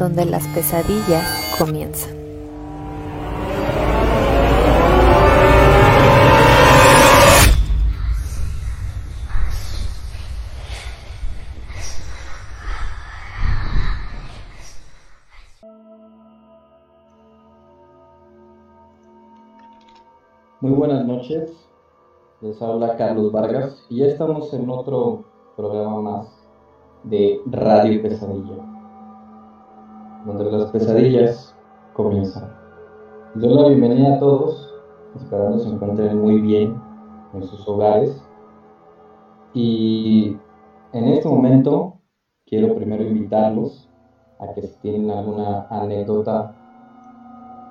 donde las pesadillas comienzan. Muy buenas noches, les habla Carlos Vargas y ya estamos en otro programa más de Radio Pesadilla, donde las pesadillas comienzan. Les doy la bienvenida a todos, esperando se encuentren muy bien en sus hogares. Y en este momento quiero primero invitarlos a que si tienen alguna anécdota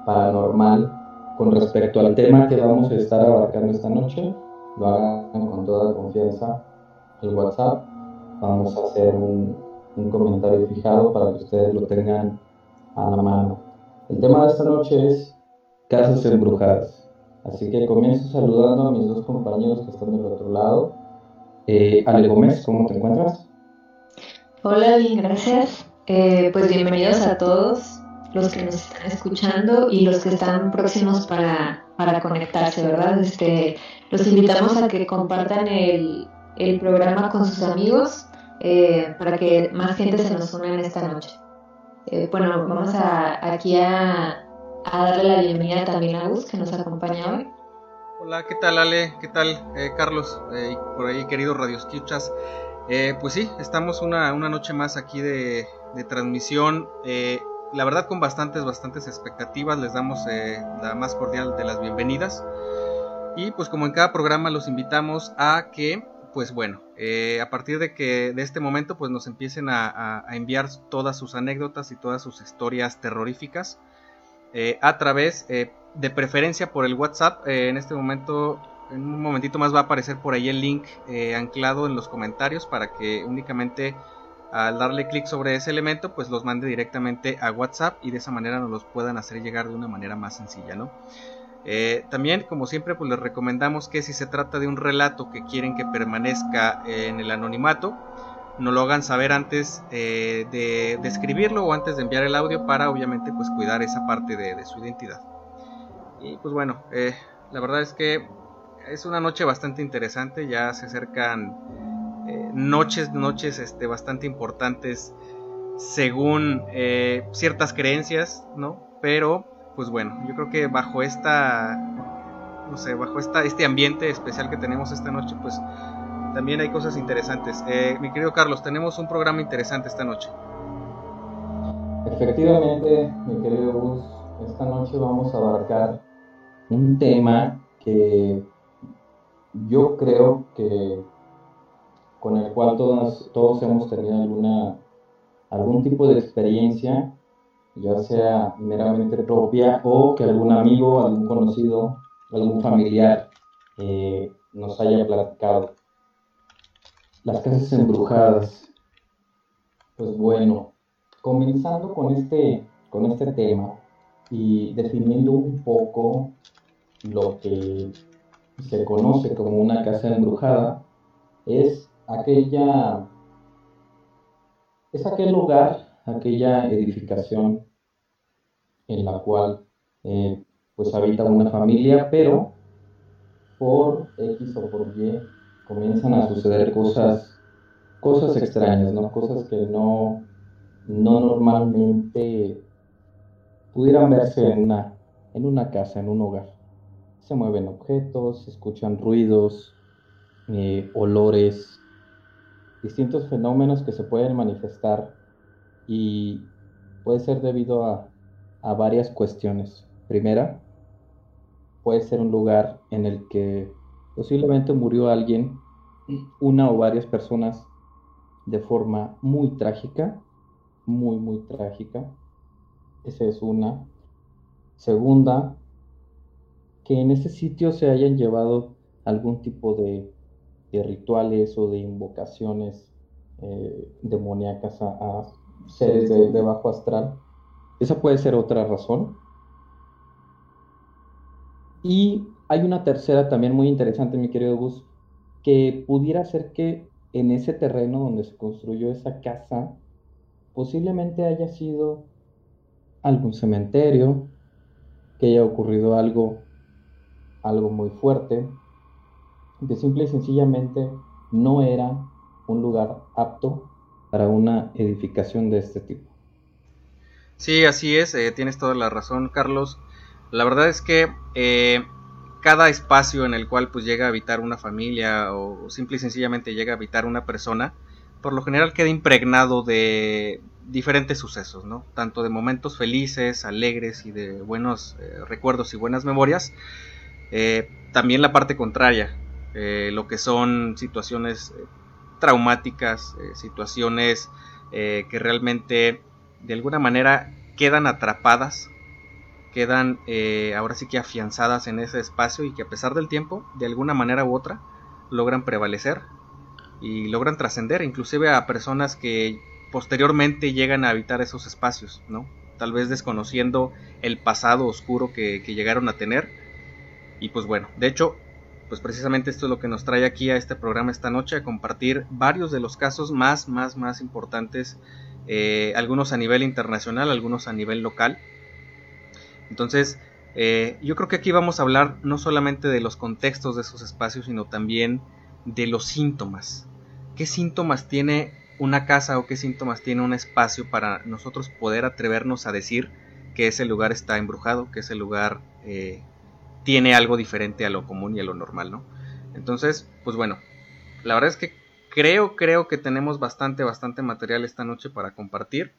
paranormal con respecto al tema que vamos a estar abarcando esta noche, lo hagan con toda confianza el WhatsApp vamos a hacer un, comentario fijado para que ustedes lo tengan a la mano. El tema de esta noche es casas embrujadas. Así que comienzo saludando a mis dos compañeros que están del otro lado. Eh, Ale Gómez, ¿cómo te encuentras? Hola, bien, gracias. Eh, pues bienvenidos a todos los que nos están escuchando y los que están próximos para, para conectarse, ¿verdad? Este, los invitamos a que compartan el, el programa con sus amigos eh, para que más gente se nos una en esta noche. Eh, bueno, vamos a, aquí a, darle la bienvenida también a Gus, que nos acompaña hoy. Hola, ¿qué tal Ale? ¿Qué tal eh, Carlos? por ahí, queridos radioescuchas. pues sí, estamos una, una, noche más aquí de, de transmisión. la verdad con bastantes, bastantes expectativas. Les damos la más cordial de las bienvenidas. Y pues como en cada programa los invitamos a que pues bueno, eh, a partir de que de este momento pues nos empiecen a, enviar todas sus anécdotas y todas sus historias terroríficas eh, a través eh, de preferencia por el WhatsApp. en este momento, en un momentito más va a aparecer por ahí el link anclado en los comentarios para que únicamente al darle clic sobre ese elemento pues los mande directamente a WhatsApp y de esa manera nos los puedan hacer llegar de una manera más sencilla, ¿no? Eh, también, como siempre, pues les recomendamos que si se trata de un relato que quieren que permanezca en el anonimato, no lo hagan saber antes eh, de, escribirlo o antes de enviar el audio para obviamente pues cuidar esa parte de, su identidad. Y pues bueno, eh, la verdad es que es una noche bastante interesante, ya se acercan noches, noches este, bastante importantes según ciertas creencias, ¿no? Pero pues bueno, yo creo que bajo esta, no sé, bajo esta, este ambiente especial que tenemos esta noche, pues también hay cosas interesantes. Eh, mi querido Carlos, tenemos un programa interesante esta noche. Efectivamente, mi querido Gus, esta noche vamos a abarcar un tema que yo creo que con el cual todos, todos hemos tenido alguna, algún tipo de experiencia ya sea meramente propia o que algún amigo, algún conocido, algún familiar eh, nos haya platicado. Las casas embrujadas. Pues bueno, comenzando con este, con este tema y definiendo un poco lo que se conoce como una casa embrujada, es aquella es aquel lugar, aquella edificación en la cual eh, pues habita una familia, pero por X o por Y comienzan a suceder cosas, cosas extrañas, ¿no? Cosas que no, no normalmente pudieran verse en una, en una casa, en un hogar. Se mueven objetos, se escuchan ruidos, eh, olores, distintos fenómenos que se pueden manifestar y puede ser debido a a varias cuestiones. Primera, puede ser un lugar en el que posiblemente murió alguien, una o varias personas, de forma muy trágica, muy, muy trágica. Esa es una. Segunda, que en ese sitio se hayan llevado algún tipo de, rituales o de invocaciones eh, demoníacas a, seres de, bajo astral. Esa puede ser otra razón. Y hay una tercera también muy interesante, mi querido Gus, que pudiera ser que en ese terreno donde se construyó esa casa, posiblemente haya sido algún cementerio, que haya ocurrido algo, algo muy fuerte, que simple y sencillamente no era un lugar apto para una edificación de este tipo. Sí, así es, eh, tienes toda la razón, Carlos. La verdad es que eh, cada espacio en el cual pues llega a habitar una familia o simple y sencillamente llega a habitar una persona, por lo general queda impregnado de diferentes sucesos, ¿no? Tanto de momentos felices, alegres y de buenos eh, recuerdos y buenas memorias. También la parte contraria, lo que son situaciones traumáticas, situaciones que realmente de alguna manera quedan atrapadas quedan eh, ahora sí que afianzadas en ese espacio y que a pesar del tiempo, de alguna manera u otra, logran prevalecer y logran trascender inclusive a personas que posteriormente llegan a habitar esos espacios, ¿no? Tal vez desconociendo el pasado oscuro que, llegaron a tener. Y pues bueno, de hecho, pues precisamente esto es lo que nos trae aquí a este programa esta noche, a compartir varios de los casos más, más, más importantes, eh, algunos a nivel internacional, algunos a nivel local, entonces, eh, yo creo que aquí vamos a hablar no solamente de los contextos de esos espacios, sino también de los síntomas. ¿Qué síntomas tiene una casa o qué síntomas tiene un espacio para nosotros poder atrevernos a decir que ese lugar está embrujado, que ese lugar eh, tiene algo diferente a lo común y a lo normal, ¿no? Entonces, pues bueno, la verdad es que creo, creo que tenemos bastante, bastante material esta noche para compartir.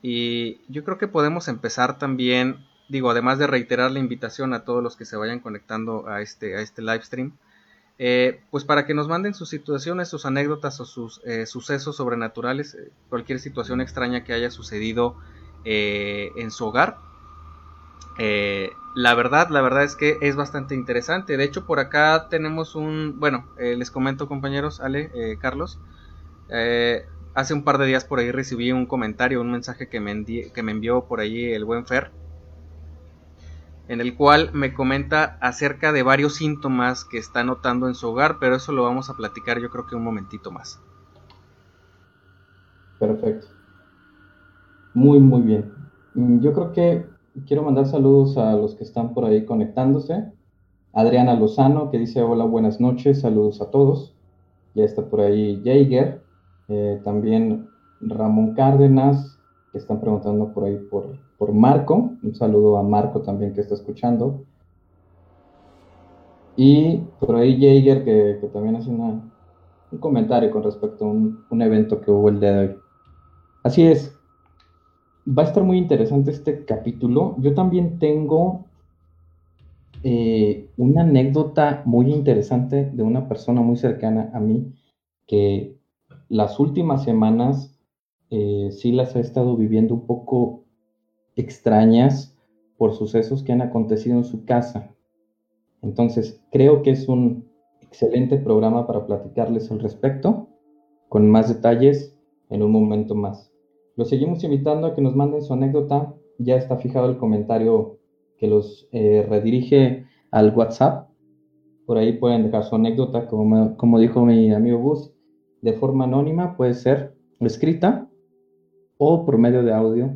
Y yo creo que podemos empezar también digo, además de reiterar la invitación a todos los que se vayan conectando a este, a este live stream, eh, pues para que nos manden sus situaciones, sus anécdotas o sus eh, sucesos sobrenaturales, eh, cualquier situación extraña que haya sucedido en su hogar. La verdad, la verdad es que es bastante interesante. De hecho, por acá tenemos un, bueno, les comento compañeros, Ale, Carlos. hace un par de días por ahí recibí un comentario, un mensaje que me, que me envió por ahí el buen Fer en el cual me comenta acerca de varios síntomas que está notando en su hogar, pero eso lo vamos a platicar yo creo que un momentito más. Perfecto. Muy, muy bien. Mm, yo creo que quiero mandar saludos a los que están por ahí conectándose. Adriana Lozano, que dice hola, buenas noches, saludos a todos. Ya está por ahí Jaeger. Eh, también Ramón Cárdenas, que están preguntando por ahí por, por Marco. Un saludo a Marco también que está escuchando. Y por ahí Jaeger que, también hace un comentario con respecto a un, evento que hubo el día de hoy. Así es. Va a estar muy interesante este capítulo. Yo también tengo eh, una anécdota muy interesante de una persona muy cercana a mí que las últimas semanas eh, sí las ha estado viviendo un poco extrañas por sucesos que han acontecido en su casa. Entonces, creo que es un excelente programa para platicarles al respecto, con más detalles en un momento más. Los seguimos invitando a que nos manden su anécdota. Ya está fijado el comentario que los eh, redirige al WhatsApp. Por ahí pueden dejar su anécdota, como, como dijo mi amigo Gus, de forma anónima, puede ser escrita o por medio de audio,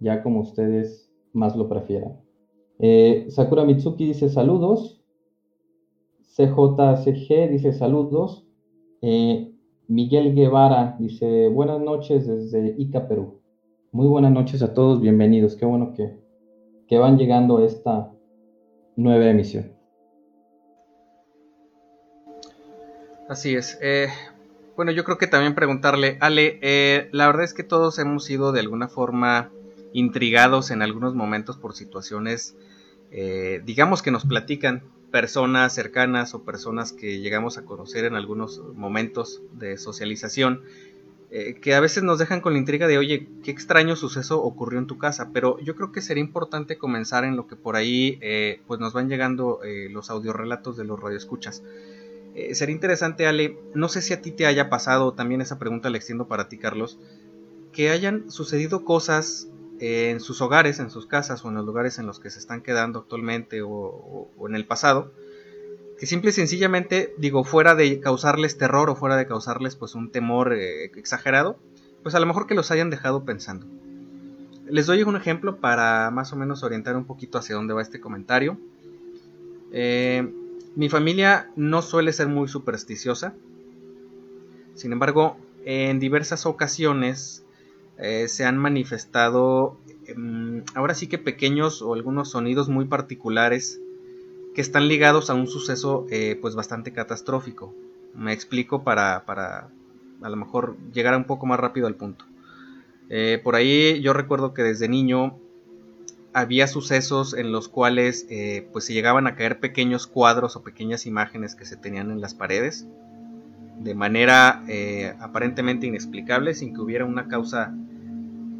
ya como ustedes más lo prefieran. Eh, Sakura Mitsuki dice saludos. CJCG dice saludos. Eh, Miguel Guevara dice buenas noches desde Ica, Perú. Muy buenas noches a todos, bienvenidos. Qué bueno que, que van llegando a esta nueva emisión. Así es. Eh, bueno, yo creo que también preguntarle, Ale, eh, la verdad es que todos hemos sido de alguna forma intrigados en algunos momentos por situaciones, eh, digamos que nos platican personas cercanas o personas que llegamos a conocer en algunos momentos de socialización, eh, que a veces nos dejan con la intriga de, oye, qué extraño suceso ocurrió en tu casa, pero yo creo que sería importante comenzar en lo que por ahí eh, pues nos van llegando eh, los audiorelatos de los radioescuchas. sería interesante, Ale, no sé si a ti te haya pasado, también esa pregunta la extiendo para ti, Carlos, que hayan sucedido cosas en sus hogares, en sus casas o en los lugares en los que se están quedando actualmente o en el pasado, que simple y sencillamente, digo, fuera de causarles terror o fuera de causarles pues un temor eh, exagerado, pues a lo mejor que los hayan dejado pensando. Les doy un ejemplo para más o menos orientar un poquito hacia dónde va este comentario. Eh, mi familia no suele ser muy supersticiosa. Sin embargo, en diversas ocasiones eh, se han manifestado em, ahora sí que pequeños o algunos sonidos muy particulares que están ligados a un suceso eh, pues bastante catastrófico. Me explico para, para a lo mejor llegar un poco más rápido al punto. Eh, por ahí yo recuerdo que desde niño había sucesos en los cuales pues se llegaban a caer pequeños cuadros o pequeñas imágenes que se tenían en las paredes de manera aparentemente inexplicable sin que hubiera una causa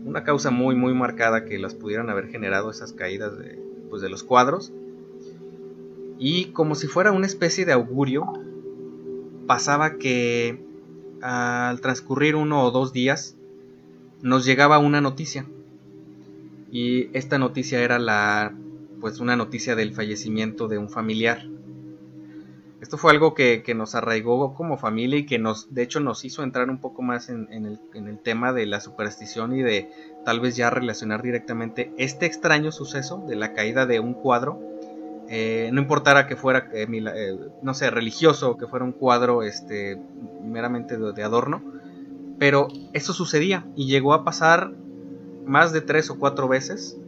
una causa muy muy marcada que las pudieran haber generado esas caídas de, pues, de los cuadros y como si fuera una especie de augurio, pasaba que al transcurrir uno o dos días nos llegaba una noticia. Y esta noticia era la pues una noticia del fallecimiento de un familiar. Esto fue algo que, nos arraigó como familia y que nos, de hecho, nos hizo entrar un poco más en, el, en, el, tema de la superstición y de tal vez ya relacionar directamente este extraño suceso de la caída de un cuadro eh, no importara que fuera, eh, eh, no sé, religioso, que fuera un cuadro este, meramente de, adorno, pero eso sucedía y llegó a pasar más de tres o cuatro veces.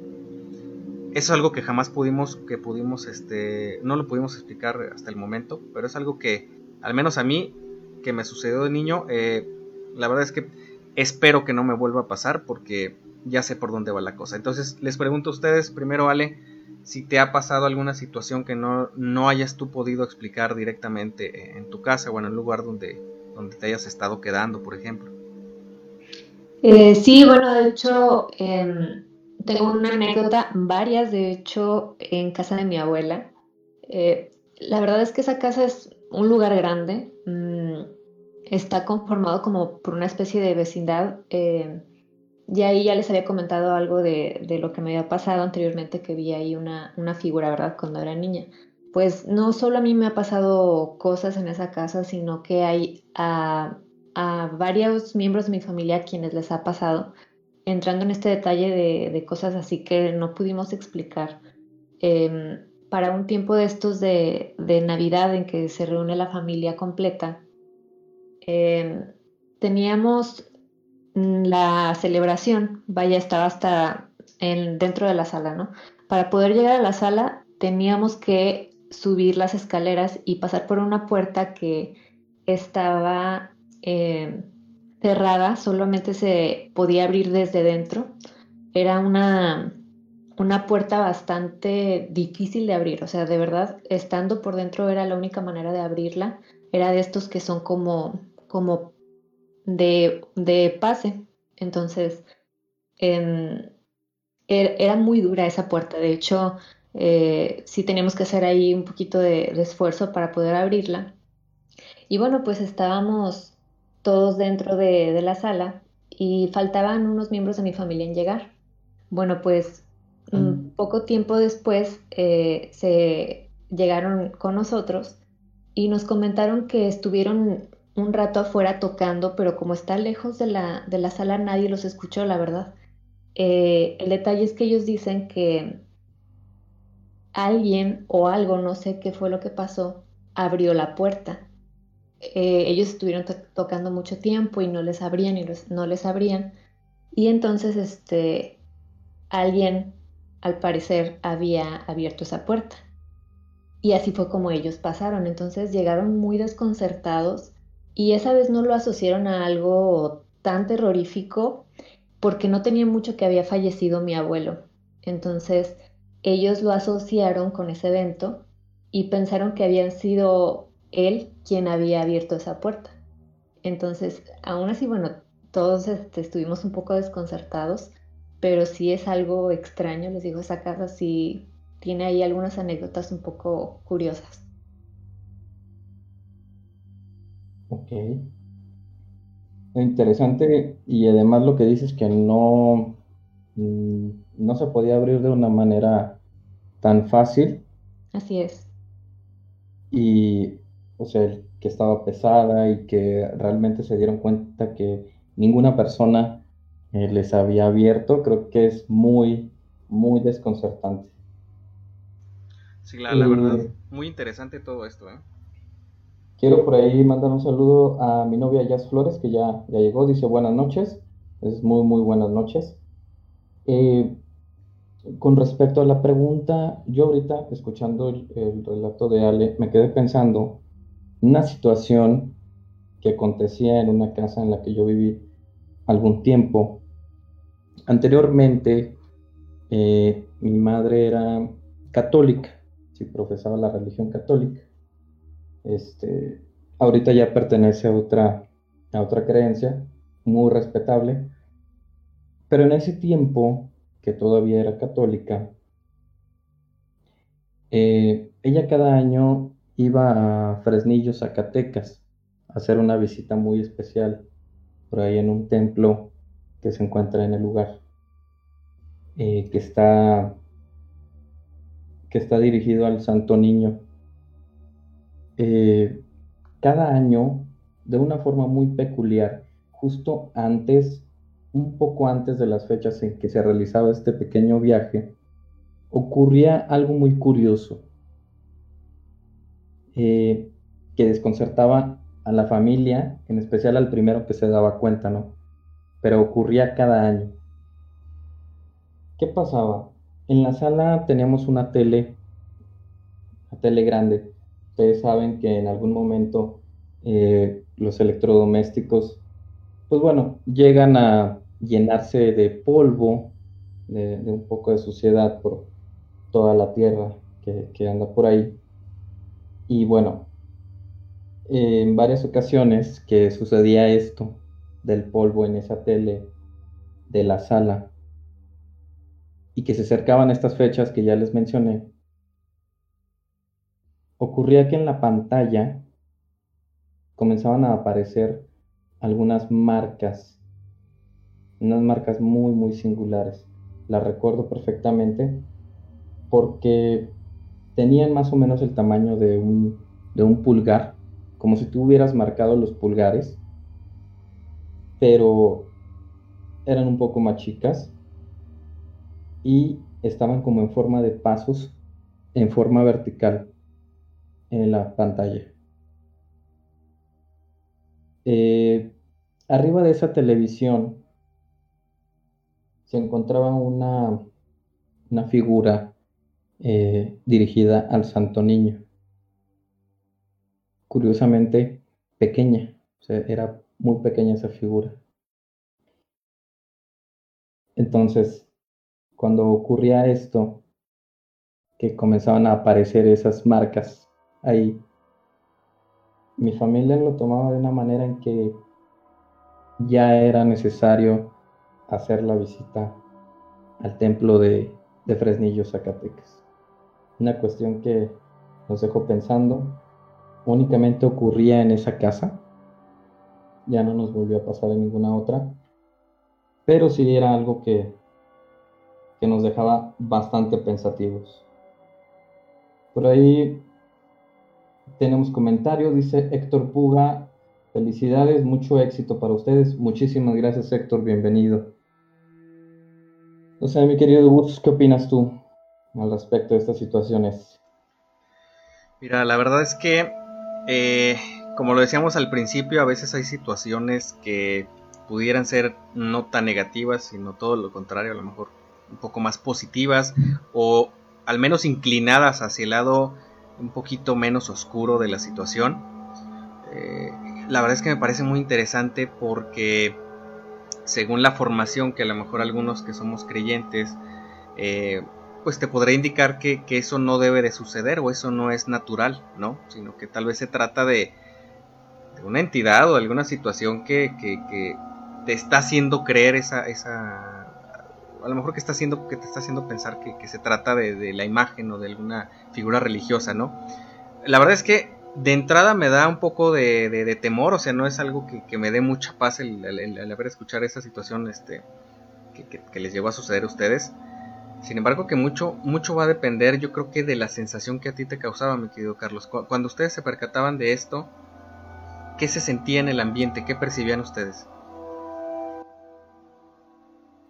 Es algo que jamás pudimos, que pudimos, este, no lo pudimos explicar hasta el momento, pero es algo que, al menos a mí, que me sucedió de niño, la verdad es que espero que no me vuelva a pasar porque ya sé por dónde va la cosa. Entonces les pregunto a ustedes, primero Ale, si te ha pasado alguna situación que no, no hayas tú podido explicar directamente en tu casa o en el lugar donde, donde te hayas estado quedando, por ejemplo. Eh, sí, bueno, de hecho, em, tengo una anécdota, varias, de hecho, en casa de mi abuela. Eh, la verdad es que esa casa es un lugar grande, mm, está conformado como por una especie de vecindad. Eh, y ahí ya les había comentado algo de, lo que me había pasado anteriormente, que vi ahí una, figura, ¿verdad? Cuando era niña. Pues no solo a mí me ha pasado cosas en esa casa, sino que hay a, varios miembros de mi familia a quienes les ha pasado, entrando en este detalle de, cosas así que no pudimos explicar. Em, para un tiempo de estos de, Navidad en que se reúne la familia completa, em, teníamos Mm, la celebración, vaya, estaba hasta en, dentro de la sala, ¿no? Para poder llegar a la sala teníamos que subir las escaleras y pasar por una puerta que estaba eh, cerrada, solamente se podía abrir desde dentro. Era una, una puerta bastante difícil de abrir, o sea, de verdad, estando por dentro era la única manera de abrirla. Era de estos que son como, como de, pase. Entonces, em, er, era muy dura esa puerta. De hecho, eh, sí teníamos que hacer ahí un poquito de, esfuerzo para poder abrirla. Y bueno, pues estábamos todos dentro de, la sala y faltaban unos miembros de mi familia en llegar. Bueno, pues un poco tiempo después eh, se llegaron con nosotros y nos comentaron que estuvieron un rato afuera tocando, pero como está lejos de la, de la sala nadie los escuchó, la verdad. Eh, el detalle es que ellos dicen que alguien o algo, no sé qué fue lo que pasó, abrió la puerta. Eh, ellos estuvieron tocando mucho tiempo y no les abrían y no les abrían. Y entonces este, alguien, al parecer, había abierto esa puerta. Y así fue como ellos pasaron. Entonces llegaron muy desconcertados y esa vez no lo asociaron a algo tan terrorífico porque no tenía mucho que había fallecido mi abuelo. Entonces ellos lo asociaron con ese evento y pensaron que habían sido él quien había abierto esa puerta. Entonces, aún así, bueno, todos este, estuvimos un poco desconcertados, pero sí es algo extraño, les digo, esa casa sí tiene ahí algunas anécdotas un poco curiosas. Ok. Interesante y además lo que dices que no, mm, no se podía abrir de una manera tan fácil. Así es. Y, o sea, que estaba pesada y que realmente se dieron cuenta que ninguna persona eh, les había abierto, creo que es muy, muy desconcertante. Sí, la, verdad, muy interesante todo esto. ¿eh? Quiero por ahí mandar un saludo a mi novia Jazz Flores, que ya, ya llegó, dice buenas noches, es muy, muy buenas noches. Eh, con respecto a la pregunta, yo ahorita, escuchando el, el relato de Ale, me quedé pensando una situación que acontecía en una casa en la que yo viví algún tiempo. Anteriormente, eh, mi madre era católica, sí, profesaba la religión católica. Este, ahorita ya pertenece a otra, a otra creencia, muy respetable. Pero en ese tiempo, que todavía era católica, eh, ella cada año iba a Fresnillo, Zacatecas, a hacer una visita muy especial por ahí en un templo que se encuentra en el lugar, eh, que, está, que está dirigido al Santo Niño. Eh, cada año, de una forma muy peculiar, justo antes, un poco antes de las fechas en que se realizaba este pequeño viaje, ocurría algo muy curioso eh, que desconcertaba a la familia, en especial al primero que se daba cuenta, ¿no? Pero ocurría cada año. ¿Qué pasaba? En la sala teníamos una tele, una tele grande. Ustedes saben que en algún momento eh, los electrodomésticos, pues bueno, llegan a llenarse de polvo, de, un poco de suciedad por toda la tierra que, que anda por ahí. Y bueno, en varias ocasiones que sucedía esto del polvo en esa tele de la sala y que se acercaban estas fechas que ya les mencioné, ocurría que en la pantalla comenzaban a aparecer algunas marcas, unas marcas muy, muy singulares. Las recuerdo perfectamente porque tenían más o menos el tamaño de un, de un pulgar, como si tú hubieras marcado los pulgares, pero eran un poco más chicas y estaban como en forma de pasos en forma vertical en la pantalla. Eh, arriba de esa televisión se encontraba una, una figura eh, dirigida al Santo Niño. Curiosamente pequeña, era muy pequeña esa figura. Entonces, cuando ocurría esto, que comenzaban a aparecer esas marcas ahí, mi familia lo tomaba de una manera en que ya era necesario hacer la visita al templo de, de Fresnillo, Zacatecas una cuestión que nos dejó pensando. Únicamente ocurría en esa casa. Ya no nos volvió a pasar en ninguna otra. Pero sí era algo que, que nos dejaba bastante pensativos. Por ahí tenemos comentarios, dice Héctor Puga, felicidades, mucho éxito para ustedes. Muchísimas gracias Héctor, bienvenido. No sé, mi querido Gus, ¿qué opinas tú? Al respecto de estas situaciones? Mira, la verdad es que, eh, como lo decíamos al principio, a veces hay situaciones que pudieran ser no tan negativas, sino todo lo contrario, a lo mejor un poco más positivas o al menos inclinadas hacia el lado un poquito menos oscuro de la situación. Eh, la verdad es que me parece muy interesante porque según la formación que a lo mejor algunos que somos creyentes eh, pues te podrá indicar que, eso no debe de suceder o eso no es natural, ¿no? Sino que tal vez se trata de, una entidad o alguna situación que, te está haciendo creer esa, esa a lo mejor que está haciendo, que te está haciendo pensar que, se trata de, la imagen o de alguna figura religiosa, ¿no? La verdad es que de entrada me da un poco de, temor, o sea, no es algo que, me dé mucha paz el, haber escuchado esa situación este, que, les llegó a suceder a ustedes. Sin embargo, que mucho, mucho va a depender, yo creo que de la sensación que a ti te causaba, mi querido Carlos. Cuando ustedes se percataban de esto, ¿qué se sentía en el ambiente? ¿Qué percibían ustedes?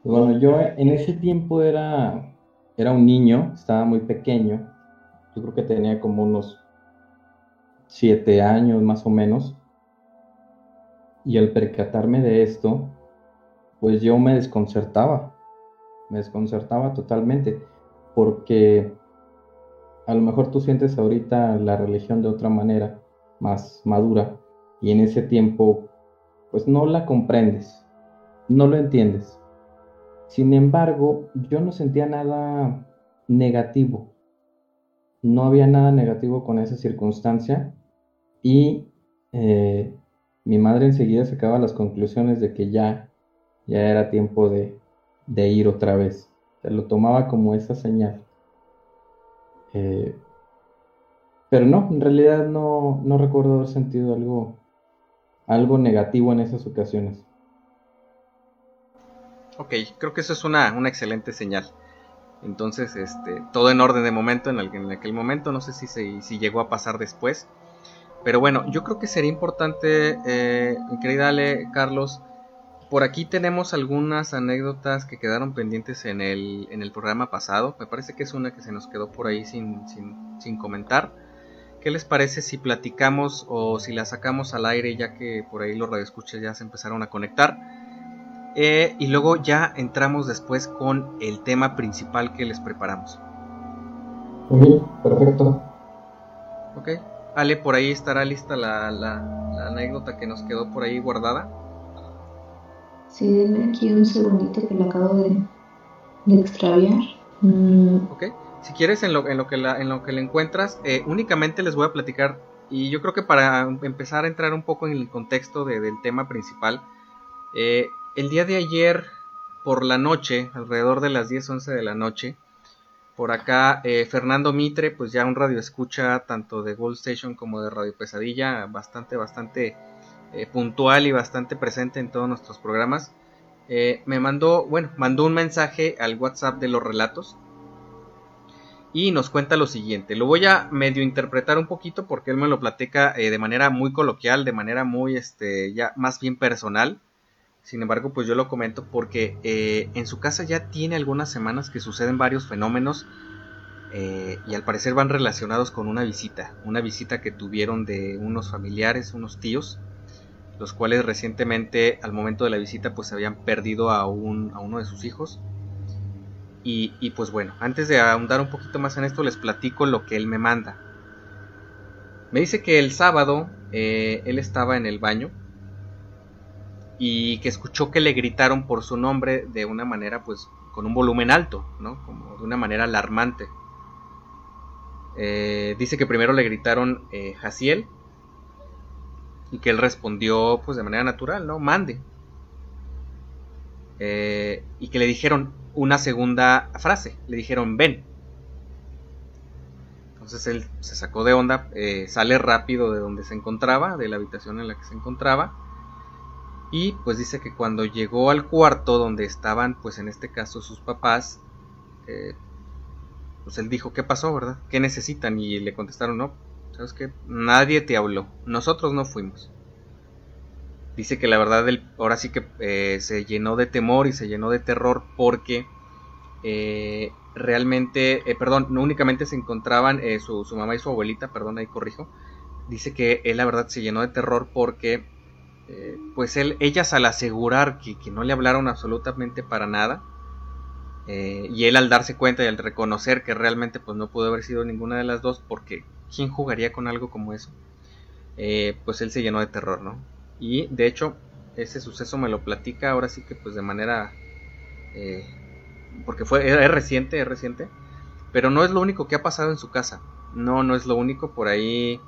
Bueno, yo en ese tiempo era, era un niño, estaba muy pequeño. Yo creo que tenía como unos siete años más o menos. Y al percatarme de esto, pues yo me desconcertaba. Me desconcertaba totalmente. Porque a lo mejor tú sientes ahorita la religión de otra manera, más madura. Y en ese tiempo, pues no la comprendes. No lo entiendes sin embargo, yo no sentía nada negativo. No había nada negativo con esa circunstancia y eh, mi madre enseguida sacaba las conclusiones de que ya, ya era tiempo de, ir otra vez. Se lo tomaba como esa señal. Eh, pero no, en realidad no, no recuerdo haber sentido algo, algo negativo en esas ocasiones. Ok, creo que eso es una, una excelente señal. Entonces, este, todo en orden de momento, en, aquel momento, no sé si, si llegó a pasar después. Pero bueno, yo creo que sería importante, eh, querida Carlos, por aquí tenemos algunas anécdotas que quedaron pendientes en el, en el programa pasado. Me parece que es una que se nos quedó por ahí sin, sin, sin comentar. ¿Qué les parece si platicamos o si la sacamos al aire ya que por ahí los radioescuchas ya se empezaron a conectar? Eh, y luego ya entramos después con el tema principal que les preparamos. Muy perfecto. Ok. Ale, por ahí estará lista la, anécdota que nos quedó por ahí guardada. Sí, denme aquí un segundito que la acabo de, extraviar. Mm. Ok. Si quieres, en lo, en lo, que, la, en lo que le encuentras, eh, únicamente les voy a platicar. Y yo creo que para empezar a entrar un poco en el contexto del tema principal, eh, el día de ayer por la noche, alrededor de las 10, 11 de la noche, por acá eh, Fernando Mitre, pues ya un radio escucha tanto de Gold Station como de Radio Pesadilla, bastante, bastante eh, puntual y bastante presente en todos nuestros programas. Eh, me mandó, bueno, mandó un mensaje al WhatsApp de los relatos y nos cuenta lo siguiente. Lo voy a medio interpretar un poquito porque él me lo platica de manera muy coloquial, de manera muy, este, ya más bien personal. Sin embargo, pues yo lo comento porque eh, en su casa ya tiene algunas semanas que suceden varios fenómenos eh, y al parecer van relacionados con una visita, una visita que tuvieron de unos familiares, unos tíos, los cuales recientemente al momento de la visita pues habían perdido a, un, a uno de sus hijos. Y, pues bueno, antes de ahondar un poquito más en esto les platico lo que él me manda. Me dice que el sábado eh, él estaba en el baño y que escuchó que le gritaron por su nombre de una manera pues con un volumen alto, ¿no? Como de una manera alarmante. Eh, dice que primero le gritaron eh, Jaciel y que él respondió pues de manera natural, ¿no? Mande. Eh, y que le dijeron una segunda frase, le dijeron ven. Entonces él se sacó de onda, sale rápido de donde se encontraba, de la habitación en la que se encontraba y pues dice que cuando llegó al cuarto donde estaban, pues en este caso sus papás, eh, pues él dijo, ¿qué pasó, verdad? ¿Qué necesitan? Y le contestaron, no, ¿sabes qué? Nadie te habló, nosotros no fuimos. Dice que la verdad él ahora sí que eh, se llenó de temor y se llenó de terror porque eh, realmente, perdón, no únicamente se encontraban su, su, mamá y su abuelita, perdón, ahí corrijo. Dice que él la verdad se llenó de terror porque eh, pues él, ellas al asegurar que, no le hablaron absolutamente para nada, eh, y él al darse cuenta y al reconocer que realmente pues no pudo haber sido ninguna de las dos, porque ¿quién jugaría con algo como eso? Eh, pues él se llenó de terror, ¿no? Y de hecho, ese suceso me lo platica ahora sí que pues de manera... porque fue, es reciente, es reciente, pero no es lo único que ha pasado en su casa, no, no es lo único, por ahí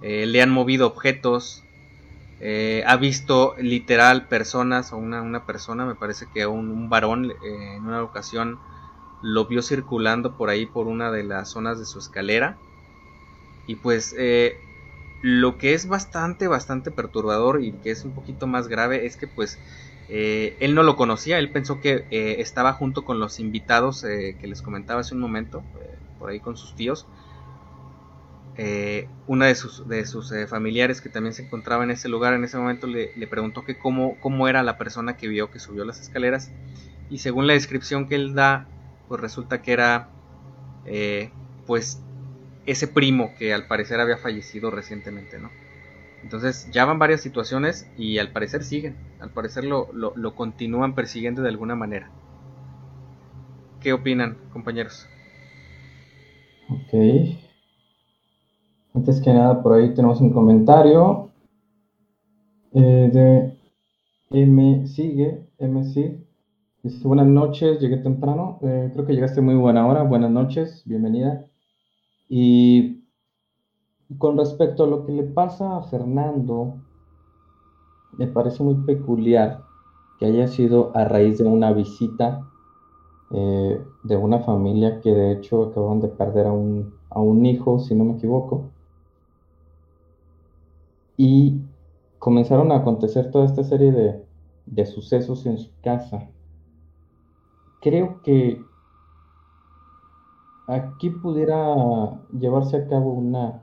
le han movido objetos, eh, ha visto literal personas o una, una persona, me parece que un, un varón eh, en una ocasión lo vio circulando por ahí por una de las zonas de su escalera. Y pues eh, lo que es bastante, bastante perturbador y que es un poquito más grave es que pues él no lo conocía, él pensó que estaba junto con los invitados que les comentaba hace un momento, por ahí con sus tíos eh, una de sus, eh, familiares que también se encontraba en ese lugar en ese momento le, preguntó que cómo, era la persona que vio que subió las escaleras. Y según la descripción que él da pues resulta que era eh, pues ese primo que al parecer había fallecido recientemente no entonces ya van varias situaciones y al parecer siguen. Al parecer lo, lo, lo continúan persiguiendo de alguna manera. ¿qué opinan compañeros? Ok, antes que nada, por ahí tenemos un comentario eh, de M. Sigue, M. Sigue. Dice, buenas noches, llegué temprano. Eh, creo que llegaste muy buena hora. Buenas noches, bienvenida. Y con respecto a lo que le pasa a Fernando, me parece muy peculiar que haya sido a raíz de una visita eh, de una familia que de hecho acaban de perder a un, a un hijo, si no me equivoco y comenzaron a acontecer toda esta serie de, sucesos en su casa. Creo que aquí pudiera llevarse a cabo una,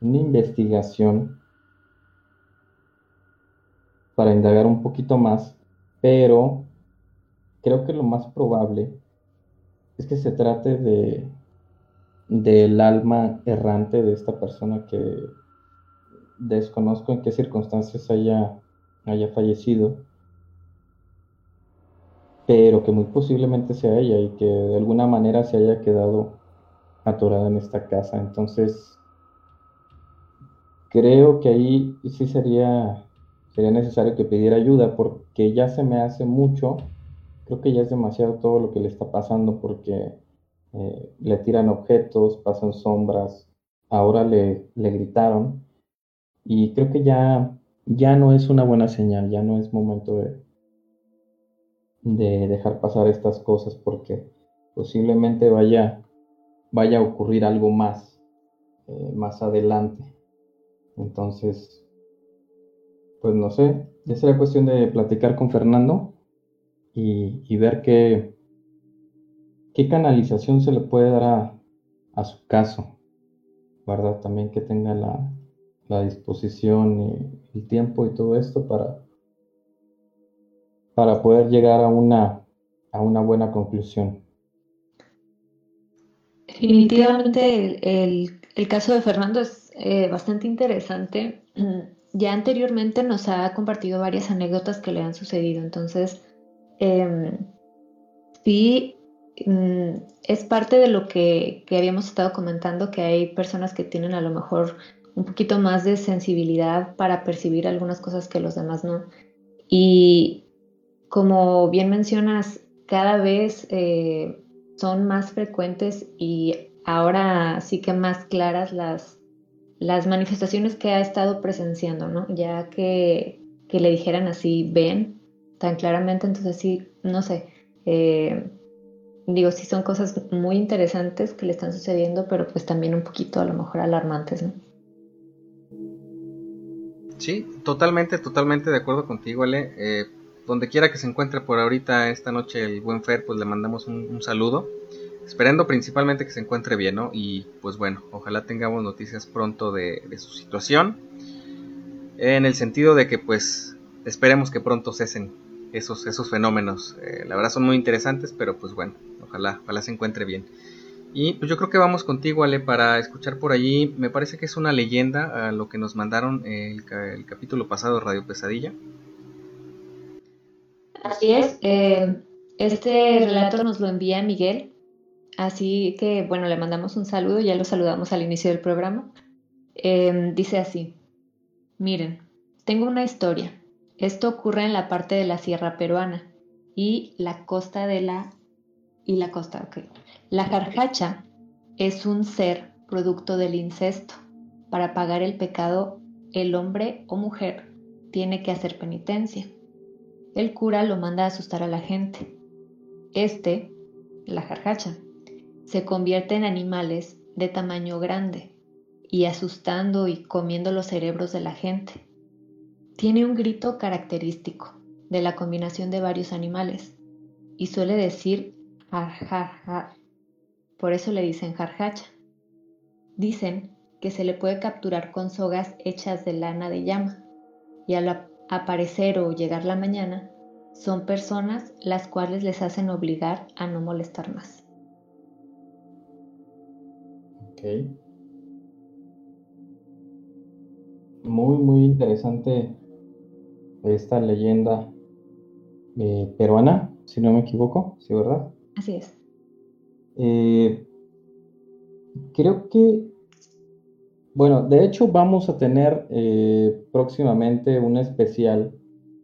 una investigación para indagar un poquito más, pero creo que lo más probable es que se trate de del alma errante de esta persona que desconozco en qué circunstancias haya, haya fallecido, pero que muy posiblemente sea ella y que de alguna manera se haya quedado atorada en esta casa. Entonces, creo que ahí sí sería, sería necesario que pidiera ayuda porque ya se me hace mucho, creo que ya es demasiado todo lo que le está pasando porque eh, le tiran objetos, pasan sombras, ahora le, le gritaron y creo que ya, ya no es una buena señal, ya no es momento de, de dejar pasar estas cosas porque posiblemente vaya, vaya a ocurrir algo más eh, más adelante. Entonces, pues no sé, ya será cuestión de platicar con Fernando y, y ver qué, qué canalización se le puede dar a, a su caso, ¿verdad? También que tenga la, la disposición y el tiempo y todo esto para, para poder llegar a una, a una buena conclusión. Definitivamente el, caso de Fernando es eh, bastante interesante. Ya anteriormente nos ha compartido varias anécdotas que le han sucedido, entonces em, sí mm, es parte de lo que, que habíamos estado comentando, que hay personas que tienen a lo mejor un poquito más de sensibilidad para percibir algunas cosas que los demás no. Y como bien mencionas, cada vez eh, son más frecuentes y ahora sí que más claras las, las manifestaciones que ha estado presenciando, ¿no? Ya que, que le dijeran así, ven tan claramente, entonces sí, no sé, eh, digo, sí son cosas muy interesantes que le están sucediendo, pero pues también un poquito a lo mejor alarmantes, ¿no? Sí, totalmente, totalmente de acuerdo contigo, Ale. Eh, donde quiera que se encuentre por ahorita esta noche el buen Fer, pues le mandamos un, saludo. Esperando principalmente que se encuentre bien, ¿no? Y pues bueno, ojalá tengamos noticias pronto de, su situación. En el sentido de que pues esperemos que pronto cesen esos, esos fenómenos. Eh, la verdad son muy interesantes, pero pues bueno, ojalá, ojalá se encuentre bien. Y pues yo creo que vamos contigo, Ale, para escuchar por allí. Me parece que es una leyenda a lo que nos mandaron el, capítulo pasado de Radio Pesadilla. Así es. Eh, este relato nos lo envía Miguel. Así que, bueno, le mandamos un saludo. Ya lo saludamos al inicio del programa. Em, dice así. Miren, tengo una historia. Esto ocurre en la parte de la sierra peruana y la costa de la... y la costa, ok la jarjacha es un ser producto del incesto. Para pagar el pecado el hombre o mujer tiene que hacer penitencia. El cura lo manda a asustar a la gente. Este, la jarjacha, se convierte en animales de tamaño grande y asustando y comiendo los cerebros de la gente. Tiene un grito característico de la combinación de varios animales y suele decir jar. Por eso le dicen jarjacha. Dicen que se le puede capturar con sogas hechas de lana de llama y al aparecer o llegar la mañana son personas las cuales les hacen obligar a no molestar más. Ok. Muy, muy interesante esta leyenda eh, peruana, si no me equivoco, ¿sí, verdad? Así es. Eh, creo que, bueno, de hecho vamos a tener eh, próximamente un especial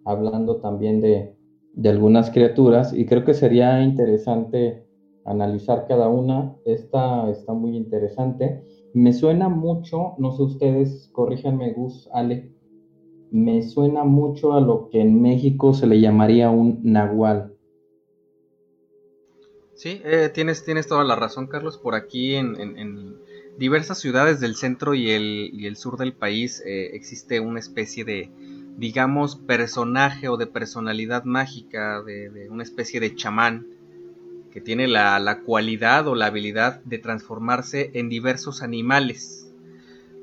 hablando también de, de algunas criaturas y creo que sería interesante analizar cada una. Esta está muy interesante. Me suena mucho, no sé ustedes, corríjanme Gus, Ale, me suena mucho a lo que en México se le llamaría un nahual. Sí, eh, tienes, tienes toda la razón, Carlos. Por aquí en, diversas ciudades del centro y el, sur del país eh, existe una especie de, digamos, personaje o de personalidad mágica, de, una especie de chamán que tiene la, la, cualidad o la habilidad de transformarse en diversos animales.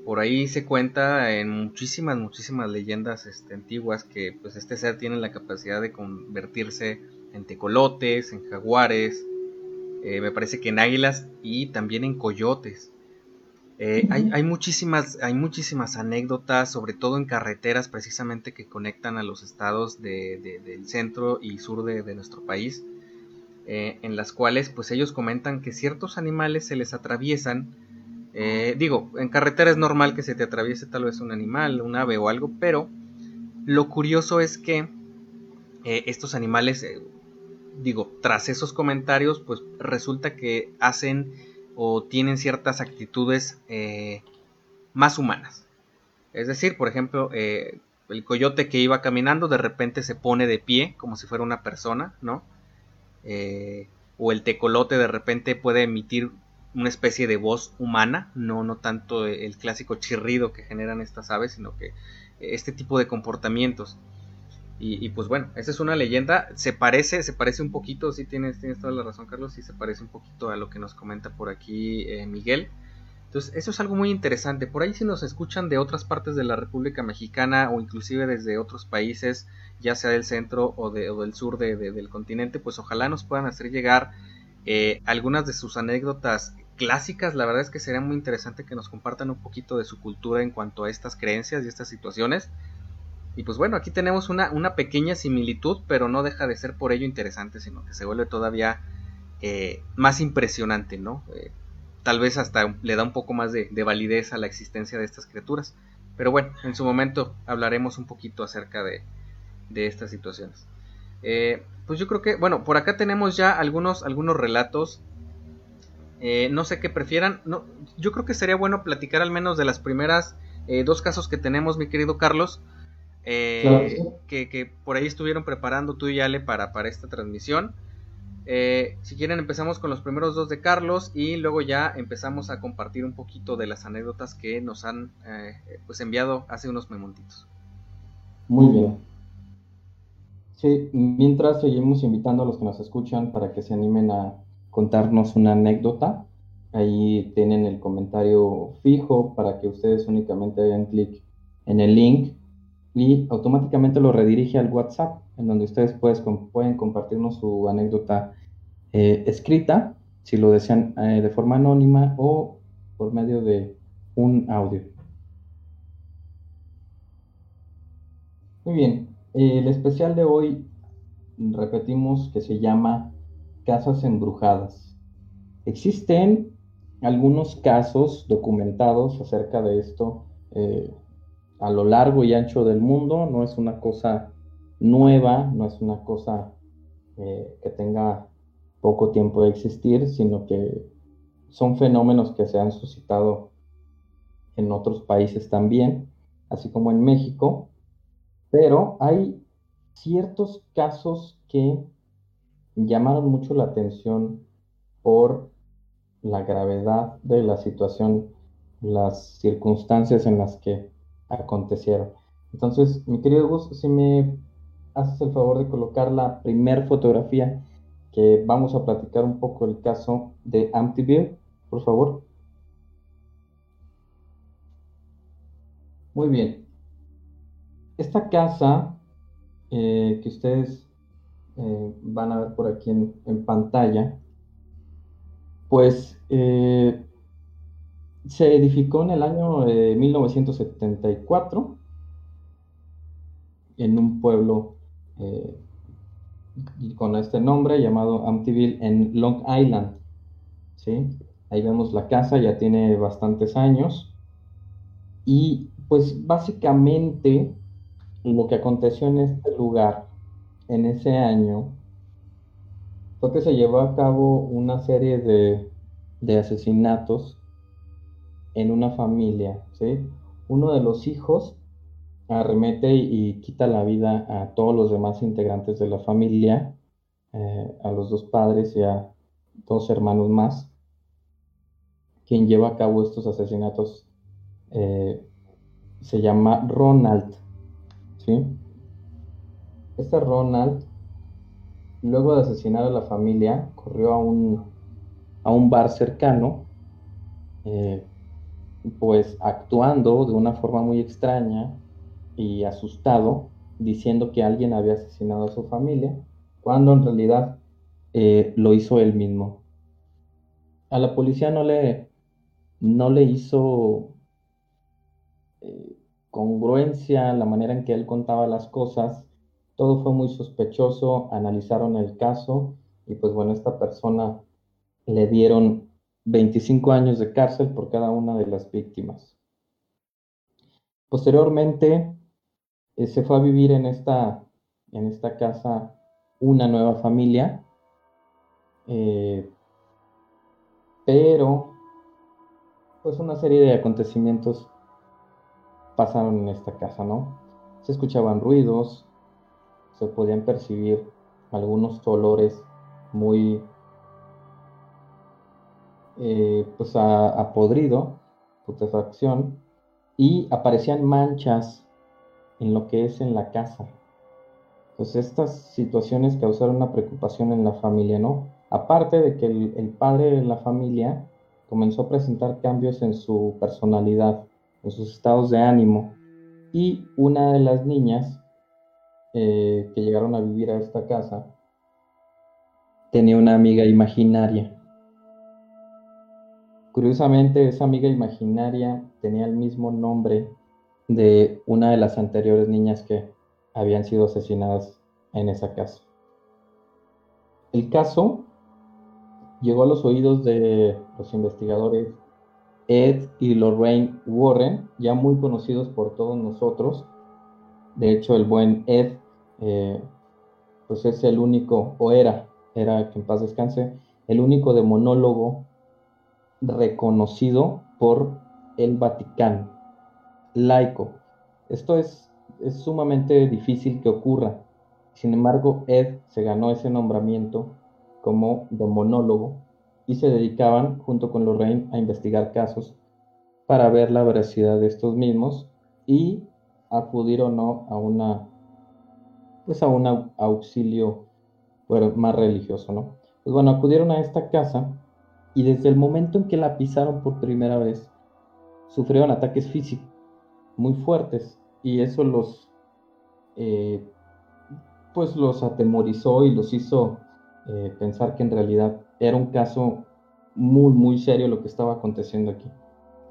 Por ahí se cuenta en muchísimas, muchísimas leyendas este, antiguas que pues este ser tiene la capacidad de convertirse en tecolotes, en jaguares, eh, me parece que en águilas y también en coyotes. Eh, hay, muchísimas, hay muchísimas anécdotas, sobre todo en carreteras precisamente que conectan a los estados del centro y sur de, nuestro país, eh, en las cuales pues ellos comentan que ciertos animales se les atraviesan eh, digo, en carretera es normal que se te atraviese tal vez un animal, un ave o algo, pero lo curioso es que estos animales, digo, tras esos comentarios, pues resulta que hacen o tienen ciertas actitudes más humanas. Es decir, por ejemplo, el coyote que iba caminando de repente se pone de pie como si fuera una persona, ¿no? o el tecolote de repente puede emitir una especie de voz humana, no, no tanto el clásico chirrido que generan estas aves, sino que este tipo de comportamientos. Y, pues bueno, esa es una leyenda, se parece, se parece un poquito, sí tienes, tienes toda la razón Carlos, sí se parece un poquito a lo que nos comenta por aquí eh, Miguel. Entonces, eso es algo muy interesante. Por ahí si nos escuchan de otras partes de la República Mexicana o inclusive desde otros países, ya sea del centro o, de, del sur del continente, pues ojalá nos puedan hacer llegar eh, algunas de sus anécdotas clásicas, la verdad es que sería muy interesante que nos compartan un poquito de su cultura en cuanto a estas creencias y estas situaciones. Y pues bueno, aquí tenemos una, una pequeña similitud, pero no deja de ser por ello interesante, sino que se vuelve todavía eh, más impresionante, ¿no? Eh, tal vez hasta le da un poco más de, validez a la existencia de estas criaturas. Pero bueno, en su momento hablaremos un poquito acerca de, de estas situaciones. Eh, pues yo creo que, bueno, por acá tenemos ya algunos, algunos relatos no sé qué prefieran. No, yo creo que sería bueno platicar al menos de las primeras dos casos que tenemos, mi querido Carlos. Eh, que, por ahí estuvieron preparando tú y Ale para, para esta transmisión. si quieren empezamos con los primeros dos de Carlos y luego ya empezamos a compartir un poquito de las anécdotas que nos han pues enviado hace unos momentos. Muy bien. Sí, mientras seguimos invitando a los que nos escuchan para que se animen a contarnos una anécdota. Ahí tienen el comentario fijo para que ustedes únicamente hagan clic en el link y automáticamente lo redirige al WhatsApp, en donde ustedes pueden compartirnos su anécdota eh, escrita, si lo desean eh, de forma anónima o por medio de un audio. Muy bien, el especial de hoy repetimos que se llama casas embrujadas. Existen algunos casos documentados acerca de esto eh, a lo largo y ancho del mundo. No es una cosa nueva, no es una cosa eh, que tenga poco tiempo de existir, sino que son fenómenos que se han suscitado en otros países también. así como en México, pero hay ciertos casos que llamaron mucho la atención por la gravedad de la situación, las circunstancias en las que acontecieron. Entonces, mi querido Gus, si me haces el favor de colocar la primer fotografía que vamos a platicar un poco el caso de Amityville, por favor. Muy bien. Esta casa eh, que ustedes eh, van a ver por aquí en, pantalla, pues eh, se edificó en el año 1974 en un pueblo con este nombre llamado Amityville en Long Island. ¿sí? Ahí vemos la casa, ya tiene bastantes años. Y pues básicamente lo que aconteció en este lugar en ese año fue que se llevó a cabo una serie de, asesinatos en una familia, ¿sí? Uno de los hijos arremete y, quita la vida a todos los demás integrantes de la familia, eh, a los dos padres y a dos hermanos más, quien lleva a cabo estos asesinatos eh, se llama Ronald. ¿sí? Este Ronald, luego de asesinar a la familia, corrió a un, a un bar cercano, eh, pues actuando de una forma muy extraña y asustado, diciendo que alguien había asesinado a su familia, cuando en realidad eh, lo hizo él mismo. A la policía no le, no le hizo eh, congruencia, la manera en que él contaba las cosas, todo fue muy sospechoso, analizaron el caso y pues bueno, esta persona le dieron 25 años de cárcel por cada una de las víctimas. Posteriormente eh, se fue a vivir en esta, en esta casa una nueva familia, eh, pero pues una serie de acontecimientos pasaron en esta casa, ¿no? Se escuchaban ruidos, se podían percibir algunos olores muy, eh, pues a, podrido, putrefacción, y aparecían manchas en lo que es en la casa. Pues estas situaciones causaron una preocupación en la familia, ¿no? Aparte de que el padre de la familia comenzó a presentar cambios en su personalidad en sus estados de ánimo. Y una de las niñas eh, que llegaron a vivir a esta casa tenía una amiga imaginaria. Curiosamente, esa amiga imaginaria tenía el mismo nombre de una de las anteriores niñas que habían sido asesinadas en esa casa. El caso llegó a los oídos de los investigadores Ed y Lorraine Warren, ya muy conocidos por todos nosotros. De hecho, el buen Ed, eh, pues es el único, o era, era que en paz descanse, el único demonólogo reconocido por el Vaticano, laico. Esto es, es sumamente difícil que ocurra. Sin embargo, Ed se ganó ese nombramiento como demonólogo y se dedicaban, junto con Lorraine, a investigar casos para ver la veracidad de estos mismos y acudir o no a una pues a un auxilio más religioso, ¿no? Pues bueno, acudieron a esta casa y desde el momento en que la pisaron por primera vez, sufrieron ataques físicos muy fuertes y eso los eh, pues los atemorizó y los hizo eh, pensar que en realidad era un caso muy, muy serio lo que estaba aconteciendo aquí.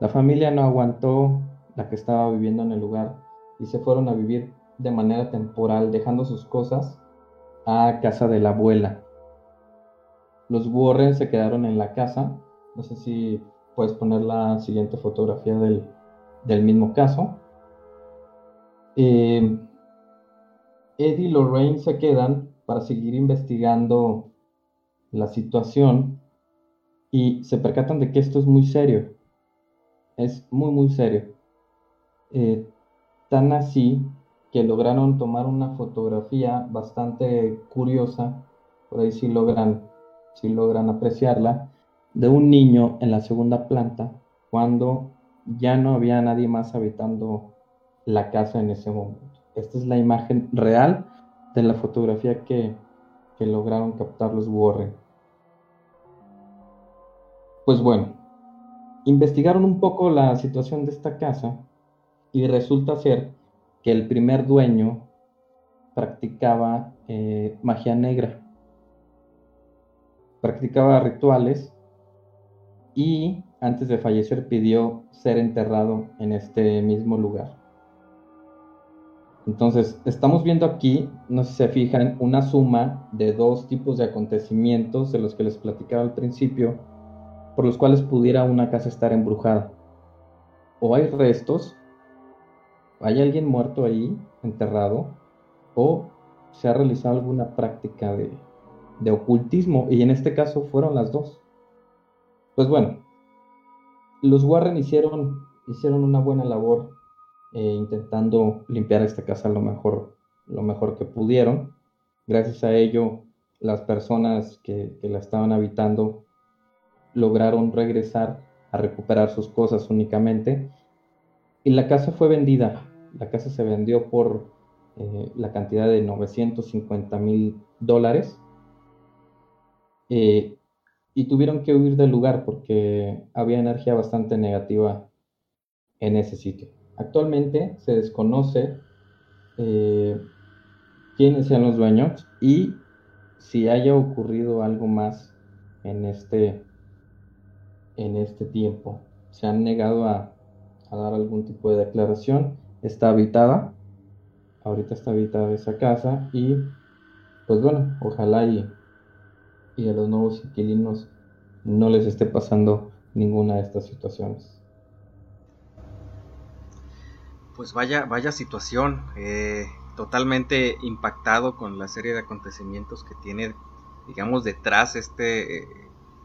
La familia no aguantó la que estaba viviendo en el lugar y se fueron a vivir de manera temporal, dejando sus cosas a casa de la abuela. Los Warren se quedaron en la casa. No sé si puedes poner la siguiente fotografía del, mismo caso. Eh, Eddie y Lorraine se quedan para seguir investigando la situación y se percatan de que esto es muy serio. Es muy, muy serio. Eh, Tan así que lograron tomar una fotografía bastante curiosa, por ahí sí logran, sí logran apreciarla, de un niño en la segunda planta cuando ya no había nadie más habitando la casa en ese momento. Esta es la imagen real de la fotografía que, que lograron captar los Warren. Pues bueno, investigaron un poco la situación de esta casa y resulta ser que el primer dueño practicaba eh, magia negra, practicaba rituales y antes de fallecer pidió ser enterrado en este mismo lugar. Entonces, estamos viendo aquí, no sé si se fijan, una suma de dos tipos de acontecimientos de los que les platicaba al principio, por los cuales pudiera una casa estar embrujada. O hay restos, hay alguien muerto ahí, enterrado, o se ha realizado alguna práctica de, de ocultismo, y en este caso fueron las dos. Pues bueno, los Warren hicieron, hicieron una buena labor eh, intentando limpiar esta casa lo mejor, lo mejor que pudieron. Gracias a ello, las personas que, la estaban habitando lograron regresar a recuperar sus cosas únicamente. Y la casa fue vendida. La casa se vendió por eh, la cantidad de 950 mil dólares. Eh, y tuvieron que huir del lugar porque había energía bastante negativa en ese sitio. Actualmente se desconoce eh, quiénes sean los dueños y si haya ocurrido algo más en este, en este tiempo. Se han negado a, dar algún tipo de declaración. Está habitada, ahorita está habitada esa casa y pues bueno, ojalá y, y a los nuevos inquilinos no les esté pasando ninguna de estas situaciones. Pues vaya, vaya situación, eh, totalmente impactado con la serie de acontecimientos que tiene, digamos, detrás este,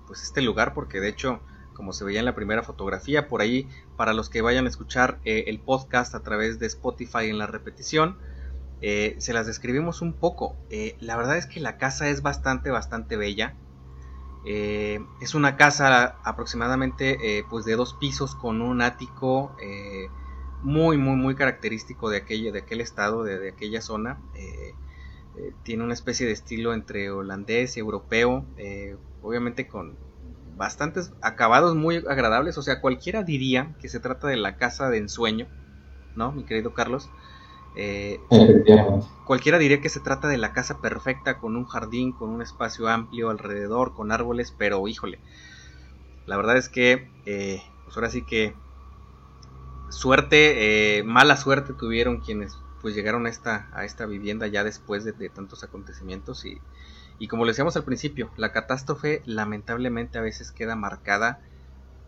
pues este lugar, porque de hecho, como se veía en la primera fotografía, por ahí, para los que vayan a escuchar eh, el podcast a través de Spotify en la repetición, se las describimos un poco. la verdad es que la casa es bastante, bastante bella. es una casa aproximadamente pues de dos pisos con un ático muy, muy, muy característico de, aquella, de aquel estado, de, aquella zona. Eh, eh, tiene una especie de estilo entre holandés y europeo, eh, obviamente con bastantes acabados muy agradables. O sea, cualquiera diría que se trata de la casa de ensueño, ¿no, mi querido Carlos? Cualquiera diría que se trata de la casa perfecta con un jardín, con un espacio amplio alrededor, con árboles, pero híjole, la verdad es que, pues ahora sí que suerte, eh, mala suerte tuvieron quienes pues llegaron a esta, a esta vivienda ya después de, tantos acontecimientos y, y, como le decíamos al principio, la catástrofe lamentablemente a veces queda marcada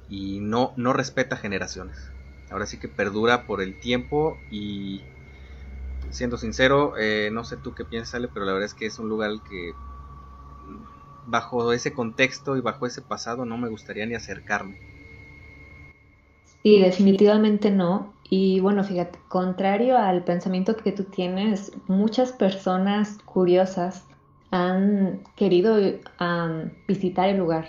y no, no respeta generaciones. Ahora sí que perdura por el tiempo y siendo sincero, eh, no sé tú qué piensas, pero la verdad es que es un lugar que bajo ese contexto y bajo ese pasado no me gustaría ni acercarme. Sí, definitivamente no. Y bueno, fíjate, contrario al pensamiento que tú tienes, muchas personas curiosas han querido visitar el lugar.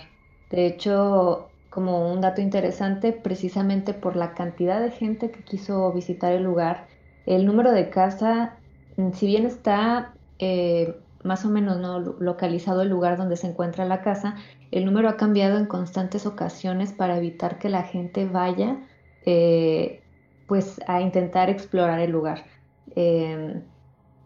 De hecho, como un dato interesante, precisamente por la cantidad de gente que quiso visitar el lugar, el número de casa, si bien está eh, más o menos no localizado el lugar donde se encuentra la casa, el número ha cambiado en constantes ocasiones para evitar que la gente vaya eh, pues a intentar explorar el lugar. Em,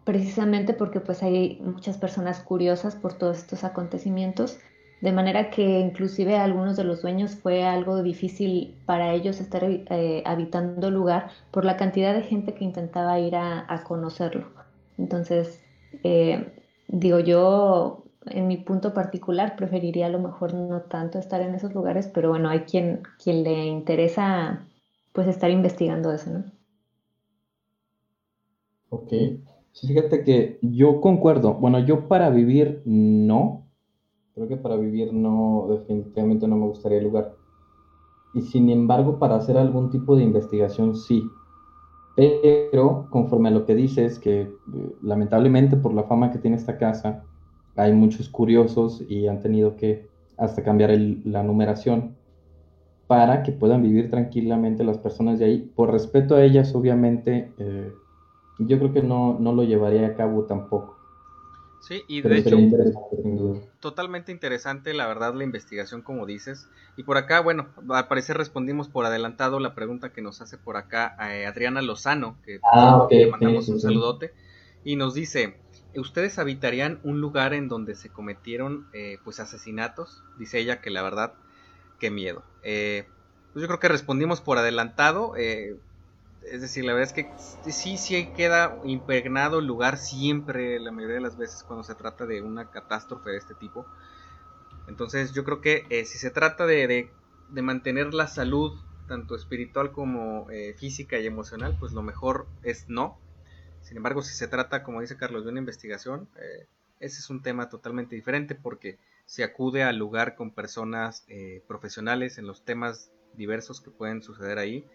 precisamente porque pues hay muchas personas curiosas por todos estos acontecimientos, de manera que inclusive algunos de los dueños fue algo difícil para ellos estar eh, habitando el lugar por la cantidad de gente que intentaba ir a, a conocerlo. Entonces, eh, digo yo, en mi punto particular, preferiría a lo mejor no tanto estar en esos lugares, pero bueno, hay quien, quien le interesa pues estar investigando eso, ¿no? Ok. fíjate que yo concuerdo. Bueno, yo para vivir no. Creo que para vivir no, definitivamente no me gustaría el lugar. Y sin embargo, para hacer algún tipo de investigación sí. Pero conforme a lo que dices, que eh, lamentablemente por la fama que tiene esta casa, hay muchos curiosos y han tenido que hasta cambiar la numeración para que puedan vivir tranquilamente las personas de ahí. Por respeto a ellas, obviamente, eh, yo creo que no, no lo llevaría a cabo tampoco. Sí, y de hecho, totalmente interesante, la verdad, la investigación, como dices. Y por acá, bueno, al parecer respondimos por adelantado la pregunta que nos hace por acá eh, Adriana Lozano, que ah, le mandamos un saludote, y nos dice, ¿ustedes habitarían un lugar en donde se cometieron eh, pues asesinatos? Dice ella que la verdad, qué miedo. Eh, pues yo creo que respondimos por adelantado. Eh, es decir, la verdad es que sí, sí queda impregnado el lugar siempre, la mayoría de las veces cuando se trata de una catástrofe de este tipo. Entonces yo creo que eh, si se trata de, de, mantener la salud, tanto espiritual como eh, física y emocional, pues lo mejor es no. Sin embargo, si se trata, como dice Carlos, de una investigación, eh, ese es un tema totalmente diferente porque se acude al lugar con personas profesionales en los temas diversos que pueden suceder ahí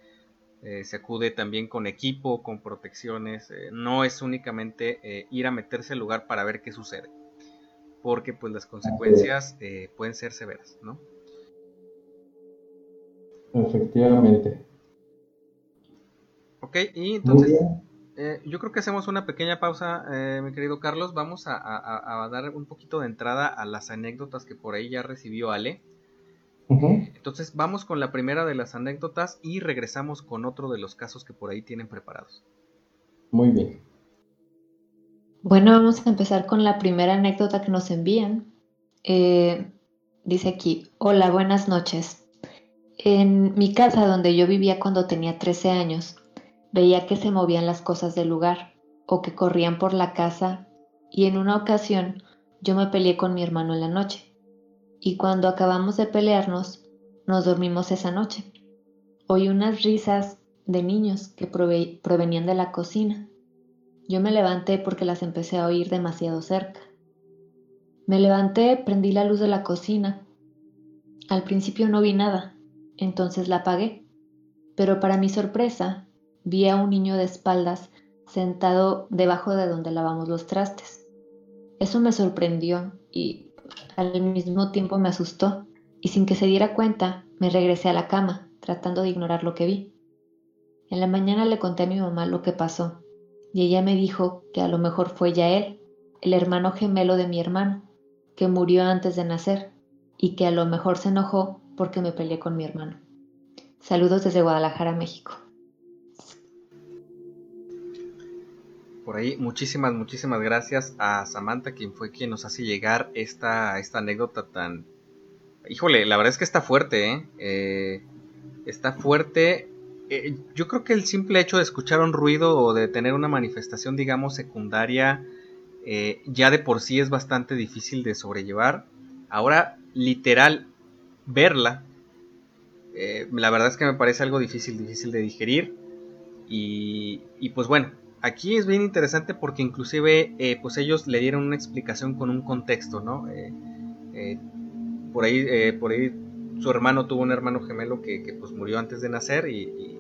eh, se acude también con equipo, con protecciones, eh, no es únicamente eh, ir a meterse al lugar para ver qué sucede, porque pues las consecuencias pueden ser severas, ¿no? Efectivamente. Ok, y entonces yo creo que hacemos una pequeña pausa, mi querido Carlos, vamos a, a, dar un poquito de entrada a las anécdotas que por ahí ya recibió Ale. Entonces vamos con la primera de las anécdotas y regresamos con otro de los casos que por ahí tienen preparados. Muy bien. Bueno, vamos a empezar con la primera anécdota que nos envían. Eh, dice aquí, hola, buenas noches. En mi casa donde yo vivía cuando tenía 13 años, veía que se movían las cosas del lugar o que corrían por la casa y en una ocasión yo me peleé con mi hermano en la noche y cuando acabamos de pelearnos, nos dormimos esa noche. Oí unas risas de niños que provenían de la cocina. Yo me levanté porque las empecé a oír demasiado cerca. Me levanté, prendí la luz de la cocina. Al principio no vi nada, entonces la apagué. Pero para mi sorpresa, vi a un niño de espaldas sentado debajo de donde lavamos los trastes. Eso me sorprendió y al mismo tiempo me asustó y sin que se diera cuenta me regresé a la cama, tratando de ignorar lo que vi. En la mañana le conté a mi mamá lo que pasó y ella me dijo que a lo mejor fue ya él, el hermano gemelo de mi hermano, que murió antes de nacer y que a lo mejor se enojó porque me peleé con mi hermano. Saludos desde Guadalajara, México. Por ahí. Muchísimas, muchísimas gracias a Samantha, quien fue quien nos hace llegar esta, esta anécdota tan... Híjole, la verdad es que está fuerte, ¿eh? eh está fuerte. Eh, yo creo que el simple hecho de escuchar un ruido o de tener una manifestación, digamos, secundaria, eh, ya de por sí es bastante difícil de sobrellevar. Ahora, literal, verla, la verdad es que me parece algo difícil, difícil de digerir. Y, y pues bueno, aquí es bien interesante porque inclusive eh, pues ellos le dieron una explicación con un contexto, ¿no? Eh, eh, por ahí, por ahí su hermano tuvo un hermano gemelo que, pues murió antes de nacer y,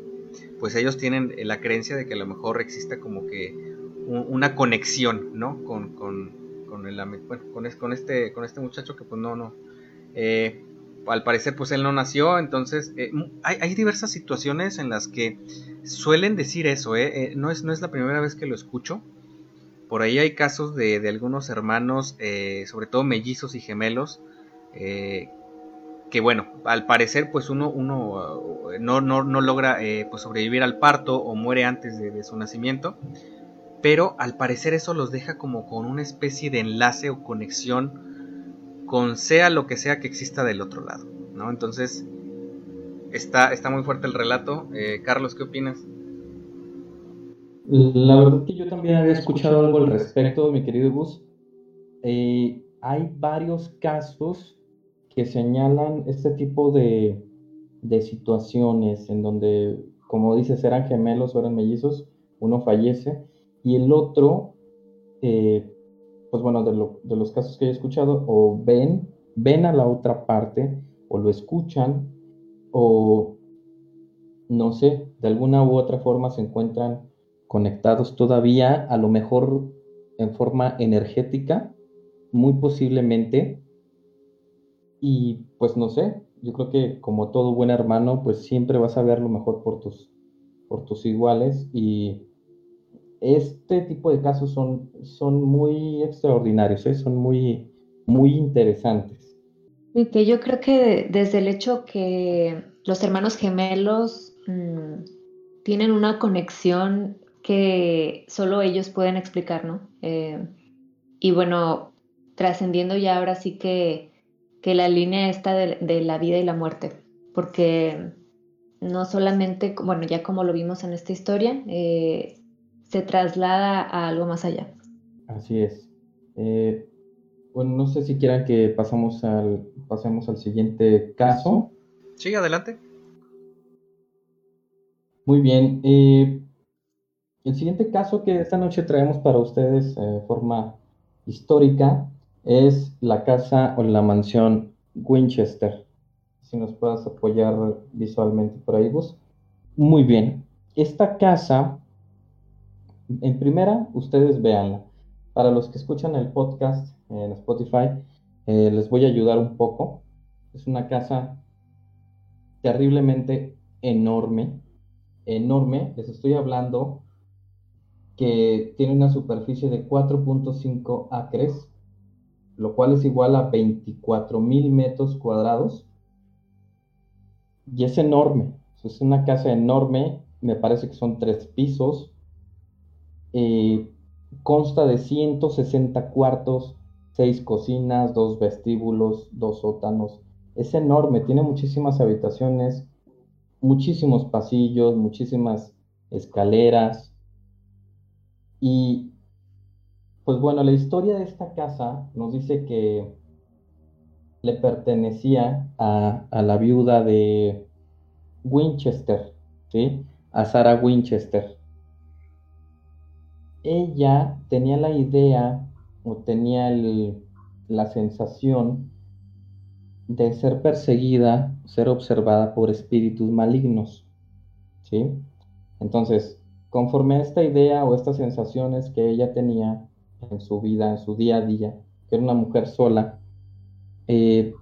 pues ellos tienen la creencia de que a lo mejor exista como que una conexión, ¿no? Con, con, con, el, bueno, con, este, con este muchacho que pues no, no al parecer pues él no nació, entonces eh, hay, diversas situaciones en las que suelen decir eso, eh, eh, no, es, no es la primera vez que lo escucho, por ahí hay casos de, algunos hermanos, sobre todo mellizos y gemelos, que bueno, al parecer pues uno, uno no, no, no, logra pues sobrevivir al parto o muere antes de, de su nacimiento, pero al parecer eso los deja como con una especie de enlace o conexión con sea lo que sea que exista del otro lado, ¿no? Entonces, está, está muy fuerte el relato. Eh, Carlos, ¿qué opinas? La verdad que yo también había escuchado algo al respecto, mi querido Gus. Eh, hay varios casos que señalan este tipo de, situaciones en donde, como dices, eran gemelos o eran mellizos, uno fallece y el otro eh, pues bueno, de, los casos que he escuchado, o ven, ven a la otra parte, o lo escuchan, o no sé, de alguna u otra forma se encuentran conectados todavía, a lo mejor en forma energética, muy posiblemente. Y pues no sé, yo creo que como todo buen hermano, pues siempre vas a ver lo mejor por tus, por tus iguales y este tipo de casos son, son muy extraordinarios, ¿eh? son muy, muy interesantes. Y que yo creo que desde el hecho que los hermanos gemelos mm, tienen una conexión que solo ellos pueden explicar, ¿no? Eh, y bueno, trascendiendo ya ahora sí que, que la línea está de, la vida y la muerte, porque no solamente, bueno, ya como lo vimos en esta historia, eh, se traslada a algo más allá. Así es. Eh, bueno, no sé si quieran que pasamos al, pasemos al siguiente caso. Sí, adelante. Muy bien. Eh, el siguiente caso que esta noche traemos para ustedes eh, de forma histórica es la casa o la mansión Winchester. Si nos puedas apoyar visualmente por ahí, vos. Muy bien. Esta casa en primera, ustedes véanla. Para los que escuchan el podcast en Spotify, eh, les voy a ayudar un poco. Es una casa terriblemente enorme, enorme. Les estoy hablando que tiene una superficie de 4.5 acres, lo cual es igual a 24 mil metros cuadrados. Y es enorme. Es una casa enorme. Me parece que son tres pisos eh, consta de 160 cuartos, 6 cocinas, 2 vestíbulos, 2 sótanos. Es enorme, tiene muchísimas habitaciones, muchísimos pasillos, muchísimas escaleras. Y pues bueno, la historia de esta casa nos dice que le pertenecía a, a la viuda de Winchester, ¿sí? A Sarah Winchester ella tenía la idea o tenía la sensación de ser perseguida, ser observada por espíritus malignos. ¿Sí? Entonces, conforme a esta idea o estas sensaciones que ella tenía en su vida, en su día a día, que era una mujer sola, eh,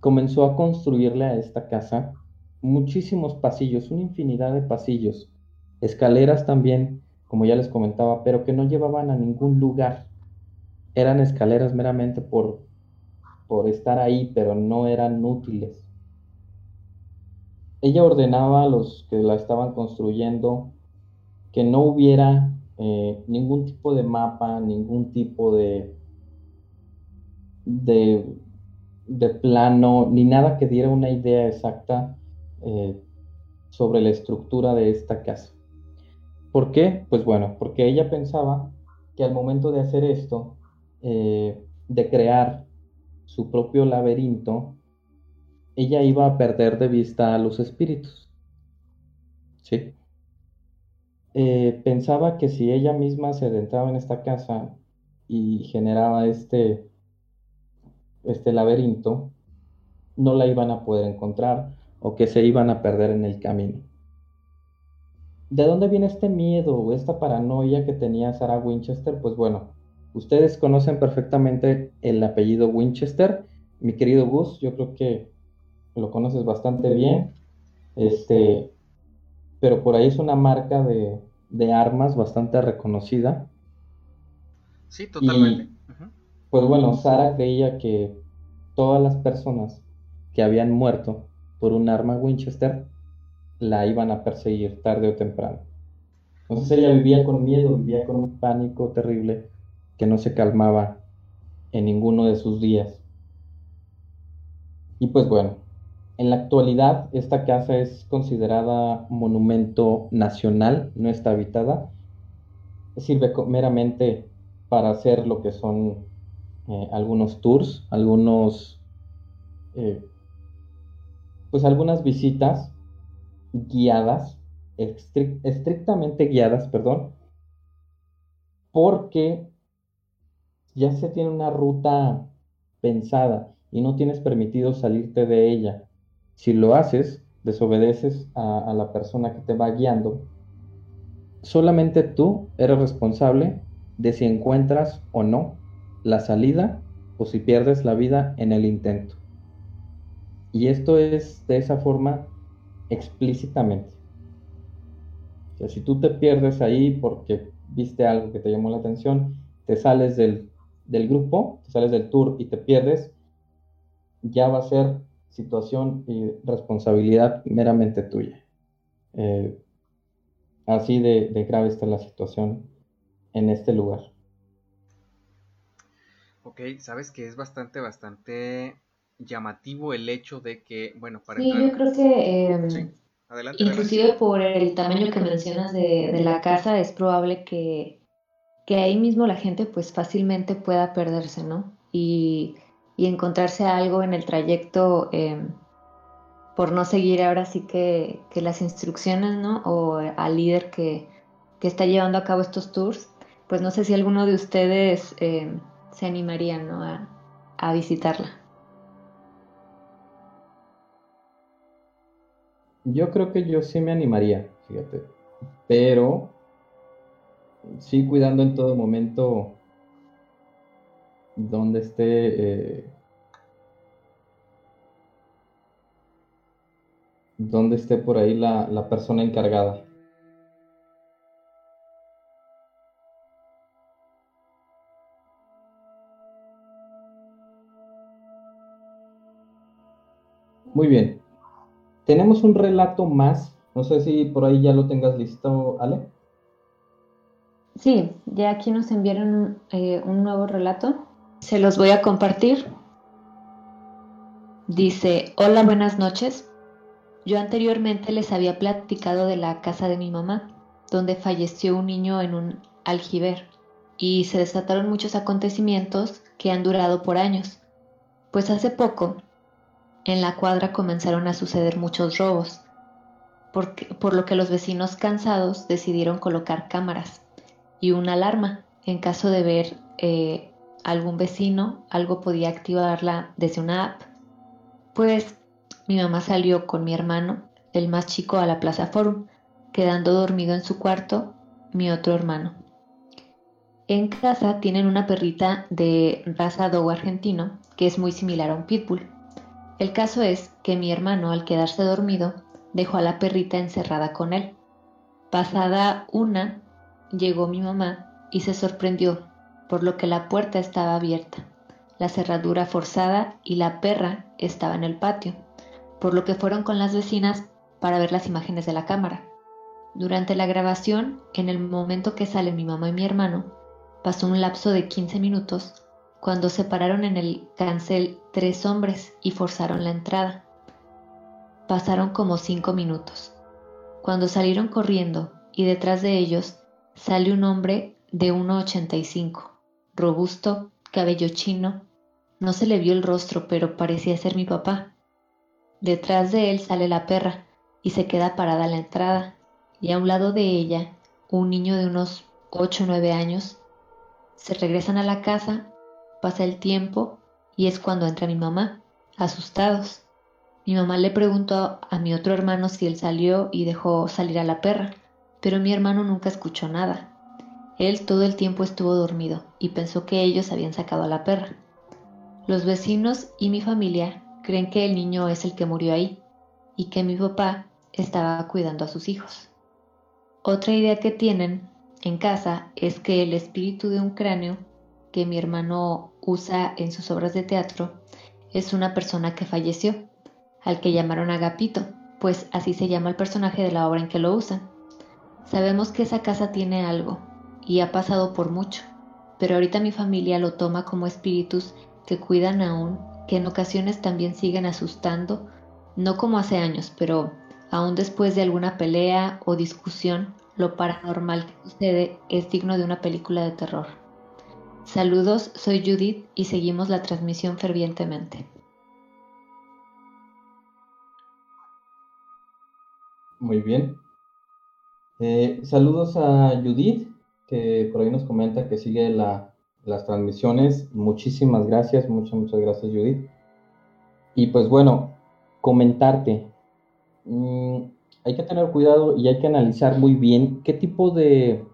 comenzó a construirle a esta casa muchísimos pasillos, una infinidad de pasillos, escaleras también como ya les comentaba, pero que no llevaban a ningún lugar. Eran escaleras meramente por, por estar ahí, pero no eran útiles. Ella ordenaba a los que la estaban construyendo que no hubiera eh, ningún tipo de mapa, ningún tipo de, de, plano, ni nada que diera una idea exacta eh, sobre la estructura de esta casa. ¿Por qué? Pues bueno, porque ella pensaba que al momento de hacer esto, eh, de crear su propio laberinto, ella iba a perder de vista a los espíritus. ¿Sí? Eh, pensaba que si ella misma se adentraba en esta casa y generaba este, este laberinto, no la iban a poder encontrar o que se iban a perder en el camino. ¿De dónde viene este miedo o esta paranoia que tenía Sarah Winchester? Pues bueno, ustedes conocen perfectamente el apellido Winchester. Mi querido Gus, yo creo que lo conoces bastante bien. Este, pero por ahí es una marca de, armas bastante reconocida. Sí, totalmente. pues bueno, Sara creía que todas las personas que habían muerto por un arma Winchester la iban a perseguir tarde o temprano. Entonces ella vivía con miedo, vivía con un pánico terrible que no se calmaba en ninguno de sus días. Y pues bueno, en la actualidad esta casa es considerada monumento nacional, no está habitada. Sirve meramente para hacer lo que son eh, algunos tours, algunos, eh, pues algunas visitas guiadas, estrictamente guiadas, perdón, porque ya se tiene una ruta pensada y no tienes permitido salirte de ella. Si lo haces, desobedeces a, la persona que te va guiando, solamente tú eres responsable de si encuentras o no la salida o si pierdes la vida en el intento. Y esto es de esa forma explícitamente. O si tú te pierdes ahí porque viste algo que te llamó la atención, te sales del, grupo, te sales del tour y te pierdes, ya va a ser situación y responsabilidad meramente tuya. Eh, así de, de grave está la situación en este lugar. Ok, sabes que es bastante, bastante llamativo el hecho de que, bueno, para... Sí, yo creo que em, inclusive por el tamaño que mencionas de, la casa, es probable que, que, ahí mismo la gente pues fácilmente pueda perderse, ¿no? Y, y encontrarse algo en el trayecto em, por no seguir ahora sí que, que, las instrucciones, ¿no? O al líder que, que está llevando a cabo estos tours, pues no sé si alguno de ustedes eh, se animaría ¿no? a, visitarla. Yo creo que yo sí me animaría, fíjate, pero sí cuidando en todo momento donde esté eh, donde esté por ahí la, la persona encargada. Muy bien. Tenemos un relato más. No sé si por ahí ya lo tengas listo, Ale. Sí, ya aquí nos enviaron eh, un nuevo relato. Se los voy a compartir. Dice, hola, buenas noches. Yo anteriormente les había platicado de la casa de mi mamá, donde falleció un niño en un aljiber, y se desataron muchos acontecimientos que han durado por años. Pues hace poco en la cuadra comenzaron a suceder muchos robos, por lo que los vecinos cansados decidieron colocar cámaras y una alarma. En caso de ver eh, algún vecino, algo podía activarla desde una app. Pues mi mamá salió con mi hermano, el más chico, a la Plaza Forum, quedando dormido en su cuarto mi otro hermano. En casa tienen una perrita de raza dogo argentino que es muy similar a un pitbull. El caso es que mi hermano, al quedarse dormido, dejó a la perrita encerrada con él. Pasada una, llegó mi mamá y se sorprendió, por lo que la puerta estaba abierta, la cerradura forzada y la perra estaba en el patio, por lo que fueron con las vecinas para ver las imágenes de la cámara. Durante la grabación, en el momento que salen mi mamá y mi hermano, pasó un lapso de 15 minutos cuando se pararon en el cancel tres hombres y forzaron la entrada. Pasaron como cinco minutos. Cuando salieron corriendo y detrás de ellos sale un hombre de 1,85, robusto, cabello chino. No se le vio el rostro, pero parecía ser mi papá. Detrás de él sale la perra y se queda parada a la entrada, y a un lado de ella, un niño de unos 8 o 9 años. Se regresan a la casa Pasa el tiempo y es cuando entra mi mamá, asustados. Mi mamá le preguntó a mi otro hermano si él salió y dejó salir a la perra, pero mi hermano nunca escuchó nada. Él todo el tiempo estuvo dormido y pensó que ellos habían sacado a la perra. Los vecinos y mi familia creen que el niño es el que murió ahí y que mi papá estaba cuidando a sus hijos. Otra idea que tienen en casa es que el espíritu de un cráneo que mi hermano usa en sus obras de teatro es una persona que falleció, al que llamaron Agapito, pues así se llama el personaje de la obra en que lo usan. Sabemos que esa casa tiene algo y ha pasado por mucho, pero ahorita mi familia lo toma como espíritus que cuidan aún, que en ocasiones también siguen asustando, no como hace años, pero aún después de alguna pelea o discusión, lo paranormal que sucede es digno de una película de terror. Saludos, soy Judith y seguimos la transmisión fervientemente. Muy bien. Eh, saludos a Judith, que por ahí nos comenta que sigue las transmisiones. Muchísimas gracias, muchas, muchas gracias Judith. Y pues bueno, comentarte. Mm, hay que tener cuidado y hay que analizar muy bien qué tipo de,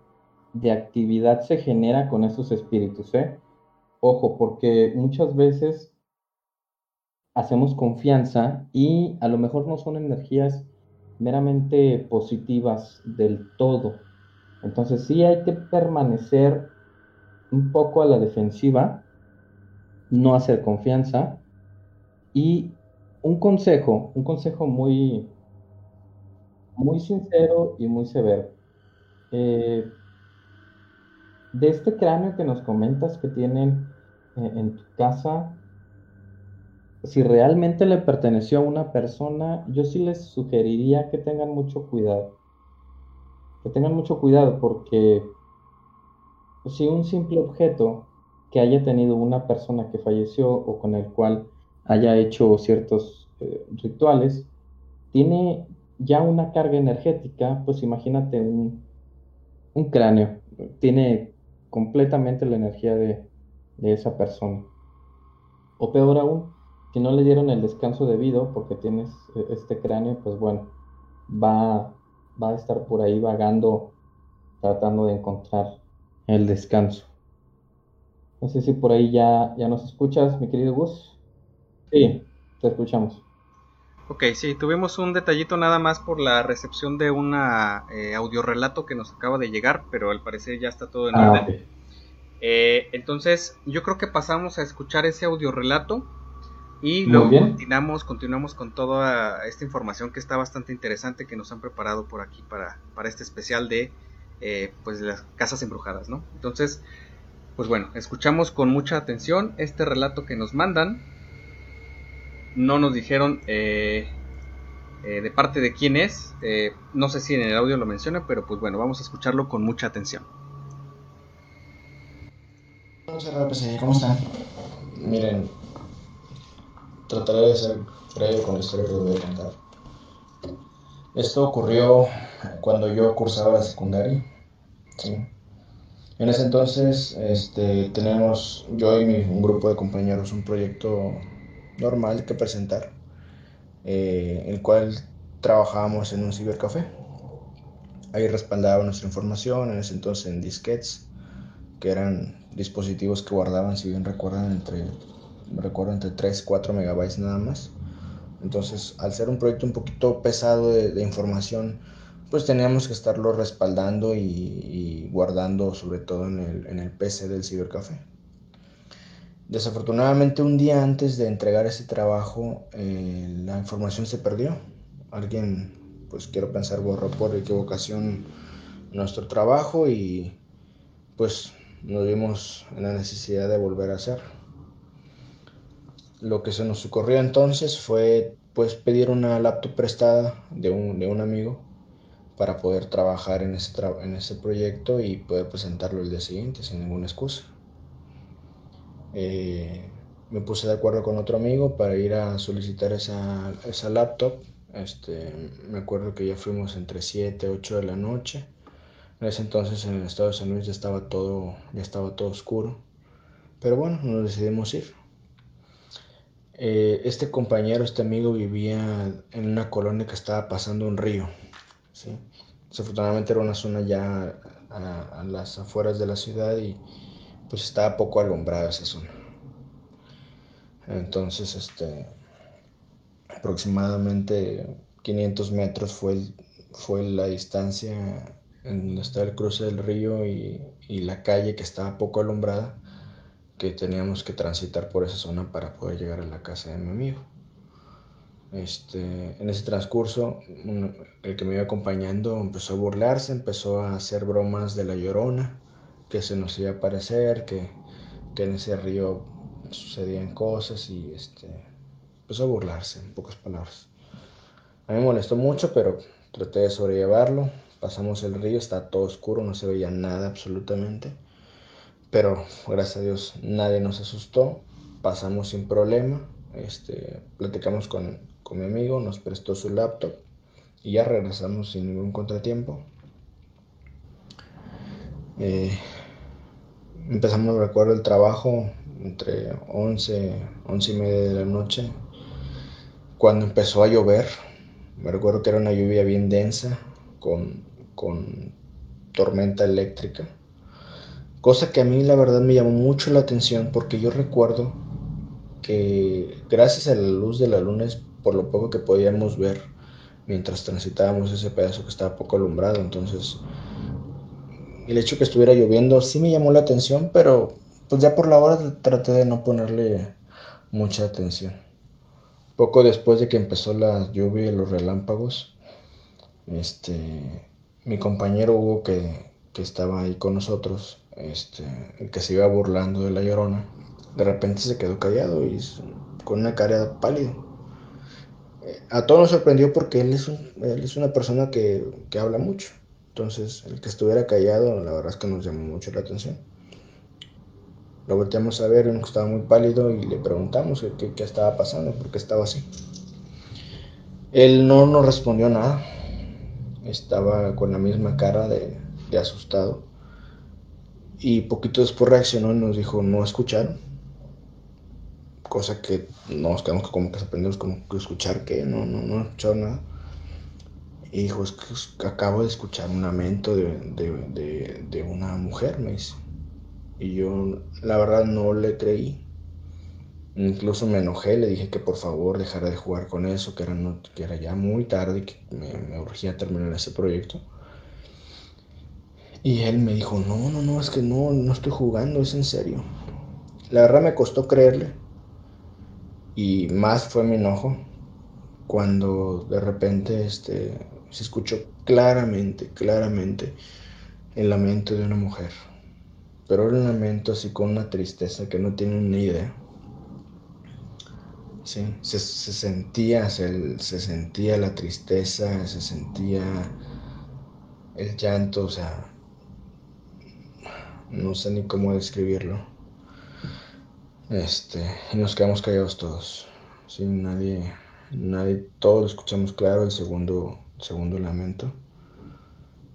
de actividad se genera con esos espíritus, ¿eh? Ojo, porque muchas veces hacemos confianza y a lo mejor no son energías meramente positivas del todo. Entonces sí hay que permanecer un poco a la defensiva, no hacer confianza y un consejo, un consejo muy, muy sincero y muy severo. Eh, de este cráneo que nos comentas que tienen eh, en tu casa, si realmente le perteneció a una persona, yo sí les sugeriría que tengan mucho cuidado. Que tengan mucho cuidado porque si un simple objeto que haya tenido una persona que falleció o con el cual haya hecho ciertos eh, rituales, tiene ya una carga energética, pues imagínate un, un cráneo, tiene completamente la energía de, de esa persona. O peor aún, si no le dieron el descanso debido porque tienes eh, este cráneo, pues bueno, va, va a estar por ahí vagando tratando de encontrar el descanso. No sé si por ahí ya, ya nos escuchas, mi querido Gus. Sí, te escuchamos. Ok, sí, tuvimos un detallito nada más por la recepción de una eh, audiorelato que nos acaba de llegar, pero al parecer ya está todo en ah, orden. Eh, entonces, yo creo que pasamos a escuchar ese audiorelato y luego continuamos, continuamos con toda esta información que está bastante interesante que nos han preparado por aquí para, para este especial de eh, pues las casas embrujadas, ¿no? Entonces, pues bueno, escuchamos con mucha atención este relato que nos mandan. No nos dijeron eh, eh, de parte de quién es. no sé si en el audio lo menciona, pero pues bueno, vamos a escucharlo con mucha atención. ¿cómo están? Miren, trataré de ser breve con la historia que voy a contar. Esto ocurrió cuando yo cursaba la secundaria. En ese entonces este, tenemos yo y mi, un grupo de compañeros un proyecto normal que presentar, eh, el cual trabajábamos en un cibercafé. Ahí respaldaba nuestra información, en ese entonces en disquets, que eran dispositivos que guardaban, si bien recuerdan, entre recuerdo entre 3 4 megabytes nada más. Entonces, al ser un proyecto un poquito pesado de, información, pues teníamos que estarlo respaldando y, guardando sobre todo en el, en el, PC del cibercafé. Desafortunadamente un día antes de entregar ese trabajo eh, la información se perdió. Alguien, pues quiero pensar, borró por equivocación nuestro trabajo y pues nos vimos en la necesidad de volver a hacer lo que se nos ocurrió entonces fue pues pedir una laptop prestada de un, de un amigo para poder trabajar en ese, en ese proyecto y poder presentarlo el día siguiente sin ninguna excusa. Eh, me puse de acuerdo con otro amigo para ir a solicitar esa, esa laptop. Este, me acuerdo que ya fuimos entre 7 y 8 de la noche. En ese entonces en el estado de San Luis ya estaba todo, ya estaba todo oscuro. Pero bueno, nos decidimos ir. Eh, este compañero, este amigo vivía en una colonia que estaba pasando un río. ¿sí? Desafortunadamente era una zona ya a, las afueras de la ciudad y pues estaba poco alumbrada esa zona. Entonces, este, aproximadamente 500 metros fue, fue la distancia en donde está el cruce del río y, y la calle que estaba poco alumbrada que teníamos que transitar por esa zona para poder llegar a la casa de mi amigo. Este, en ese transcurso, el que me iba acompañando empezó a burlarse, empezó a hacer bromas de la llorona, que se nos iba a aparecer, que, que en ese río sucedían cosas y este, empezó a burlarse, en pocas palabras. A mí me molestó mucho, pero traté de sobrellevarlo. Pasamos el río, está todo oscuro, no se veía nada absolutamente. Pero gracias a Dios nadie nos asustó, pasamos sin problema, este, platicamos con, con mi amigo, nos prestó su laptop y ya regresamos sin ningún contratiempo. Eh, empezamos, recuerdo, el trabajo entre 11, 11 y media de la noche, cuando empezó a llover, Me recuerdo que era una lluvia bien densa, con, con tormenta eléctrica. Cosa que a mí la verdad me llamó mucho la atención porque yo recuerdo que gracias a la luz de la luna es por lo poco que podíamos ver mientras transitábamos ese pedazo que estaba poco alumbrado. Entonces, el hecho que estuviera lloviendo sí me llamó la atención, pero pues ya por la hora traté de no ponerle mucha atención. Poco después de que empezó la lluvia y los relámpagos, este, mi compañero Hugo que, que estaba ahí con nosotros, este, el que se iba burlando de la llorona, de repente se quedó callado y con una cara pálida. A todos nos sorprendió porque él es, él es una persona que, que habla mucho. Entonces, el que estuviera callado, la verdad es que nos llamó mucho la atención. Lo volteamos a ver, estaba muy pálido y le preguntamos qué, estaba pasando, por qué estaba así. Él no nos respondió nada, estaba con la misma cara de, asustado. Y poquito después reaccionó y nos dijo, no escucharon. Cosa que nos quedamos como que aprendemos como escuchar que no, no, no escucharon nada. Y dijo, es que acabo de escuchar un lamento de, de, de, una mujer, me dice. Y yo la verdad no le creí. Incluso me enojé, le dije que por favor dejara de jugar con eso, que era, no, que era ya muy tarde, que me, me urgía terminar ese proyecto. Y él me dijo, no, no, no, es que no, no estoy jugando, es en serio. La verdad me costó creerle. Y más fue mi enojo cuando de repente este, se escuchó claramente, claramente el lamento de una mujer. Pero era un lamento así con una tristeza que no tiene ni idea. Sí, se, se sentía, se, se sentía la tristeza, se sentía el llanto, o sea, no sé ni cómo describirlo. Este, y nos quedamos callados todos. Sin nadie, nadie, todos lo escuchamos claro el segundo, segundo lamento.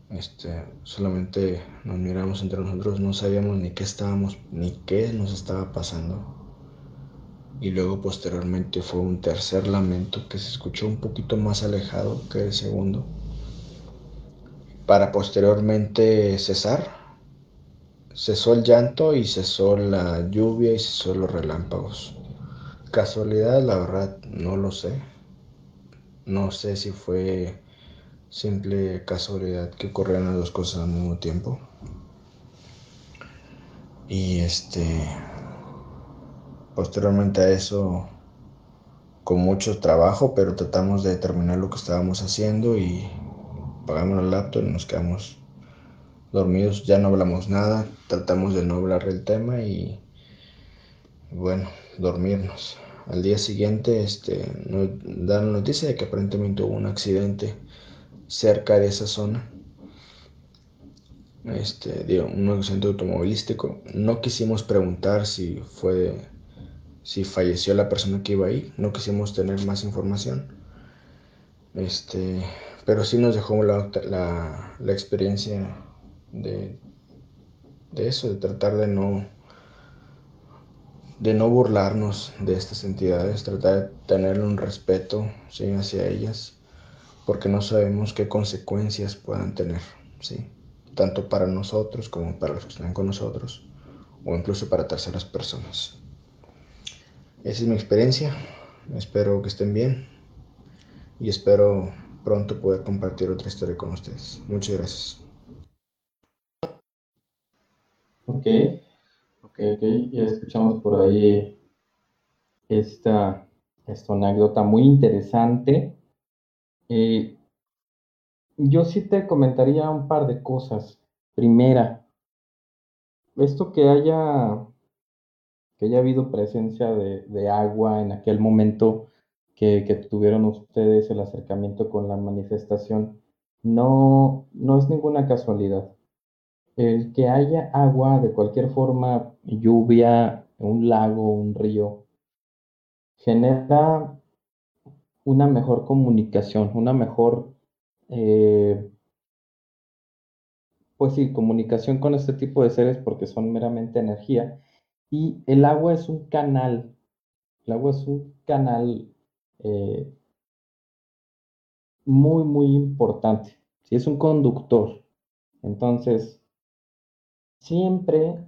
Este, solamente nos miramos entre nosotros, no sabíamos ni qué estábamos, ni qué nos estaba pasando. Y luego posteriormente fue un tercer lamento que se escuchó un poquito más alejado que el segundo. Para posteriormente cesar Cesó el llanto y cesó la lluvia y cesó los relámpagos. Casualidad, la verdad, no lo sé. No sé si fue simple casualidad que ocurrieran las dos cosas al mismo tiempo. Y este, posteriormente a eso, con mucho trabajo, pero tratamos de terminar lo que estábamos haciendo y pagamos el laptop y nos quedamos dormidos, ya no hablamos nada, tratamos de no hablar del tema y bueno, dormirnos. Al día siguiente este, nos dan noticia de que aparentemente hubo un accidente cerca de esa zona. Este, digo, un accidente automovilístico. No quisimos preguntar si fue, si falleció la persona que iba ahí. No quisimos tener más información. Este, pero sí nos dejó la, la, la experiencia de, de eso, de tratar de no, de no burlarnos de estas entidades, tratar de tener un respeto ¿sí? hacia ellas, porque no sabemos qué consecuencias puedan tener, ¿sí? tanto para nosotros como para los que están con nosotros, o incluso para terceras personas. Esa es mi experiencia, espero que estén bien y espero pronto poder compartir otra historia con ustedes. Muchas gracias. Ok, ok, ok. Ya escuchamos por ahí esta, esta anécdota muy interesante. Eh, yo sí te comentaría un par de cosas. Primera, esto que haya, que haya habido presencia de, agua en aquel momento que, que, tuvieron ustedes el acercamiento con la manifestación, no, no es ninguna casualidad el que haya agua de cualquier forma, lluvia, un lago, un río, genera una mejor comunicación, una mejor, eh, pues sí, comunicación con este tipo de seres porque son meramente energía. Y el agua es un canal, el agua es un canal eh, muy, muy importante. Si es un conductor, entonces siempre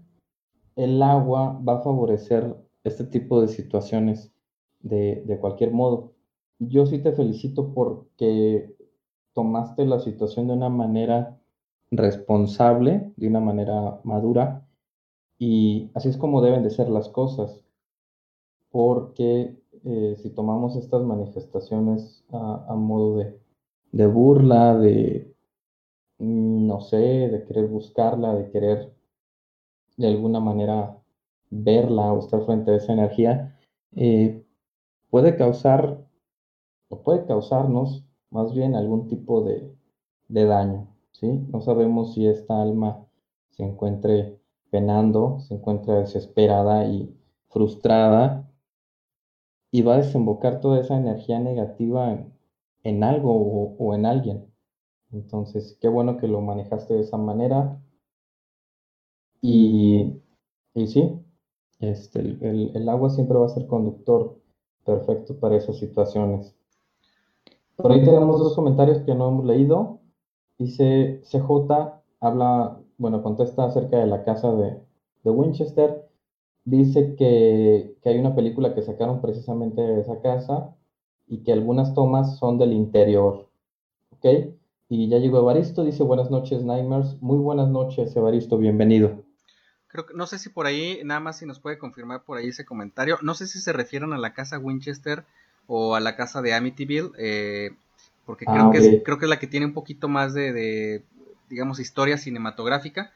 el agua va a favorecer este tipo de situaciones de, de cualquier modo. Yo sí te felicito porque tomaste la situación de una manera responsable, de una manera madura, y así es como deben de ser las cosas, porque eh, si tomamos estas manifestaciones a, modo de, burla, de, mm, no sé, de querer buscarla, de querer de alguna manera verla o estar frente a esa energía, eh, puede causar o puede causarnos más bien algún tipo de, de daño, ¿sí? No sabemos si esta alma se encuentre penando, se encuentra desesperada y frustrada y va a desembocar toda esa energía negativa en, algo o, en alguien. Entonces, qué bueno que lo manejaste de esa manera. Y, y sí, este, el, el, agua siempre va a ser conductor perfecto para esas situaciones. Por ahí tenemos dos comentarios que no hemos leído. Dice CJ, habla, bueno, contesta acerca de la casa de, de Winchester dice que, hay una película que sacaron precisamente de esa casa y que algunas tomas son del interior. ¿Ok? Y ya llegó Evaristo, dice buenas noches, Nightmares. Muy buenas noches, Evaristo, bienvenido. Creo que, no sé si por ahí, nada más si nos puede confirmar por ahí ese comentario. No sé si se refieren a la casa Winchester o a la casa de Amityville, eh, porque creo, ah, que es, creo que es la que tiene un poquito más de, de digamos, historia cinematográfica.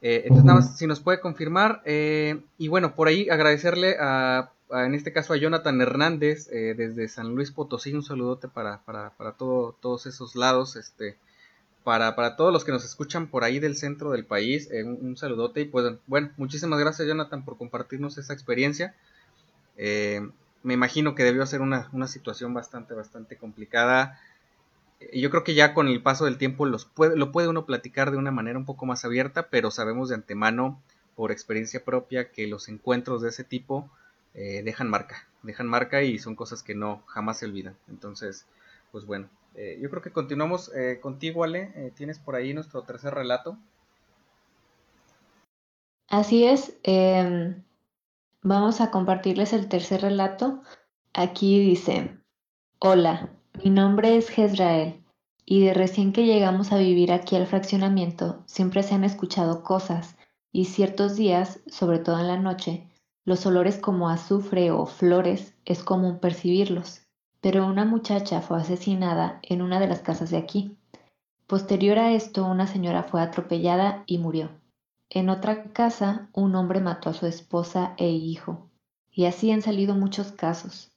Eh, entonces, nada más, si nos puede confirmar. Eh, y bueno, por ahí agradecerle a, en este caso, a Jonathan Hernández, eh, desde San Luis Potosí, un saludote para, para, para todo, todos esos lados, este, para, para, todos los que nos escuchan por ahí del centro del país, un, saludote. Y pues, bueno, muchísimas gracias, Jonathan, por compartirnos esa experiencia. Me imagino que debió ser una, una situación bastante, bastante complicada yo creo que ya con el paso del tiempo los puede, lo puede uno platicar de una manera un poco más abierta, pero sabemos de antemano, por experiencia propia, que los encuentros de ese tipo eh, dejan marca, dejan marca y son cosas que no jamás se olvidan. Entonces, pues bueno, eh, yo creo que continuamos eh, contigo, Ale. tienes por ahí nuestro tercer relato. Así es. Em, vamos a compartirles el tercer relato. Aquí dice, hola, mi nombre es Jezrael, y de recién que llegamos a vivir aquí al fraccionamiento, siempre se han escuchado cosas, y ciertos días, sobre todo en la noche, los olores como azufre o flores es común percibirlos. Pero una muchacha fue asesinada en una de las casas de aquí. Posterior a esto, una señora fue atropellada y murió. En otra casa, un hombre mató a su esposa e hijo. Y así han salido muchos casos.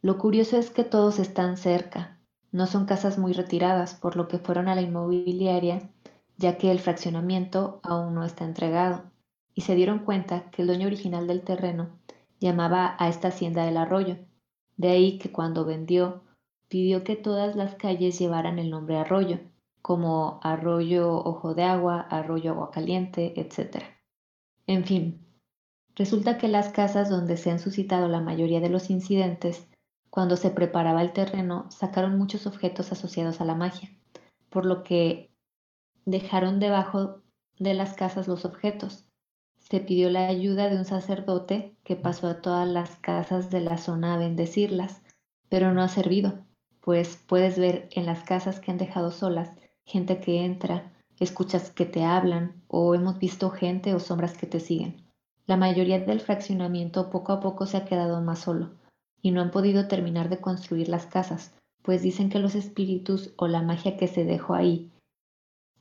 Lo curioso es que todos están cerca, no son casas muy retiradas, por lo que fueron a la inmobiliaria, ya que el fraccionamiento aún no está entregado, y se dieron cuenta que el dueño original del terreno llamaba a esta hacienda del arroyo. De ahí que cuando vendió, pidió que todas las calles llevaran el nombre arroyo, como arroyo ojo de agua, arroyo agua caliente, etc. En fin, resulta que las casas donde se han suscitado la mayoría de los incidentes cuando se preparaba el terreno, sacaron muchos objetos asociados a la magia, por lo que dejaron debajo de las casas los objetos. Se pidió la ayuda de un sacerdote que pasó a todas las casas de la zona a bendecirlas, pero no ha servido, pues puedes ver en las casas que han dejado solas gente que entra, escuchas que te hablan o hemos visto gente o sombras que te siguen. La mayoría del fraccionamiento poco a poco se ha quedado más solo y no han podido terminar de construir las casas, pues dicen que los espíritus o la magia que se dejó ahí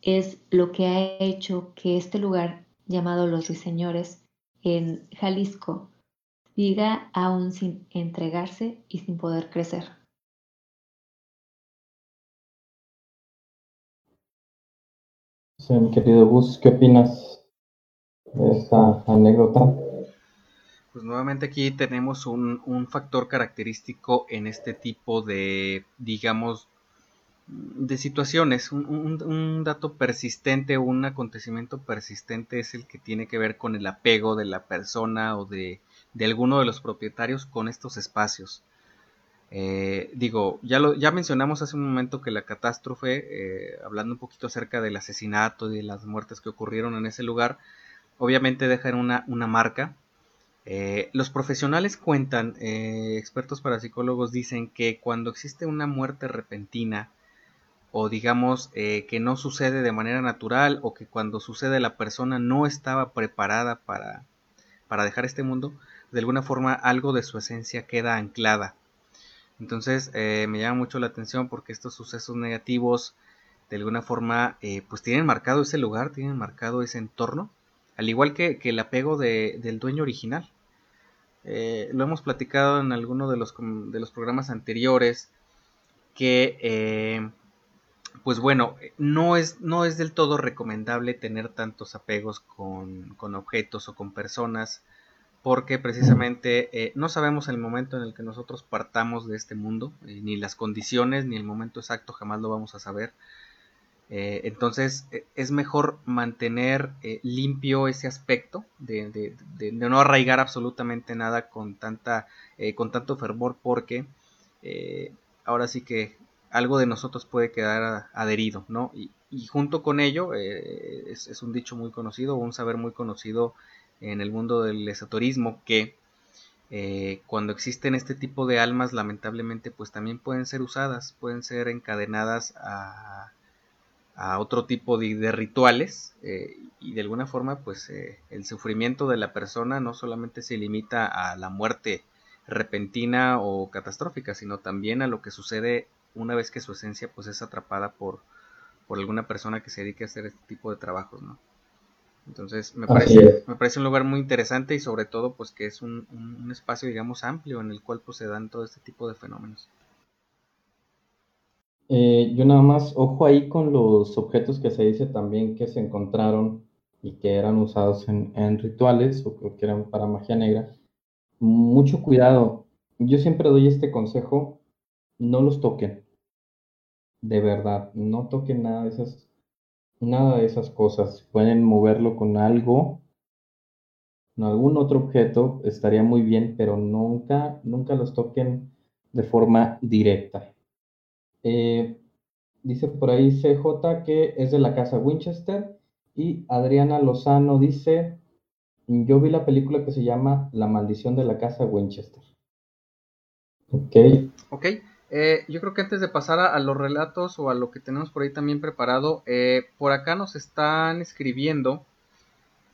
es lo que ha hecho que este lugar llamado Los Ruiseñores en Jalisco siga aún sin entregarse y sin poder crecer. Sí, querido Gus, ¿qué opinas de esta anécdota? Pues nuevamente aquí tenemos un, factor característico en este tipo de, digamos, de situaciones. Un, dato persistente un acontecimiento persistente es el que tiene que ver con el apego de la persona o de, alguno de los propietarios con estos espacios. Eh, digo, ya, lo, ya mencionamos hace un momento que la catástrofe, eh, hablando un poquito acerca del asesinato y de las muertes que ocurrieron en ese lugar, obviamente dejan una, una marca. Eh, los profesionales cuentan, expertos parapsicólogos dicen que cuando existe una muerte repentina, o digamos que no sucede de manera natural, o que cuando sucede la persona no estaba preparada para, para dejar este mundo, de alguna forma algo de su esencia queda anclada entonces eh, me llama mucho la atención porque estos sucesos negativos de alguna forma eh, pues tienen marcado ese lugar, tienen marcado ese entorno, al igual que, el apego del dueño original. Eh, lo hemos platicado en alguno de los, de los programas anteriores que pues bueno, no es, no es del todo recomendable tener tantos apegos con, con objetos o con personas porque precisamente eh, no sabemos el momento en el que nosotros partamos de este mundo, eh, ni las condiciones, ni el momento exacto, jamás lo vamos a saber. Eh, entonces es mejor mantener limpio ese aspecto de, no arraigar absolutamente nada con, tanta, con tanto fervor porque ahora sí que algo de nosotros puede quedar adherido, ¿no? Y, junto con ello es, es, un dicho muy conocido, un saber muy conocido en el mundo del esoterismo que eh, cuando existen este tipo de almas lamentablemente pues también pueden ser usadas, pueden ser encadenadas a, otro tipo de, rituales eh, y de alguna forma pues eh, el sufrimiento de la persona no solamente se limita a la muerte repentina o catastrófica sino también a lo que sucede una vez que su esencia pues es atrapada por, por alguna persona que se dedique a hacer este tipo de trabajos, ¿no? Entonces me parece, me parece un lugar muy interesante y sobre todo pues que es un, espacio digamos amplio en el cual pues se dan todo este tipo de fenómenos. Eh, yo nada más, ojo ahí con los objetos que se dice también que se encontraron y que eran usados en, en rituales o que eran para magia negra. Mucho cuidado. Yo siempre doy este consejo, no los toquen. De verdad, no toquen nada de esas Nada de esas cosas. Pueden moverlo con algo, con algún otro objeto, estaría muy bien, pero nunca, nunca los toquen de forma directa. Eh, dice por ahí CJ que es de la casa Winchester y Adriana Lozano dice, yo vi la película que se llama La maldición de la casa Winchester. Ok. Ok. Eh, yo creo que antes de pasar a, los relatos o a lo que tenemos por ahí también preparado, eh, por acá nos están escribiendo.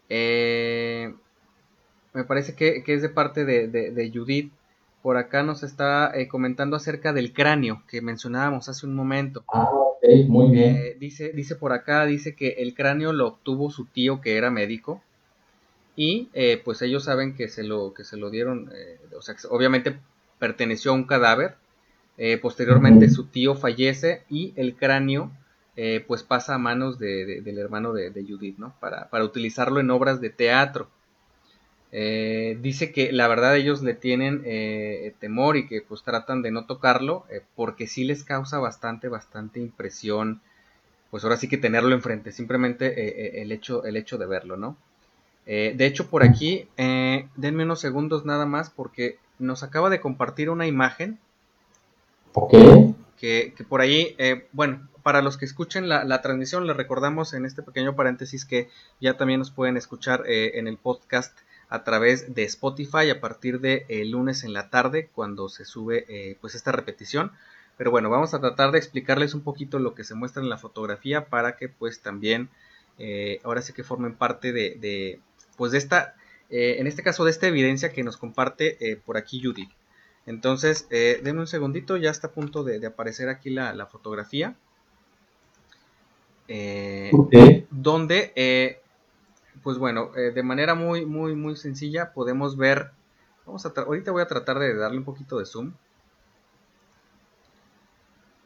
Eh, me parece que, es de parte de, Judith. Por acá nos está comentando acerca del cráneo que mencionábamos hace un momento. Ah, muy bien. dice, dice por acá, dice que el cráneo lo obtuvo su tío que era médico. Y pues ellos saben que se lo, que se lo dieron, o sea, obviamente perteneció a un cadáver eh, posteriormente su tío fallece y el cráneo eh, pues pasa a manos del hermano de, Judith, ¿no? Para, utilizarlo en obras de teatro. Eh, dice que la verdad ellos le tienen temor y que pues tratan de no tocarlo porque sí les causa bastante, bastante impresión. Pues ahora sí que tenerlo enfrente, simplemente el, hecho, el hecho de verlo, ¿no? de hecho, por aquí, denme unos segundos nada más porque nos acaba de compartir una imagen Ok. Que, por ahí, eh, bueno, para los que escuchen la, transmisión, les recordamos en este pequeño paréntesis que ya también nos pueden escuchar eh, en el podcast a través de Spotify a partir de el lunes en la tarde cuando se sube eh, pues esta repetición. Pero bueno, vamos a tratar de explicarles un poquito lo que se muestra en la fotografía para que pues también ahora sí que formen parte de, de pues de esta, en este caso de esta evidencia que nos comparte por aquí Judy. Entonces, eh, denme un segundito, ya está a punto de, aparecer aquí la, fotografía. Eh, donde, eh, pues bueno, eh, de manera muy, muy, muy sencilla podemos ver, vamos a ahorita voy a tratar de darle un poquito de zoom.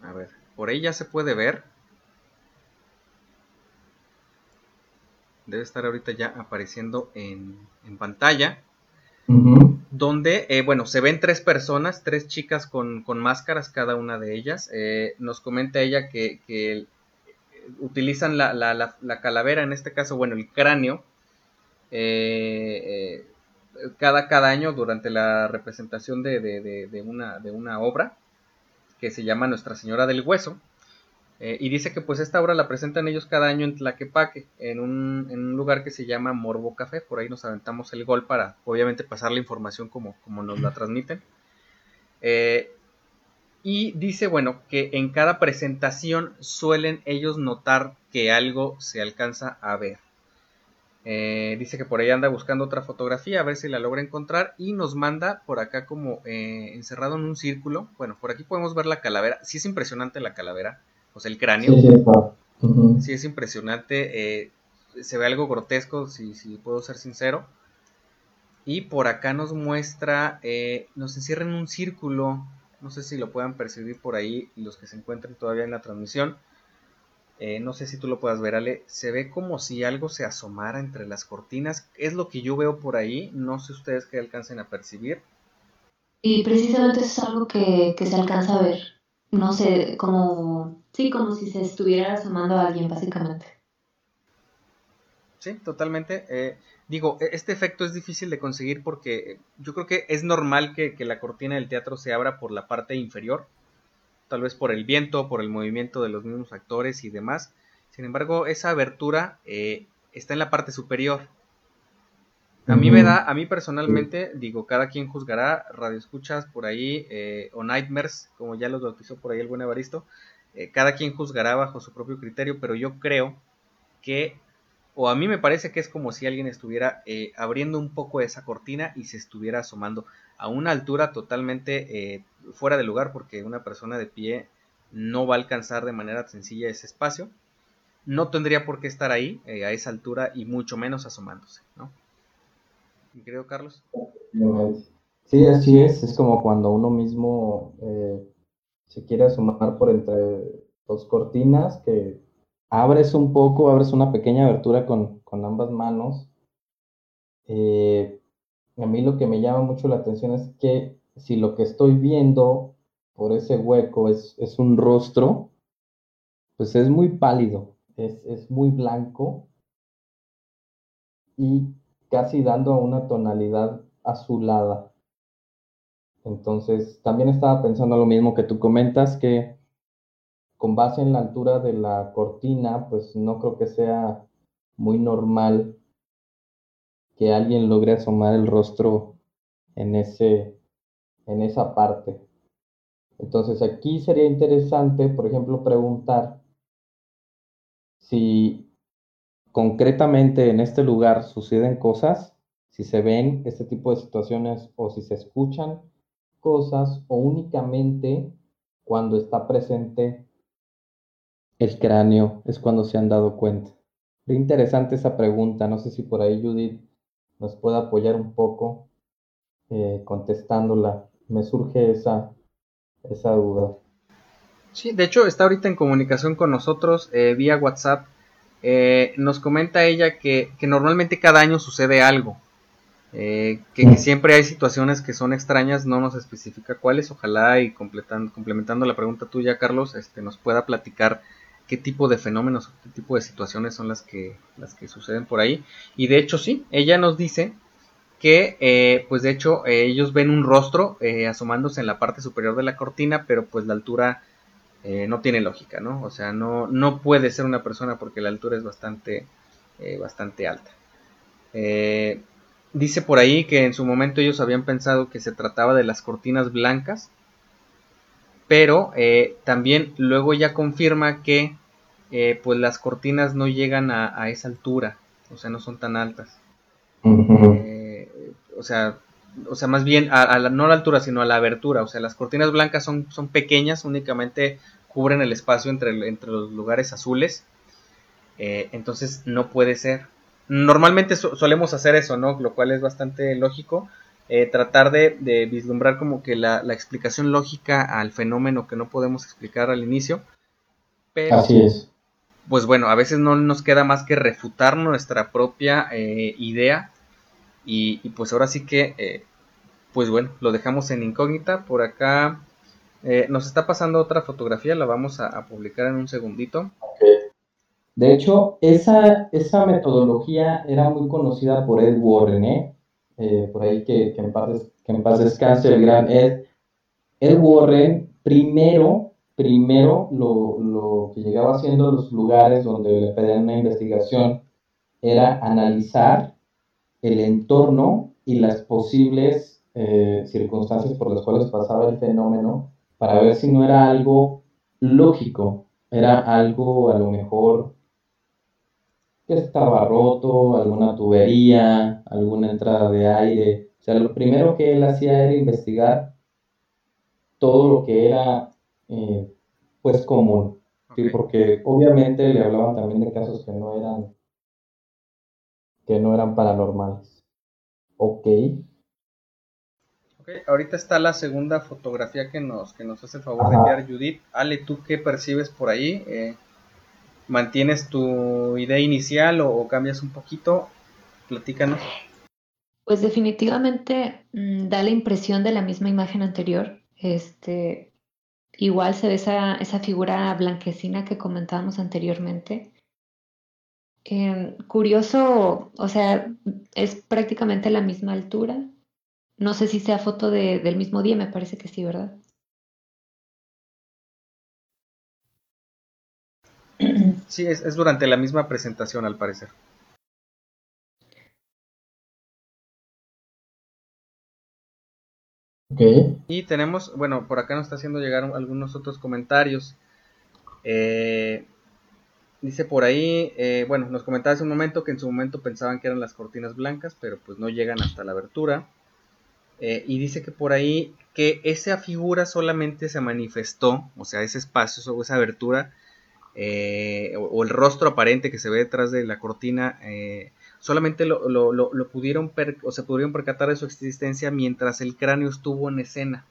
A ver, por ahí ya se puede ver. Debe estar ahorita ya apareciendo en, en pantalla donde, eh, bueno, se ven tres personas, tres chicas con, máscaras cada una de ellas. Eh, nos comenta ella que, que utilizan la, la, la, calavera, en este caso, bueno, el cráneo, eh, cada, cada año durante la representación de, de, de, una, de una obra. que se llama Nuestra Señora del Hueso. Eh, y dice que pues esta obra la presentan ellos cada año en Tlaquepaque, en un, en un lugar que se llama Morbo Café. Por ahí nos aventamos el gol para obviamente pasar la información como, como nos la transmiten. Eh, y dice, bueno, que en cada presentación suelen ellos notar que algo se alcanza a ver. Eh, dice que por ahí anda buscando otra fotografía, a ver si la logra encontrar. Y nos manda por acá como encerrado en un círculo. Bueno, por aquí podemos ver la calavera. Sí es impresionante la calavera o sea, el cráneo. Sí, es impresionante. Eh, se ve algo grotesco, si, si, puedo ser sincero. Y por acá nos muestra, eh, nos encierra en un círculo. No sé si lo puedan percibir por ahí los que se encuentren todavía en la transmisión. Eh, no sé si tú lo puedas ver, Ale. Se ve como si algo se asomara entre las cortinas. Es lo que yo veo por ahí. No sé ustedes que alcancen a percibir. Y precisamente es algo que, que se alcanza a ver. No sé, como Sí, como si se estuviera asomando a alguien, básicamente. Sí, totalmente. Eh, digo, e-, este efecto es difícil de conseguir porque yo creo que es normal que, la cortina del teatro se abra por la parte inferior, tal vez por el viento, por el movimiento de los mismos actores y demás. Sin embargo, esa abertura eh, está en la parte superior. A mí me da, a mí personalmente, digo, cada quien juzgará, radio escuchas por ahí, eh, o Nightmares, como ya los bautizó por ahí el buen Evaristo, eh, cada quien juzgará bajo su propio criterio, pero yo creo que, o a mí me parece que es como si alguien estuviera eh, abriendo un poco esa cortina y se estuviera asomando a una altura totalmente eh, fuera de lugar, porque una persona de pie no va a alcanzar de manera sencilla ese espacio. No tendría por qué estar ahí a esa altura y mucho menos asomándose, ¿no? ¿Mi querido Carlos? Sí, así es. Es como cuando uno mismo se quiere asomar por entre dos cortinas, que abres un poco, abres una pequeña abertura con, ambas manos. Eh, a mí lo que me llama mucho la atención es que si lo que estoy viendo por ese hueco es, es un rostro, pues es muy pálido, es, es muy blanco y casi dando una tonalidad azulada. Entonces, también estaba pensando lo mismo que tú comentas, que con base en la altura de la cortina, pues no creo que sea muy normal que alguien logre asomar el rostro en, ese, en esa parte. Entonces, aquí sería interesante, por ejemplo, preguntar si concretamente en este lugar suceden cosas, si se ven este tipo de situaciones o si se escuchan cosas o únicamente cuando está presente el cráneo es cuando se han dado cuenta. Es interesante esa pregunta, no sé si por ahí Judith nos puede apoyar un poco eh, contestándola. Me surge esa, esa duda. Sí, de hecho está ahorita en comunicación con nosotros eh, vía WhatsApp. Eh, nos comenta ella que, que normalmente cada año sucede algo. Eh, que, siempre hay situaciones que son extrañas, no nos especifica cuáles, ojalá y complementando la pregunta tuya, Carlos, este, nos pueda platicar qué tipo de fenómenos, qué tipo de situaciones son las que, las que suceden por ahí. Y de hecho sí, ella nos dice que eh, pues de hecho eh, ellos ven un rostro asomándose en la parte superior de la cortina, pero pues la altura no tiene lógica, ¿no? O sea, no, no puede ser una persona porque la altura es bastante, bastante alta. Dice por ahí que en su momento ellos habían pensado que se trataba de las cortinas blancas, pero eh, también luego ya confirma que eh, pues las cortinas no llegan a, esa altura, o sea, no son tan altas. Eh, o sea, o sea, más bien a, no a la altura, sino a la abertura. O sea, las cortinas blancas son, son pequeñas, únicamente cubren el espacio entre, entre los lugares azules. entonces no puede ser normalmente solemos hacer eso, ¿no? Lo cual es bastante lógico. Eh, tratar de, vislumbrar como que la, explicación lógica al fenómeno que no podemos explicar al inicio. Pero, Así es. Pues bueno, a veces no nos queda más que refutar nuestra propia eh, idea. Y, pues ahora sí que, eh, pues bueno, lo dejamos en incógnita. Por acá nos está pasando otra fotografía, la vamos a, publicar en un segundito. De hecho, esa, esa metodología era muy conocida por Ed Warren, ¿eh? eh por ahí que, que, en paz, que en paz descanse el gran Ed. Ed Warren primero, primero lo, lo que llegaba haciendo los lugares donde le pedían una investigación era analizar el entorno y las posibles eh, circunstancias por las cuales pasaba el fenómeno para ver si no era algo lógico, era algo a lo mejor que estaba roto, alguna tubería, alguna entrada de aire. O sea, lo primero que él hacía era investigar todo lo que era eh, pues común, porque obviamente le hablaban también de casos que no eran que no eran paranormales. Ok. Ok, ahorita está la segunda fotografía que nos, que nos hace el favor de enviar Judith. Ale, ¿tú qué percibes por ahí? Eh, ¿Mantienes tu idea inicial o, cambias un poquito? Platícanos. Pues definitivamente mm, da la impresión de la misma imagen anterior. Este, igual se ve esa, esa figura blanquecina que comentábamos anteriormente. Em, curioso, o sea, es prácticamente la misma altura. No sé si sea foto de, del mismo día, me parece que sí, ¿verdad? Sí, es, es durante la misma presentación, al parecer. Okay. Y tenemos, bueno, por acá nos está haciendo llegar algunos otros comentarios. Eh, Dice por ahí, eh, bueno, nos comentaba hace un momento que en su momento pensaban que eran las cortinas blancas, pero pues no llegan hasta la abertura. Eh, y dice que por ahí que esa figura solamente se manifestó, o sea, ese espacio o esa abertura, eh, o, el rostro aparente que se ve detrás de la cortina, solamente lo, pudieron o se pudieron percatar de su existencia mientras el cráneo estuvo en escena.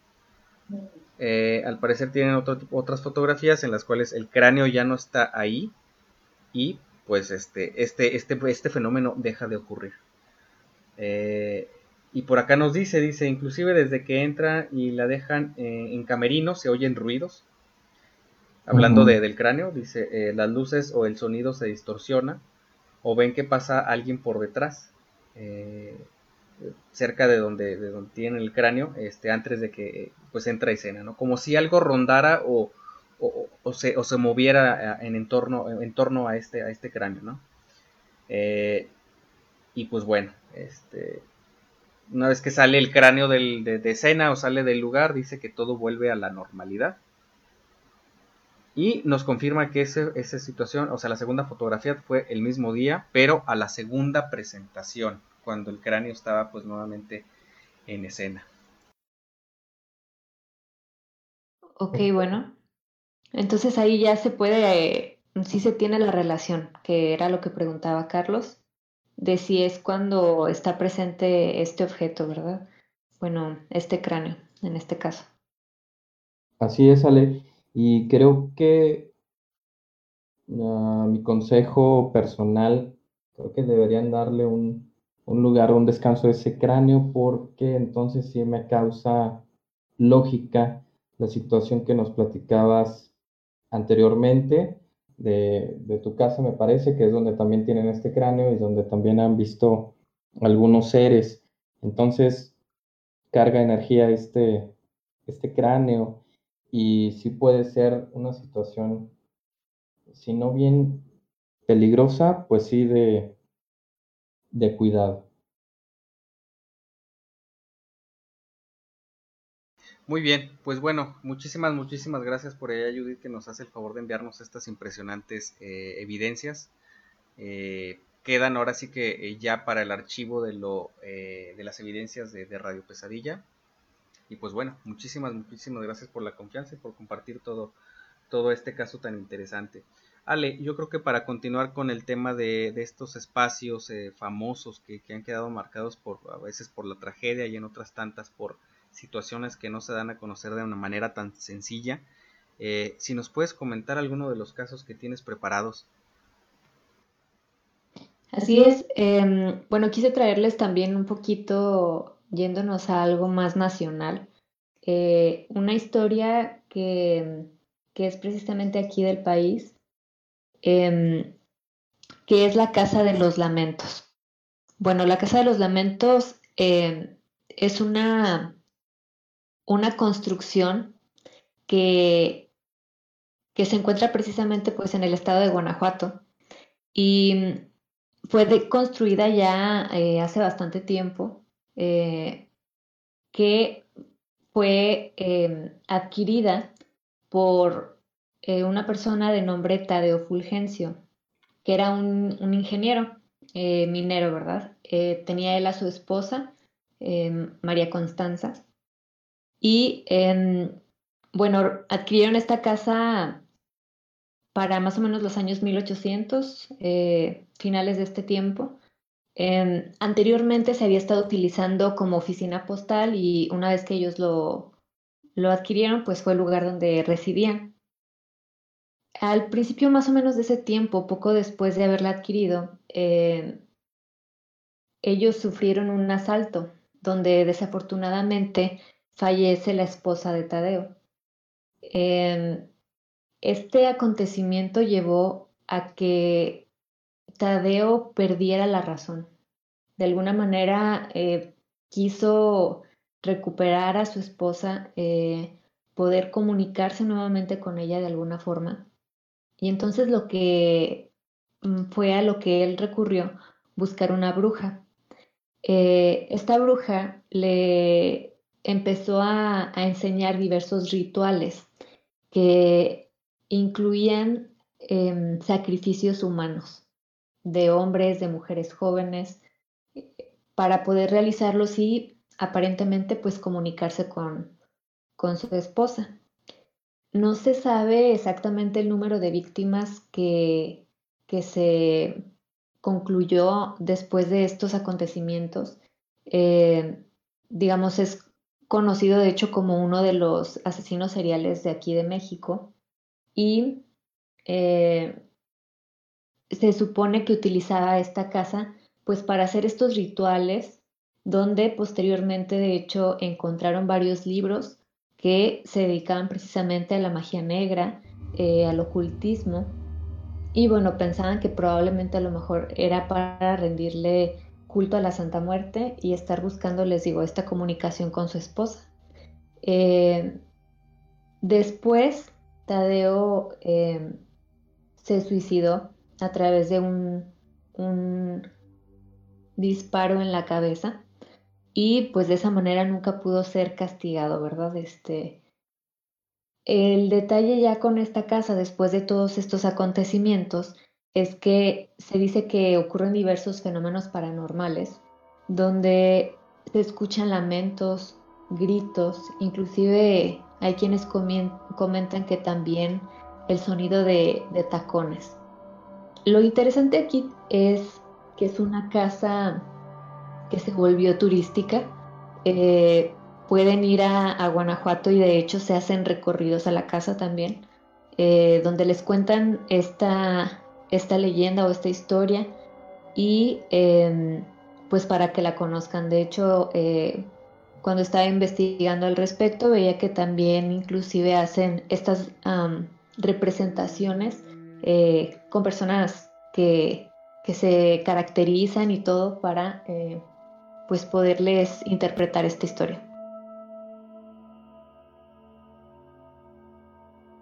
al parecer tienen otras fotografías en las cuales el cráneo ya no está ahí, y pues este, este, este, este fenómeno deja de ocurrir. Eh, y por acá nos dice, dice, inclusive desde que entra y la dejan eh, en camerino se oyen ruidos. Hablando de, del cráneo, dice, eh, las luces o el sonido se distorsiona o ven que pasa alguien por detrás, cerca de donde, de donde tiene el cráneo, este, antes de que pues entra escena, ¿no? Como si algo rondara o, o, se, o se, moviera eh, en, entorno, en torno a este, a este cráneo, ¿no? Eh, y pues bueno, este, una vez que sale el cráneo del, de, escena o sale del lugar, dice que todo vuelve a la normalidad. Y nos confirma que ese, esa situación, o sea, la segunda fotografía fue el mismo día, pero a la segunda presentación, cuando el cráneo estaba pues nuevamente en escena. Ok, bueno. Entonces ahí ya se puede, sí se tiene la relación, que era lo que preguntaba Carlos, de si es cuando está presente este objeto, ¿verdad? Bueno, este cráneo, en este caso. Así es, Ale. Y creo que ah, mi consejo personal, creo que deberían darle un, un lugar, un descanso a ese cráneo, porque entonces sí me causa lógica la situación que nos platicabas anteriormente de, tu casa, me parece, que es donde también tienen este cráneo y donde también han visto algunos seres. Entonces, carga energía este, este cráneo y sí puede ser una situación, si no bien peligrosa, pues sí de, de cuidado. Muy bien, pues bueno, muchísimas, muchísimas gracias por ella, Judith, que nos hace el favor de enviarnos estas impresionantes eh, evidencias. Eh, quedan ahora sí que eh, ya para el archivo de, lo, de las evidencias de, Radio Pesadilla. Y pues bueno, muchísimas, muchísimas gracias por la confianza y por compartir todo, todo este caso tan interesante. Ale, yo creo que para continuar con el tema de, estos espacios famosos que, que, han quedado marcados por a veces por la tragedia y en otras tantas por situaciones que no se dan a conocer de una manera tan sencilla. Eh, si nos puedes comentar alguno de los casos que tienes preparados. Así es. Em, bueno, quise traerles también un poquito, yéndonos a algo más nacional, eh, una historia que, que, es precisamente aquí del país, em, que es la Casa de los Lamentos. Bueno, la Casa de los Lamentos em, es una una construcción que, que se encuentra precisamente pues en el estado de Guanajuato y fue construida ya eh, hace bastante tiempo, eh, que fue em, adquirida por eh, una persona de nombre Tadeo Fulgencio, que era un, un ingeniero minero, ¿verdad? tenía él a su esposa, María Constanza, y em, bueno, adquirieron esta casa para más o menos los años 1800, eh, finales de este tiempo. Em, anteriormente se había estado utilizando como oficina postal y una vez que ellos lo, lo adquirieron, pues fue el lugar donde residían. Al principio más o menos de ese tiempo, poco después de haberla adquirido, em, ellos sufrieron un asalto donde desafortunadamente fallece la esposa de Tadeo. Em, este acontecimiento llevó a que Tadeo perdiera la razón. De alguna manera eh, quiso recuperar a su esposa, eh, poder comunicarse nuevamente con ella de alguna forma. Y entonces lo que mm, fue a lo que él recurrió, buscar una bruja. Eh, esta bruja le empezó a enseñar diversos rituales que incluían em, sacrificios humanos de hombres, de mujeres jóvenes, para poder realizarlos y aparentemente pues comunicarse con, con su esposa. No se sabe exactamente el número de víctimas que, que se concluyó después de estos acontecimientos. Eh, digamos, es conocido de hecho como uno de los asesinos seriales de aquí de México y eh, se supone que utilizaba esta casa pues para hacer estos rituales donde posteriormente de hecho encontraron varios libros que se dedicaban precisamente a la magia negra, eh, al ocultismo y bueno, pensaban que probablemente a lo mejor era para rendirle culto a la Santa Muerte y estar buscando, les digo, esta comunicación con su esposa. Eh, después Tadeo em, se suicidó a través de un, disparo en la cabeza y pues de esa manera nunca pudo ser castigado, ¿verdad? Este, el detalle ya con esta casa, después de todos estos acontecimientos, es que se dice que ocurren diversos fenómenos paranormales, donde se escuchan lamentos, gritos, inclusive hay quienes comentan que también el sonido de, tacones. Lo interesante aquí es que es una casa que se volvió turística. Eh, pueden ir a, Guanajuato y de hecho se hacen recorridos a la casa también, eh, donde les cuentan esta, esta leyenda o esta historia y em, pues para que la conozcan. De hecho, eh, cuando estaba investigando al respecto, veía que también inclusive hacen estas representaciones eh, con personas que, que, se caracterizan y todo para eh, pues poderles interpretar esta historia.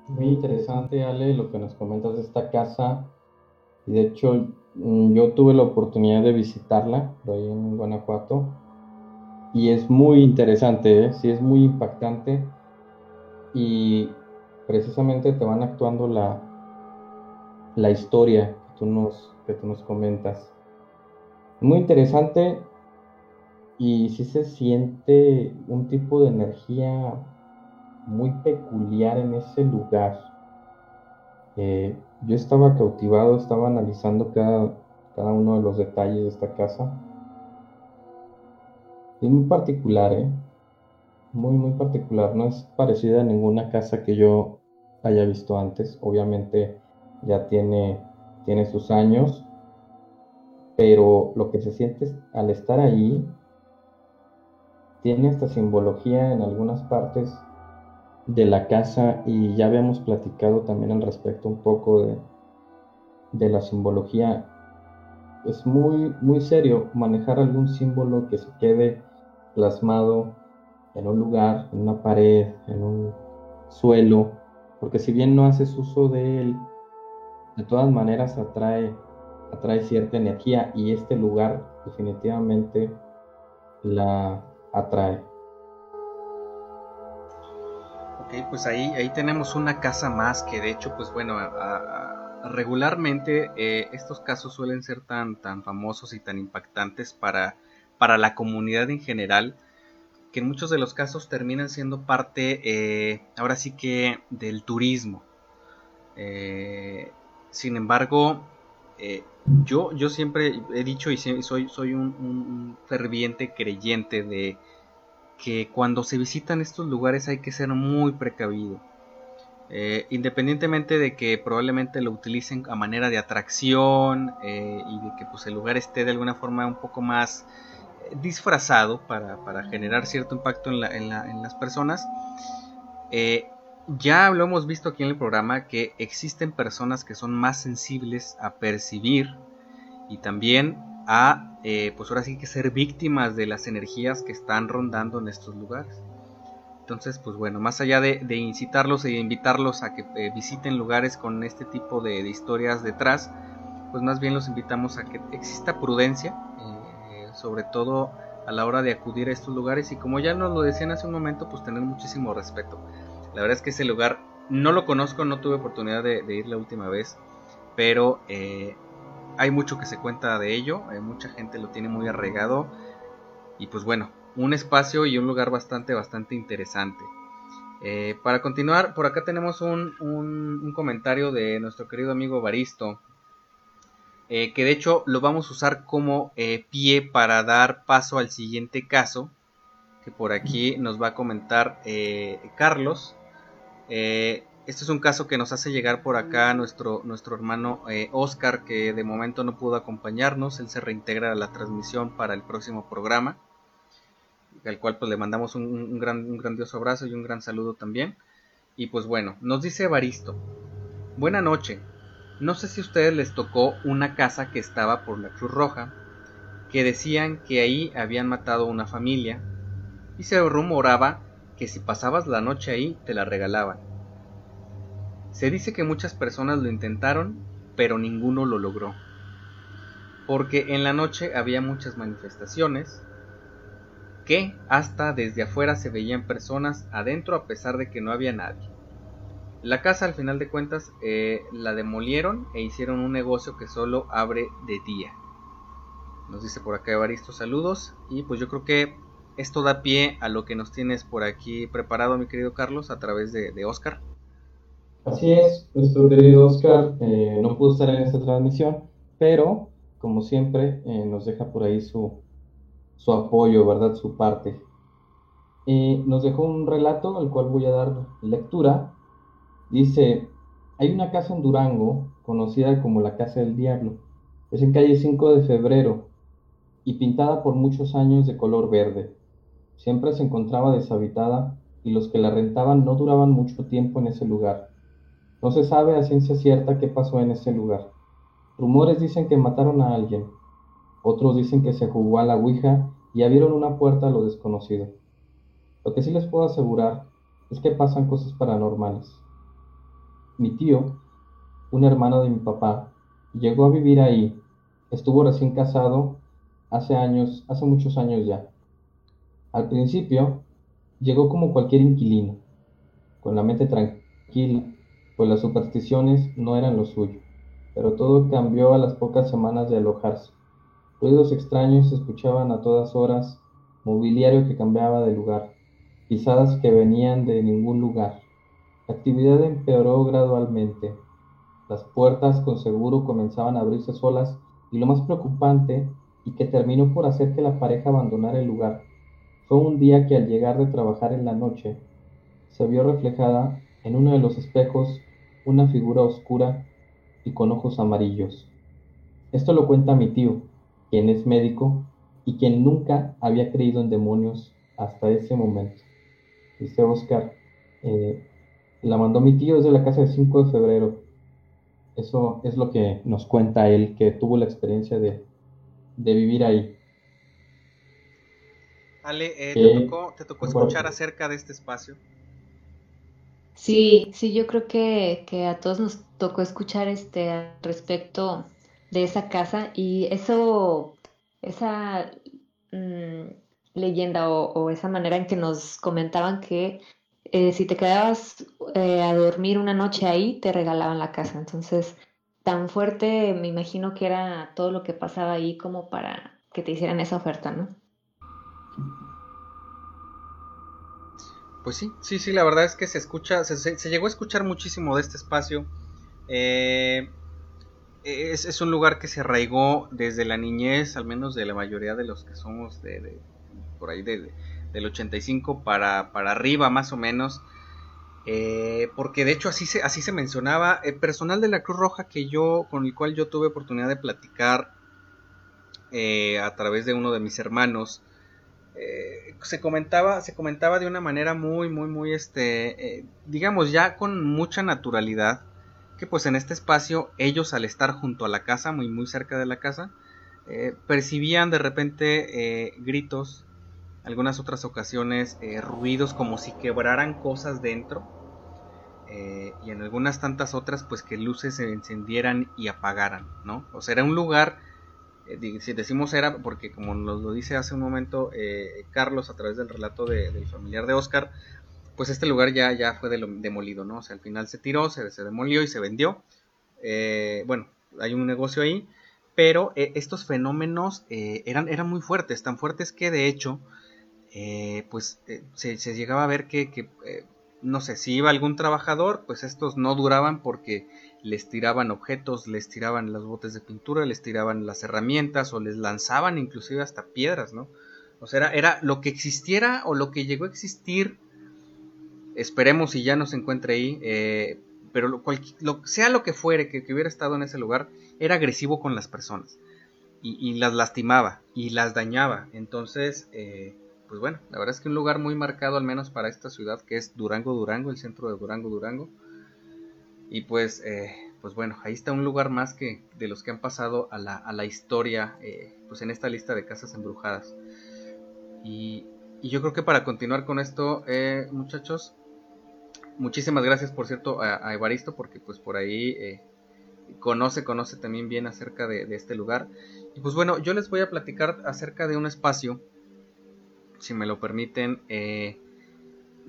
Muy interesante, Ale, lo que nos comentas de esta casa. Y de hecho, mm, yo tuve la oportunidad de visitarla, ahí en Guanajuato y es muy interesante, ¿eh? sí es muy impactante y precisamente te van actuando la, la historia que tú, nos, que tú comentas. Muy interesante y sí se siente un tipo de energía muy peculiar en ese lugar. Eh, yo estaba cautivado, estaba analizando cada, cada uno de los detalles de esta casa es muy particular, ¿eh? Muy, muy particular. No es parecida a ninguna casa que yo haya visto antes. Obviamente ya tiene, tiene sus años. Pero lo que se siente al estar ahí tiene esta simbología en algunas partes de la casa y ya habíamos platicado también al respecto un poco de, de la simbología. Es muy, muy serio manejar algún símbolo que se quede plasmado en un lugar, en una pared, en un suelo, porque si bien no haces uso de él, de todas maneras atrae, atrae cierta energía y este lugar definitivamente la atrae. Ok, pues ahí, ahí tenemos una casa más que de hecho, pues bueno, regularmente eh, estos casos suelen ser tan, tan famosos y tan impactantes para, para la comunidad en general que en muchos de los casos terminan siendo parte, eh, ahora sí que, del turismo. Eh, sin embargo, eh, yo, yo siempre he dicho y soy, soy un, ferviente creyente de que cuando se visitan estos lugares hay que ser muy precavido. independientemente de que probablemente lo utilicen a manera de atracción y de que pues, el lugar esté de alguna forma un poco más disfrazado para, generar cierto impacto en, las personas. Eh, ya lo hemos visto aquí en el programa que existen personas que son más sensibles a percibir y también a, eh, pues ahora sí que ser víctimas de las energías que están rondando en estos lugares. Entonces, pues bueno, más allá de, incitarlos e invitarlos a que eh, visiten lugares con este tipo de, de, historias detrás, pues más bien los invitamos a que exista prudencia sobre todo a la hora de acudir a estos lugares y como ya nos lo decían hace un momento, pues tener muchísimo respeto. La verdad es que ese lugar no lo conozco, no tuve oportunidad de, ir la última vez, pero eh, hay mucho que se cuenta de ello, hay mucha gente lo tiene muy arraigado y pues bueno, un espacio y un lugar bastante, bastante interesante. Eh, para continuar, por acá tenemos un, un, comentario de nuestro querido amigo Baristo, eh, que de hecho lo vamos a usar como eh, pie para dar paso al siguiente caso, que por aquí nos va a comentar eh, este es un caso que nos hace llegar por acá nuestro, nuestro hermano Oscar, que de momento no pudo acompañarnos, él se reintegra a la transmisión para el próximo programa, al cual pues le mandamos un, gran, un grandioso abrazo y un gran saludo también. Y pues bueno, nos dice Evaristo, buena noche, no sé si a ustedes les tocó una casa que estaba por la Cruz Roja, que decían que ahí habían matado una familia, y se rumoraba que si pasabas la noche ahí te la regalaban. Se dice que muchas personas lo intentaron, pero ninguno lo logró, porque en la noche había muchas manifestaciones, que hasta desde afuera se veían personas adentro a pesar de que no había nadie. La casa al final de cuentas eh, la demolieron e hicieron un negocio que solo abre de día. Nos dice por acá Evaristo saludos y pues yo creo que esto da pie a lo que nos tienes por aquí preparado mi querido Carlos a través de, Oscar. Así es, nuestro querido Oscar eh, no pudo estar en esta transmisión, pero como siempre eh, nos deja por ahí su, su apoyo, ¿verdad? Su parte. Nos dejó un relato al cual voy a dar lectura Dice, hay una casa en Durango conocida como la Casa del Diablo. Es en calle 5 de febrero y pintada por muchos años de color verde. Siempre se encontraba deshabitada y los que la rentaban no duraban mucho tiempo en ese lugar. No se sabe a ciencia cierta qué pasó en ese lugar. Rumores dicen que mataron a alguien. Otros dicen que se jugó a la Ouija y abrieron una puerta a lo desconocido. Lo que sí les puedo asegurar es que pasan cosas paranormales. Mi tío, un hermano de mi papá, llegó a vivir ahí. Estuvo recién casado hace años, hace muchos años ya. Al principio, llegó como cualquier inquilino, con la mente tranquila, pues las supersticiones no eran lo suyo. Pero todo cambió a las pocas semanas de alojarse. Ruidos extraños se escuchaban a todas horas, mobiliario que cambiaba de lugar, pisadas que venían de ningún lugar. La actividad empeoró gradualmente. Las puertas con seguro comenzaban a abrirse solas y lo más preocupante, y que terminó por hacer que la pareja abandonara el lugar, fue un día que al llegar de trabajar en la noche, se vio reflejada en uno de los espejos una figura oscura y con ojos amarillos. Esto lo cuenta mi tío, quien es médico y quien nunca había creído en demonios hasta ese momento. Dice Oscar, eh, la mandó mi tío desde la casa del 5 de febrero. Eso es lo que nos cuenta él, que tuvo la experiencia de, vivir ahí. Ale, eh, ¿te, tocó, escuchar acerca de este espacio? Sí, sí, yo creo que, que a todos nos tocó escuchar este al respecto de esa casa y eso, esa mm, leyenda o, esa manera en que nos comentaban que eh, si te quedabas eh, a dormir una noche ahí, te regalaban la casa. Entonces, tan fuerte me imagino que era todo lo que pasaba ahí como para que te hicieran esa oferta, ¿no? Pues sí, sí, sí, la verdad es que se escucha, se, llegó a escuchar muchísimo de este espacio. Eh, es, un lugar que se arraigó desde la niñez, al menos de la mayoría de los que somos de, por ahí de, del 85 para, para arriba más o menos. Eh, porque de hecho así se, así se mencionaba. El personal de la Cruz Roja que yo, con el cual yo tuve oportunidad de platicar eh, a través de uno de mis hermanos, eh, se comentaba, se comentaba de una manera muy, muy, muy, este, digamos ya con mucha naturalidad, que pues en este espacio ellos al estar junto a la casa, muy, muy cerca de la casa, percibían de repente gritos, algunas otras ocasiones eh, ruidos como si quebraran cosas dentro eh, y en algunas tantas otras pues que luces se encendieran y apagaran, ¿no? O sea, era un lugar, eh, si decimos era porque como nos lo dice hace un momento Carlos a través del relato del familiar de Oscar, pues este lugar ya, ya fue demolido, ¿no? O sea, al final se tiró, se, se demolió y se vendió. bueno, hay un negocio ahí, pero estos fenómenos eran, eran muy fuertes, tan fuertes que de hecho eh, pues eh, se, llegaba a ver que, eh, no sé, si iba algún trabajador, pues estos no duraban porque les tiraban objetos, les tiraban los botes de pintura, les tiraban las herramientas o les lanzaban inclusive hasta piedras, ¿no? O sea, era, lo que existiera o lo que llegó a existir, esperemos si ya no se encuentre ahí, pero lo, sea lo que fuere que, hubiera estado en ese lugar, era agresivo con las personas y, y las lastimaba y las dañaba. Entonces, pues bueno, la verdad es que un lugar muy marcado al menos para esta ciudad que es Durango, Durango, el centro de Durango, Durango. Y pues, eh, pues bueno, ahí está un lugar más que de los que han pasado a la, historia, eh, pues en esta lista de casas embrujadas. Y, yo creo que para continuar con esto, eh, muchachos, muchísimas gracias por cierto a, Evaristo porque pues por ahí conoce, conoce también bien acerca de, este lugar. Y pues bueno, yo les voy a platicar acerca de un espacio si me lo permiten.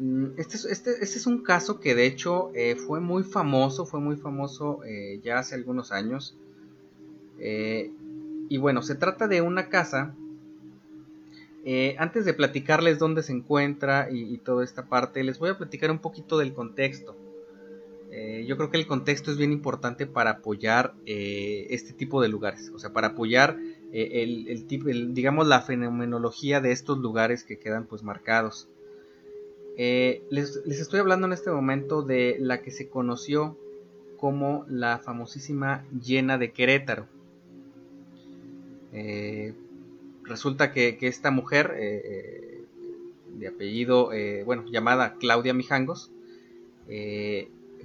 Mm, este, este, este, es un caso que de hecho eh, fue muy famoso, fue muy famoso eh, ya hace algunos años. y bueno, se trata de una casa. antes de platicarles dónde se encuentra y, toda esta parte, les voy a platicar un poquito del contexto. yo creo que el contexto es bien importante para apoyar este tipo de lugares, o sea, para apoyar eh, el, digamos la fenomenología de estos lugares que quedan pues marcados. Eh, les, estoy hablando en este momento de la que se conoció como la famosísima llena de Querétaro. Eh, resulta que, esta mujer, de apellido, bueno, llamada Claudia Mijangos,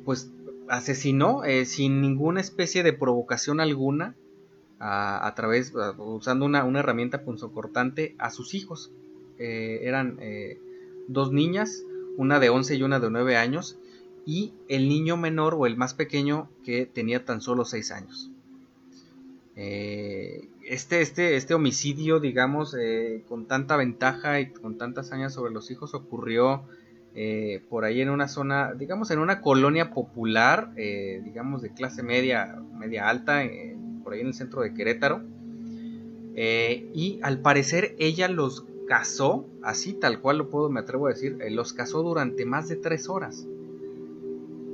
pues asesinó sin ninguna especie de provocación alguna a, través, usando una, herramienta punzocortante a sus hijos. Eh, eran eh, dos niñas, una de 11 y una de 9 años, y el niño menor o el más pequeño que tenía tan solo 6 años. Eh, este, este, este homicidio, digamos, con tanta ventaja y con tantas hazaña sobre los hijos ocurrió por ahí en una zona, digamos, en una colonia popular, digamos, de clase media, media alta, por ahí en el centro de Querétaro. Eh, y al parecer ella los cazó, así tal cual lo puedo, me atrevo a decir, eh, los cazó durante más de tres horas.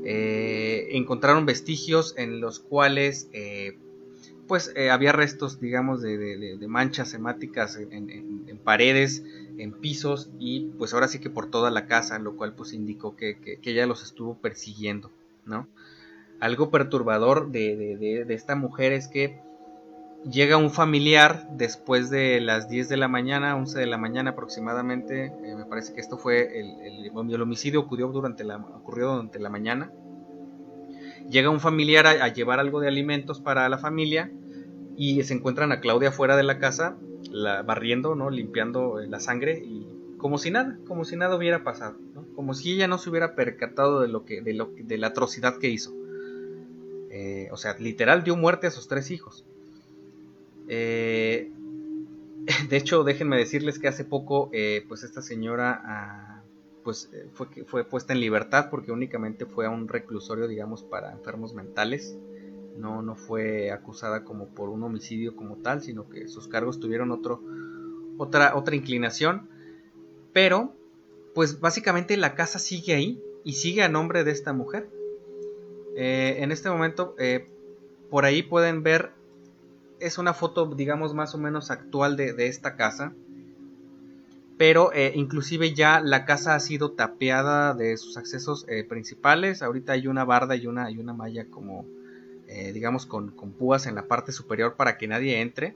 Eh, encontraron vestigios en los cuales pues había restos, digamos, de, manchas hemáticas en, paredes, en pisos y pues ahora sí que por toda la casa, lo cual pues indicó que, que ella los estuvo persiguiendo, ¿no? algo perturbador de, esta mujer es que llega un familiar después de las 10 de la mañana, 11 de la mañana aproximadamente, eh, me parece que esto fue el, el, homicidio ocurrió durante, la, ocurrió durante la mañana. Llega un familiar a, llevar algo de alimentos para la familia y se encuentran a Claudia fuera de la casa, la, barriendo, ¿no? limpiando eh, la sangre y como si nada, como si nada hubiera pasado. como si ella no se hubiera percatado de lo que, de lo, de la atrocidad que hizo. Eh, o sea, literal dio muerte a sus tres hijos. Eh, de hecho, déjenme decirles que hace poco, eh, pues esta señora, ah, pues fue, fue puesta en libertad porque únicamente fue a un reclusorio, digamos, para enfermos mentales. No, no fue acusada como por un homicidio como tal, sino que sus cargos tuvieron otro, otra, otra inclinación. Pero, pues básicamente la casa sigue ahí y sigue a nombre de esta mujer. Eh, en este momento, eh, por ahí pueden ver, es una foto, digamos, más o menos actual de, esta casa. Pero eh, inclusive ya la casa ha sido tapeada de sus accesos principales. Ahorita hay una barda y una, y una malla como, digamos, con, con púas en la parte superior para que nadie entre.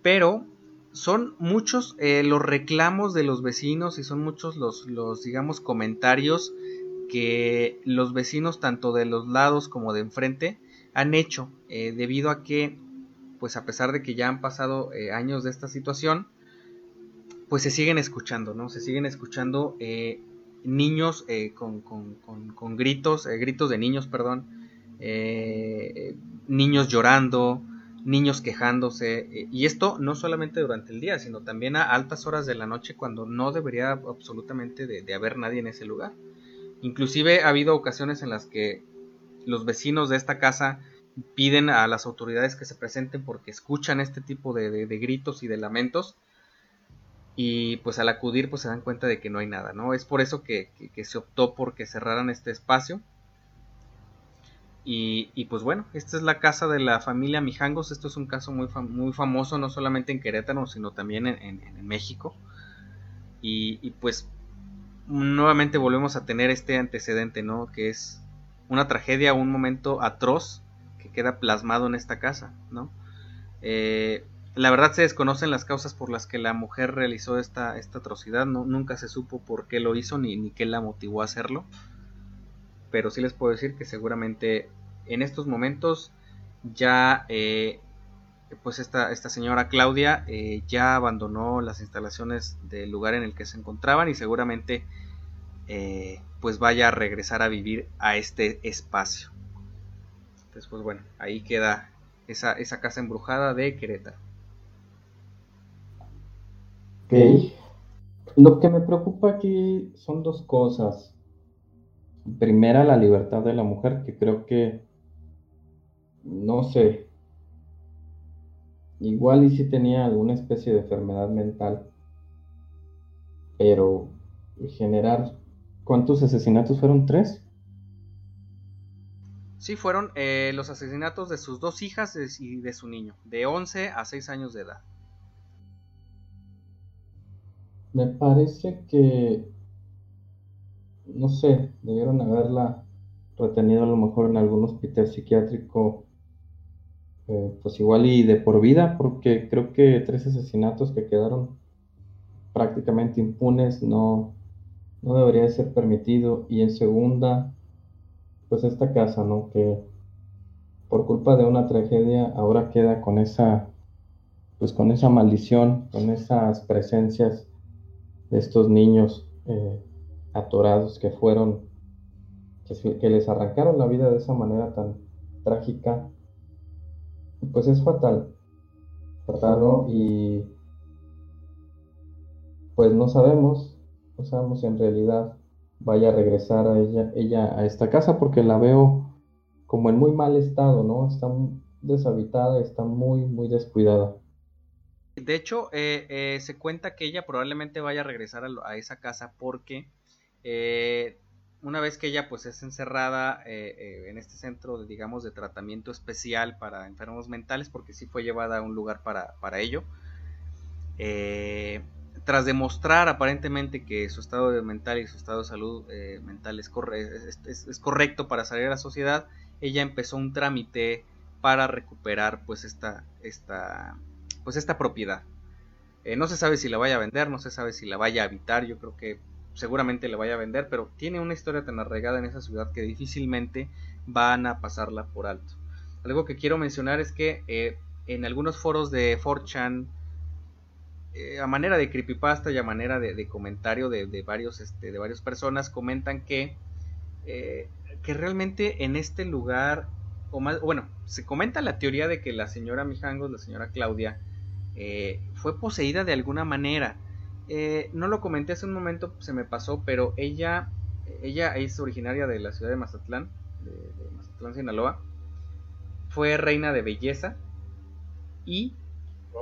Pero son muchos los reclamos de los vecinos y son muchos los, los digamos, comentarios que los vecinos tanto de los lados como de enfrente han hecho eh, debido a que pues a pesar de que ya han pasado eh, años de esta situación pues se siguen escuchando no se siguen escuchando eh, niños con, con, gritos gritos de niños perdón niños llorando niños quejándose y esto no solamente durante el día sino también a altas horas de la noche cuando no debería absolutamente de haber nadie en ese lugar. Inclusive ha habido ocasiones en las que los vecinos de esta casa piden a las autoridades que se presenten porque escuchan este tipo de, gritos y de lamentos y pues al acudir pues se dan cuenta de que no hay nada, ¿no? Es por eso que, se optó por que cerraran este espacio. Y, pues bueno, esta es la casa de la familia Mijangos, esto es un caso muy, muy famoso no solamente en Querétaro, sino también en, México. Y, y, pues nuevamente volvemos a tener este antecedente, ¿no? Que es una tragedia, un momento atroz queda plasmado en esta casa, ¿no? Eh, la verdad se desconocen las causas por las que la mujer realizó esta, esta atrocidad, ¿no? nunca se supo por qué lo hizo ni, ni qué la motivó a hacerlo, pero sí les puedo decir que seguramente en estos momentos ya eh, pues esta, esta señora Claudia eh, ya abandonó las instalaciones del lugar en el que se encontraban y seguramente pues vaya a regresar a vivir a este espacio. Entonces pues bueno, ahí queda esa, casa embrujada de Querétaro. Ok. Lo que me preocupa aquí son dos cosas. Primera, la libertad de la mujer, que creo que, no sé, Igual y si tenía alguna especie de enfermedad mental. Pero generar... ¿Cuántos asesinatos fueron? ¿Tres? Sí, fueron eh, los asesinatos de sus dos hijas y de su niño, de 11 a 6 años de edad. Me parece que, no sé, debieron haberla retenido a lo mejor en algún hospital psiquiátrico eh, pues igual y de por vida, porque creo que tres asesinatos que quedaron prácticamente impunes no, no debería ser permitido. Y en segunda, pues esta casa, ¿no? Que por culpa de una tragedia ahora queda con esa, pues con esa maldición, con esas presencias de estos niños eh, atorados que fueron, que les arrancaron la vida de esa manera tan trágica pues es fatal. Fatal, Y pues no sabemos, no sabemos si en realidad vaya a regresar a ella, a esta casa porque la veo como en muy mal estado, ¿no? Está deshabitada, está muy, muy descuidada. De hecho, eh, eh, se cuenta que ella probablemente vaya a regresar a, esa casa porque eh, una vez que ella pues es encerrada eh, eh, en este centro de, digamos de tratamiento especial para enfermos mentales porque sí fue llevada a un lugar para, ello eh, tras demostrar aparentemente que su estado mental y su estado de salud mental es, correcto para salir a la sociedad ella empezó un trámite para recuperar pues esta esta pues esta propiedad no se sabe si la vaya a vender no se sabe si la vaya a habitar yo creo que seguramente le vaya a vender, pero tiene una historia tan arraigada en esa ciudad que difícilmente van a pasarla por alto. Algo que quiero mencionar es que eh, en algunos foros de 4chan eh, a manera de creepypasta y a manera de, comentario de, varios, este, de varias personas, comentan que, eh, que realmente en este lugar, o más, bueno, se comenta la teoría de que la señora Mijangos, la señora Claudia, eh, fue poseída de alguna manera. no lo comenté hace un momento, se me pasó, pero ella, ella es originaria de la ciudad de Mazatlán, de Mazatlán, Sinaloa. Fue reina de belleza y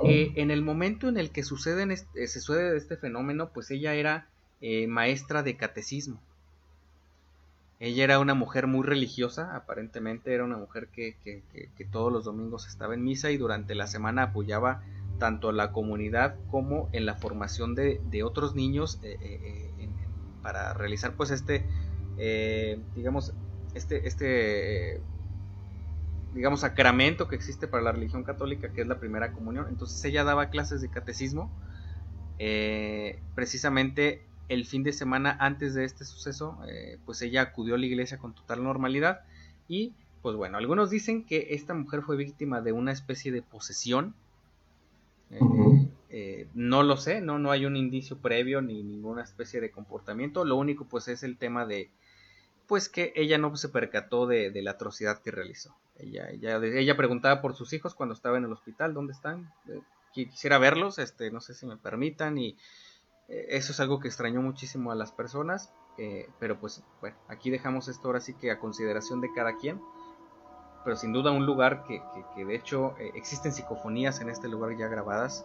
eh, en el momento en el que sucede este, se sucede este fenómeno, pues ella era eh, maestra de catecismo. Ella era una mujer muy religiosa, aparentemente era una mujer que, todos los domingos estaba en misa y durante la semana apoyaba tanto a la comunidad como en la formación de, otros niños eh, para realizar pues este, digamos, este, este digamos, sacramento que existe para la religión católica, que es la primera comunión. Entonces ella daba clases de catecismo. Eh, precisamente el fin de semana antes de este suceso, eh, pues ella acudió a la iglesia con total normalidad. Y pues bueno, algunos dicen que esta mujer fue víctima de una especie de posesión. Eh, no lo sé, no, no hay un indicio previo ni ninguna especie de comportamiento. Lo único pues es el tema de pues que ella no se percató de la atrocidad que realizó. Ella, preguntaba por sus hijos cuando estaba en el hospital, ¿dónde están? Eh, quisiera verlos, este, no sé si me permitan y eh, eso es algo que extrañó muchísimo a las personas, eh, pero pues bueno, aquí dejamos esto ahora sí que a consideración de cada quien, pero sin duda un lugar que, de hecho existen psicofonías en este lugar ya grabadas,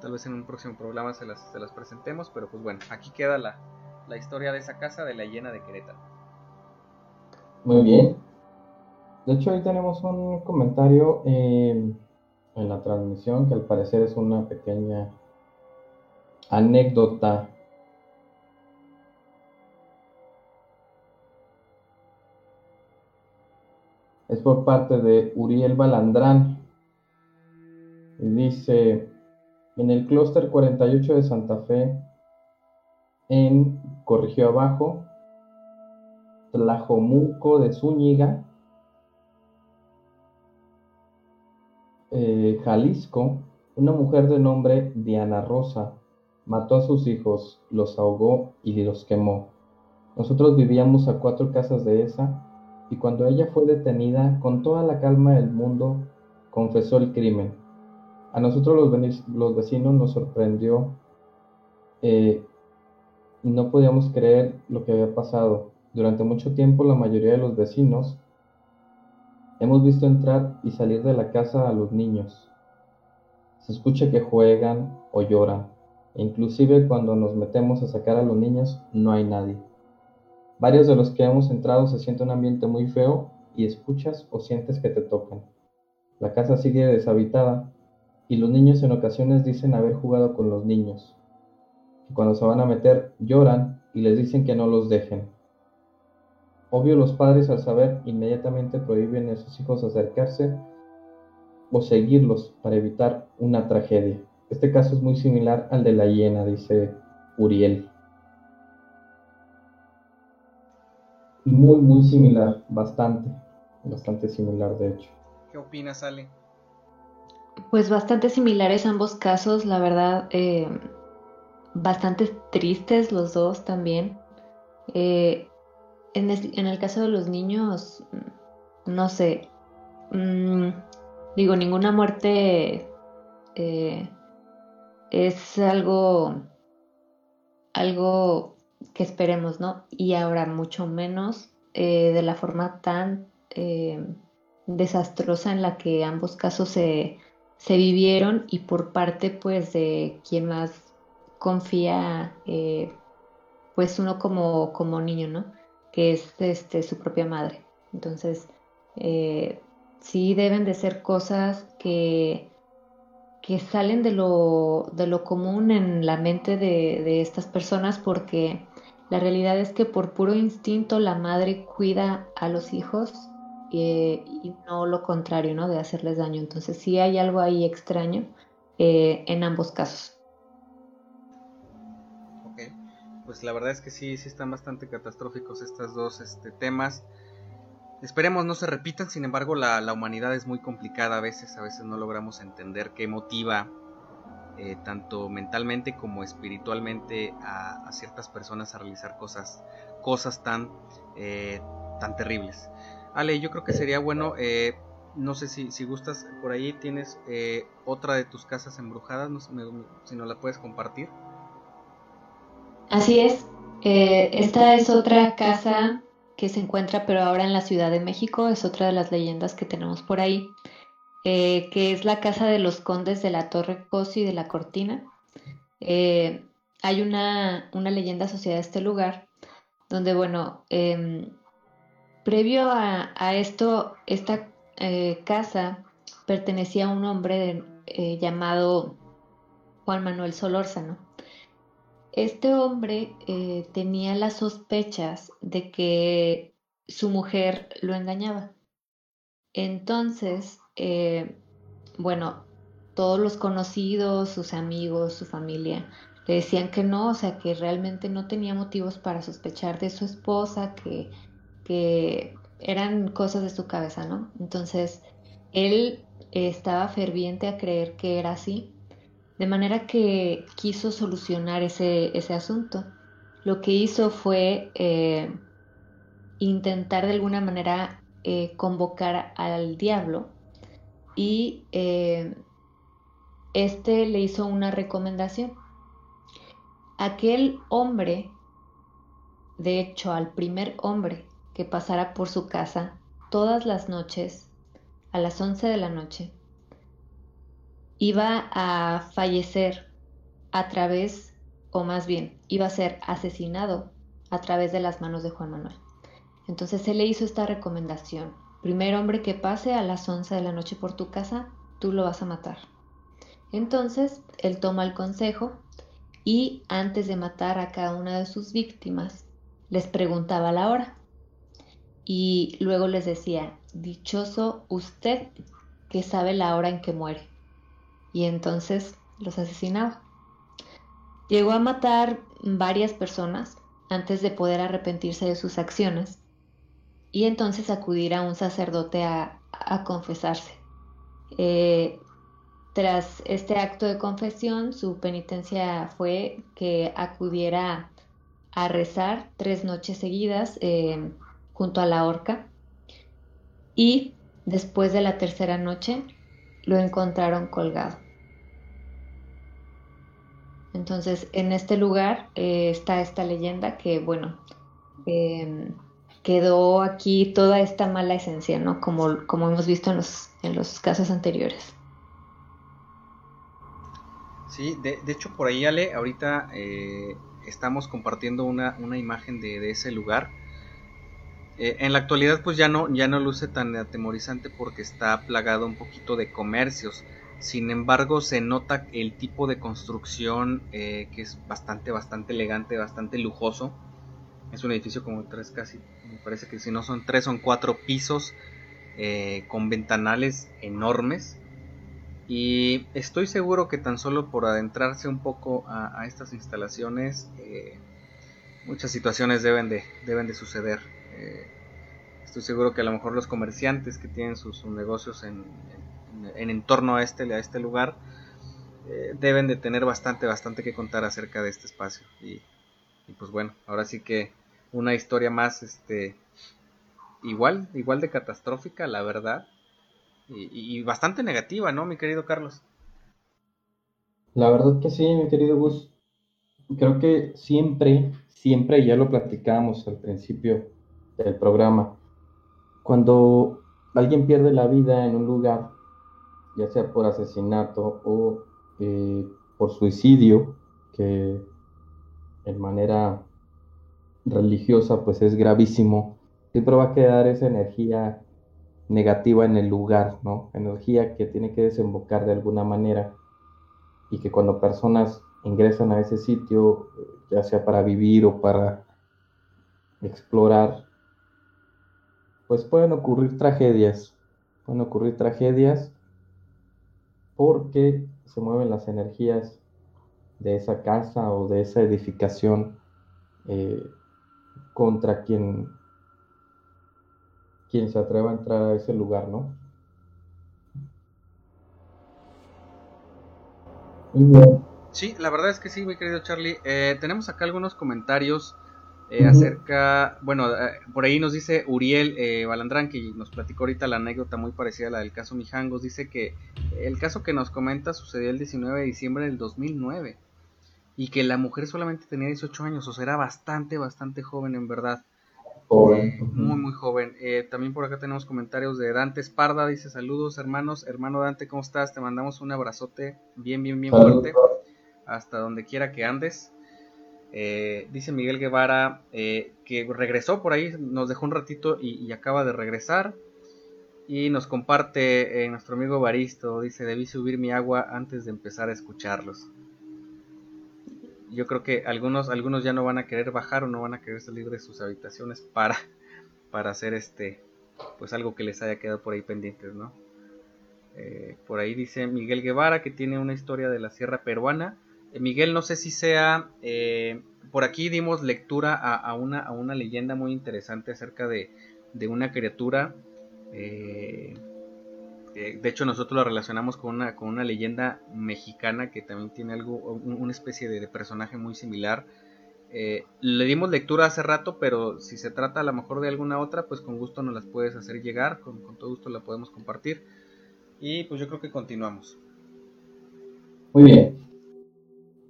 tal vez en un próximo programa se las, se las presentemos, pero pues bueno, aquí queda la, la historia de esa casa de la llena de Querétaro. Muy bien, de hecho, hoy tenemos un comentario en la transmisión que al parecer es una pequeña anécdota. Es por parte de Uriel Balandrán. Y dice, en el clúster 48 de Santa Fe, en Corrigió Abajo, Tlajomuco de Zúñiga, Eh, Jalisco, una mujer de nombre Diana Rosa mató a sus hijos, los ahogó y los quemó. Nosotros vivíamos a cuatro casas de esa y cuando ella fue detenida, con toda la calma del mundo, confesó el crimen. A nosotros los, vecinos nos sorprendió eh, y no podíamos creer lo que había pasado. Durante mucho tiempo la mayoría de los vecinos Hemos visto entrar y salir de la casa a los niños. Se escucha que juegan o lloran, inclusive cuando nos metemos a sacar a los niños no hay nadie. Varios de los que hemos entrado se siente un ambiente muy feo y escuchas o sientes que te tocan. La casa sigue deshabitada y los niños en ocasiones dicen haber jugado con los niños. cuando se van a meter lloran y les dicen que no los dejen. Obvio los padres al saber inmediatamente prohíben a sus hijos acercarse o seguirlos para evitar una tragedia. Este caso es muy similar al de la hiena, dice Uriel. Muy, muy similar, bastante, bastante similar de hecho. ¿Qué opinas, Ale? Pues bastante similares ambos casos, la verdad, eh, bastante tristes los dos también. Eh, en, el caso de los niños, no sé, mm, digo, ninguna muerte eh, es algo, algo que esperemos, ¿no? Y ahora mucho menos eh, de la forma tan eh, desastrosa en la que ambos casos se, se, vivieron y por parte pues de quien más confía pues uno como, como niño, ¿no? Que es este, su propia madre. Entonces, eh, sí deben de ser cosas que, que salen de lo, de lo común en la mente de, estas personas porque la realidad es que por puro instinto la madre cuida a los hijos y no lo contrario, ¿no? De hacerles daño. Entonces sí hay algo ahí extraño eh, en ambos casos. Pues la verdad es que sí, sí están bastante catastróficos estos dos este, temas. Esperemos no se repitan, sin embargo la, humanidad es muy complicada a veces, a veces no logramos entender qué motiva eh, tanto mentalmente como espiritualmente a, ciertas personas a realizar cosas, cosas tan, eh, tan terribles. Ale, yo creo que sería bueno, eh, no sé si, si, gustas, por ahí tienes otra de tus casas embrujadas, no sé si nos la puedes compartir. Así es, esta es otra casa que se encuentra pero ahora en la Ciudad de México, es otra de las leyendas que tenemos por ahí. Eh, que es la casa de los condes de la Torre Cosi de la Cortina. Eh, hay una, leyenda asociada a este lugar, donde, bueno, em, previo a, esto, esta eh, casa pertenecía a un hombre llamado Juan Manuel Solórzano. Este hombre tenía las sospechas de que su mujer lo engañaba. Entonces, eh, bueno, todos los conocidos, sus amigos, su familia, le decían que no, o sea, que realmente no tenía motivos para sospechar de su esposa, que, que eran cosas de su cabeza, ¿no? Entonces, él estaba ferviente a creer que era así, de manera que quiso solucionar ese, ese asunto. Lo que hizo fue eh, intentar de alguna manera eh, convocar al diablo y eh, este le hizo una recomendación. Aquel hombre, de hecho al primer hombre que pasara por su casa todas las noches, a las 11 de la noche, iba a fallecer a través, o más bien, iba a ser asesinado a través de las manos de Juan Manuel. Entonces se le hizo esta recomendación. Primer hombre que pase a las 11 de la noche por tu casa, tú lo vas a matar. Entonces, él toma el consejo y antes de matar a cada una de sus víctimas, les preguntaba la hora. Y luego les decía, dichoso usted que sabe la hora en que muere. Y entonces los asesinaba. Llegó a matar varias personas antes de poder arrepentirse de sus acciones y entonces acudir a un sacerdote a, confesarse. Eh, tras este acto de confesión, su penitencia fue que acudiera a rezar tres noches seguidas eh, junto a la horca y después de la tercera noche lo encontraron colgado. Entonces, en este lugar eh, está esta leyenda que, bueno, em, quedó aquí toda esta mala esencia, ¿no? Como, como hemos visto en los, en los casos anteriores. Sí, de, hecho por ahí Ale, ahorita eh, estamos compartiendo una, imagen de, ese lugar. Eh, en la actualidad pues ya no, ya no luce tan atemorizante porque está plagado un poquito de comercios. Sin embargo se nota el tipo de construcción eh, que es bastante, bastante elegante, bastante lujoso es un edificio como tres casi, me parece que si no son tres son cuatro pisos eh, con ventanales enormes. Y estoy seguro que tan solo por adentrarse un poco a, estas instalaciones, eh, muchas situaciones deben de, deben de suceder. Estoy seguro que a lo mejor los comerciantes que tienen sus, negocios en, en, torno a este, a este lugar deben de tener bastante, bastante que contar acerca de este espacio. Y, y pues bueno, ahora sí que una historia más, este, igual, igual de catastrófica, la verdad, y, bastante negativa, ¿no, mi querido Carlos? La verdad que sí, mi querido Gus. Creo que siempre, siempre, ya lo platicábamos al principio del programa, cuando alguien pierde la vida en un lugar, ya sea por asesinato o eh, por suicidio, que en manera religiosa, pues es gravísimo, siempre va a quedar esa energía negativa en el lugar, ¿no? Energía que tiene que desembocar de alguna manera y que cuando personas ingresan a ese sitio, ya sea para vivir o para explorar, pues pueden ocurrir tragedias, pueden ocurrir tragedias porque se mueven las energías de esa casa o de esa edificación eh, contra quien, quien se atreva a entrar a ese lugar, ¿no? Sí, la verdad es que sí, mi querido Charlie. Eh, tenemos acá algunos comentarios eh, acerca, bueno, eh, por ahí nos dice Uriel Balandrán, que nos platicó ahorita la anécdota muy parecida a la del caso Mijangos, dice que el caso que nos comenta sucedió el 19 de diciembre del 2009 y que la mujer solamente tenía 18 años, o sea, era bastante, bastante joven en verdad. Joven. muy, muy joven. Eh, también por acá tenemos comentarios de Dante Esparda, dice saludos hermanos, hermano Dante, ¿cómo estás? Te mandamos un abrazote bien, bien, bien fuerte, hasta donde quiera que andes. Eh, dice Miguel Guevara eh, que regresó por ahí, nos dejó un ratito y, acaba de regresar. Y nos comparte nuestro amigo Baristo, dice, debí subir mi agua antes de empezar a escucharlos yo creo que algunos, algunos ya no van a querer bajar o no van a querer salir de sus habitaciones para, para hacer este, pues algo que les haya quedado por ahí pendientes, ¿no? Eh, por ahí dice Miguel Guevara que tiene una historia de la sierra peruana. Eh, Miguel, no sé si sea, eh, por aquí dimos lectura a, una, a una leyenda muy interesante acerca de, de una criatura de hecho, nosotros lo relacionamos con una, con una leyenda mexicana que también tiene algo, una especie de, personaje muy similar. Eh, le dimos lectura hace rato, pero si se trata a lo mejor de alguna otra, pues con gusto nos las puedes hacer llegar, con, todo gusto la podemos compartir. Y pues yo creo que continuamos. Muy bien.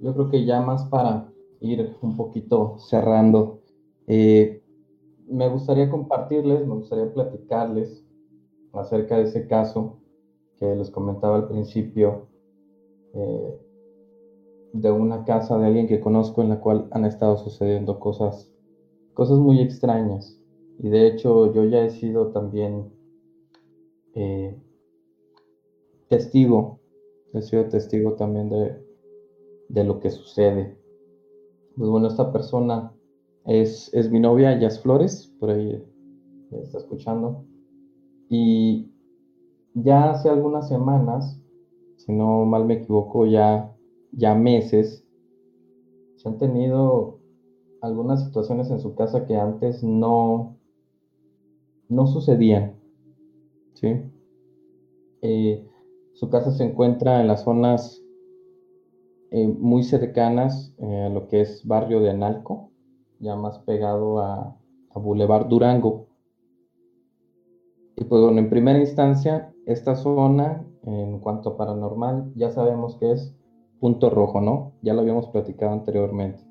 Yo creo que ya más para ir un poquito cerrando, eh, me gustaría compartirles, me gustaría platicarles acerca de ese caso que les comentaba al principio eh, de una casa de alguien que conozco en la cual han estado sucediendo cosas, cosas muy extrañas. Y de hecho yo ya he sido también eh, testigo, he sido testigo también de, de, lo que sucede. Pues bueno, esta persona es, es mi novia, Jazz Flores, por ahí está escuchando. Y ya hace algunas semanas, si no mal me equivoco, ya, ya meses, se han tenido algunas situaciones en su casa que antes no, no sucedían. ¿sí? Eh, su casa se encuentra en las zonas eh, muy cercanas eh, a lo que es barrio de Analco, ya más pegado a, a Boulevard Durango. Y pues bueno, en primera instancia, esta zona, en cuanto a paranormal, ya sabemos que es punto rojo, ¿no? Ya lo habíamos platicado anteriormente.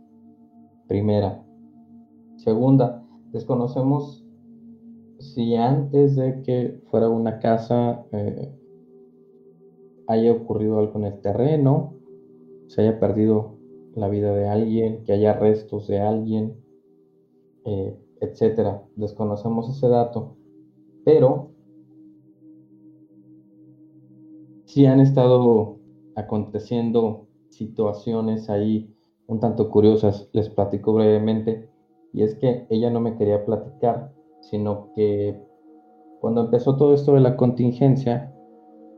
Primera. Segunda, desconocemos si antes de que fuera una casa eh, haya ocurrido algo en el terreno, se haya perdido la vida de alguien, que haya restos de alguien, eh, etcétera. Desconocemos ese dato. Pero sí han estado aconteciendo situaciones ahí un tanto curiosas. Les platico brevemente. Y es que ella no me quería platicar, sino que cuando empezó todo esto de la contingencia,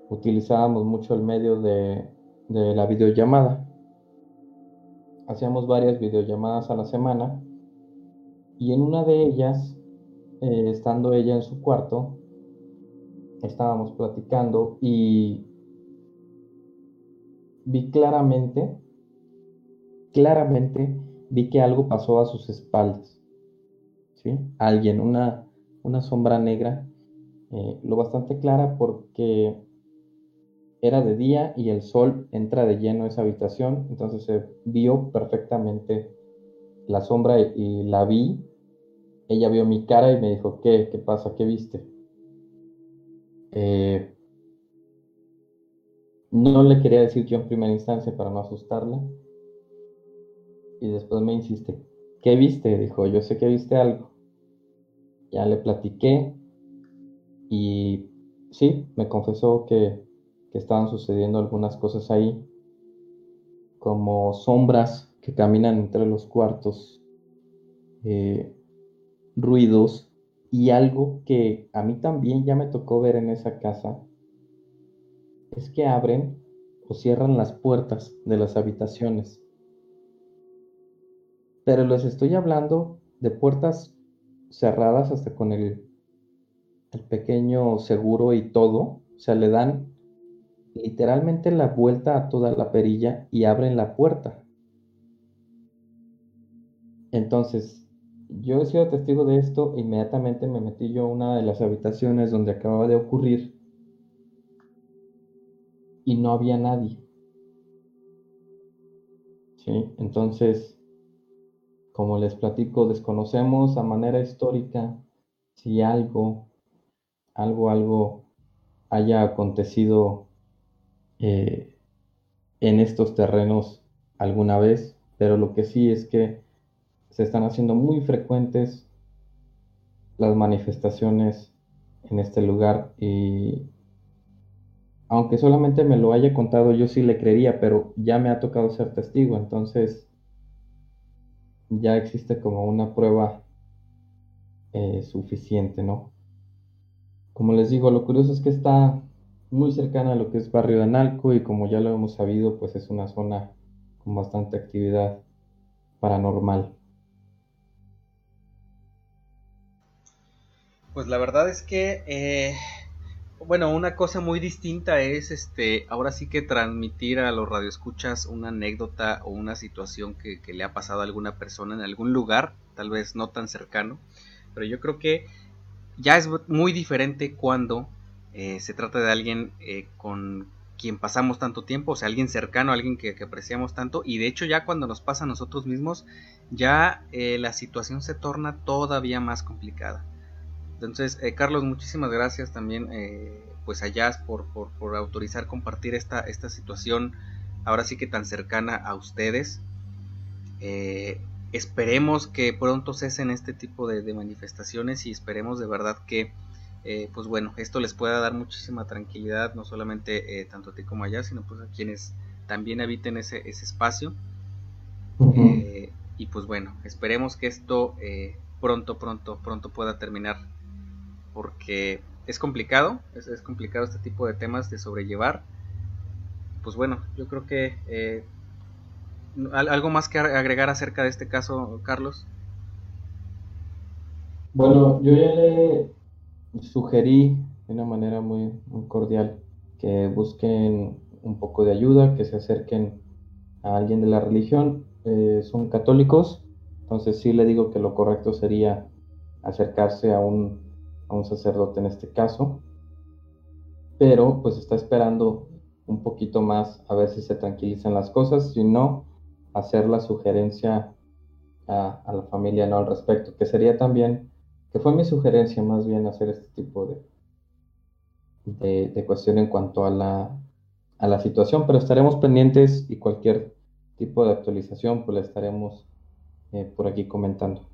utilizábamos mucho el medio de, la videollamada. Hacíamos varias videollamadas a la semana y en una de ellas eh, estando ella en su cuarto, estábamos platicando y vi claramente, claramente vi que algo pasó a sus espaldas. ¿sí? Alguien, una, una sombra negra, eh, lo bastante clara porque era de día y el sol entra de lleno a esa habitación, entonces se vio perfectamente la sombra y la vi ella vio mi cara y me dijo, ¿qué? ¿Qué pasa? ¿Qué viste? Eh, no le quería decir yo en primera instancia para no asustarla. Y después me insiste, ¿qué viste? Dijo, yo sé que viste algo. Ya le platiqué y sí, me confesó que, estaban sucediendo algunas cosas ahí, como sombras que caminan entre los cuartos. Eh, ruidos y algo que a mí también ya me tocó ver en esa casa es que abren o cierran las puertas de las habitaciones. Pero les estoy hablando de puertas cerradas hasta con el, el pequeño seguro y todo. O sea, le dan literalmente la vuelta a toda la perilla y abren la puerta. Entonces, yo he sido testigo de esto, inmediatamente me metí yo a una de las habitaciones donde acababa de ocurrir y no había nadie. ¿Sí? Entonces, como les platico, desconocemos a manera histórica si algo, algo, algo haya acontecido eh, en estos terrenos alguna vez, pero lo que sí es que se están haciendo muy frecuentes las manifestaciones en este lugar y aunque solamente me lo haya contado yo sí le creería, pero ya me ha tocado ser testigo, entonces ya existe como una prueba eh, suficiente, ¿no? Como les digo, lo curioso es que está muy cercana a lo que es barrio de Analco y como ya lo hemos sabido, pues es una zona con bastante actividad paranormal. Pues la verdad es que, eh, bueno, una cosa muy distinta es, este, ahora sí que transmitir a los radioescuchas una anécdota o una situación que, le ha pasado a alguna persona en algún lugar, tal vez no tan cercano, pero yo creo que ya es muy diferente cuando eh, se trata de alguien eh, con quien pasamos tanto tiempo, o sea, alguien cercano, alguien que, apreciamos tanto, y de hecho ya cuando nos pasa a nosotros mismos, ya la situación se torna todavía más complicada. Entonces, eh, Carlos, muchísimas gracias también eh, pues a Jazz por, por, autorizar compartir esta, esta situación ahora sí que tan cercana a ustedes. Eh, esperemos que pronto cesen este tipo de, manifestaciones y esperemos de verdad que pues bueno, esto les pueda dar muchísima tranquilidad, no solamente tanto a ti como a Jazz, sino pues a quienes también habiten ese, ese espacio. y pues bueno, esperemos que esto pronto, pronto, pronto pueda terminar porque es complicado, es, complicado este tipo de temas de sobrellevar. Pues bueno, yo creo que eh, algo más que agregar acerca de este caso, Carlos. Bueno, yo ya le sugerí de una manera muy, cordial que busquen un poco de ayuda, que se acerquen a alguien de la religión. Eh, son católicos, entonces sí le digo que lo correcto sería acercarse a un a un sacerdote en este caso, pero pues está esperando un poquito más a ver si se tranquilizan las cosas, si no, hacer la sugerencia a, la familia no al respecto, que sería también, que fue mi sugerencia más bien hacer este tipo de, de, cuestión en cuanto a la, a la situación, pero estaremos pendientes y cualquier tipo de actualización pues la estaremos eh, por aquí comentando.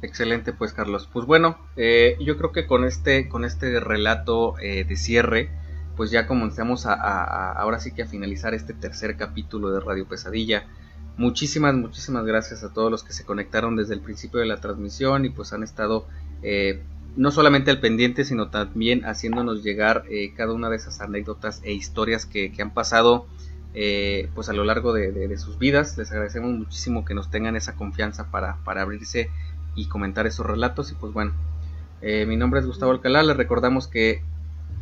Excelente, pues Carlos. Pues bueno, eh, yo creo que con este, con este relato eh, de cierre, pues ya comenzamos a, ahora sí que a finalizar este tercer capítulo de Radio Pesadilla. Muchísimas, muchísimas gracias a todos los que se conectaron desde el principio de la transmisión y pues han estado eh, no solamente al pendiente, sino también haciéndonos llegar cada una de esas anécdotas e historias que, han pasado pues a lo largo de, sus vidas. Les agradecemos muchísimo que nos tengan esa confianza para, para abrirse y comentar esos relatos. Y pues bueno, eh, mi nombre es Gustavo Alcalá. Les recordamos que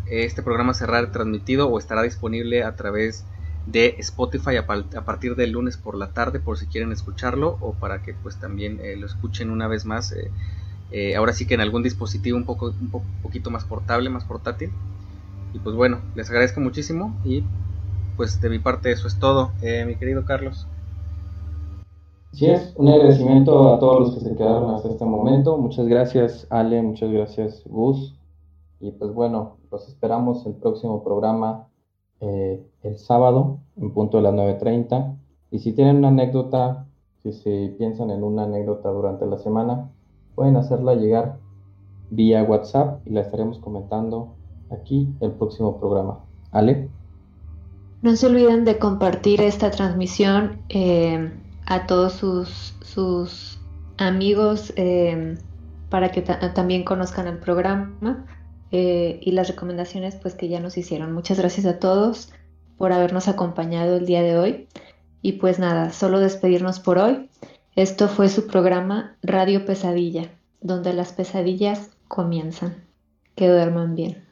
este programa será transmitido o estará disponible a través de Spotify a, partir del lunes por la tarde por si quieren escucharlo o para que pues también eh, lo escuchen una vez más. Eh, ahora sí que en algún dispositivo un poco un poquito más portable, más portátil. Y pues bueno, les agradezco muchísimo y pues de mi parte eso es todo, mi querido Carlos. Sí, es un agradecimiento a todos los que se quedaron hasta este momento. Muchas gracias, Ale, muchas gracias, Gus. Y pues bueno, los esperamos el próximo programa eh, el sábado en punto de las 9.30. Y si tienen una anécdota, si se piensan en una anécdota durante la semana, pueden hacerla llegar vía WhatsApp y la estaremos comentando aquí el próximo programa. Ale. No se olviden de compartir esta transmisión. Eh a todos sus, sus amigos eh, para que también conozcan el programa eh, y las recomendaciones pues que ya nos hicieron. Muchas gracias a todos por habernos acompañado el día de hoy. Y pues nada, solo despedirnos por hoy. Esto fue su programa Radio Pesadilla, donde las pesadillas comienzan. Que duerman bien.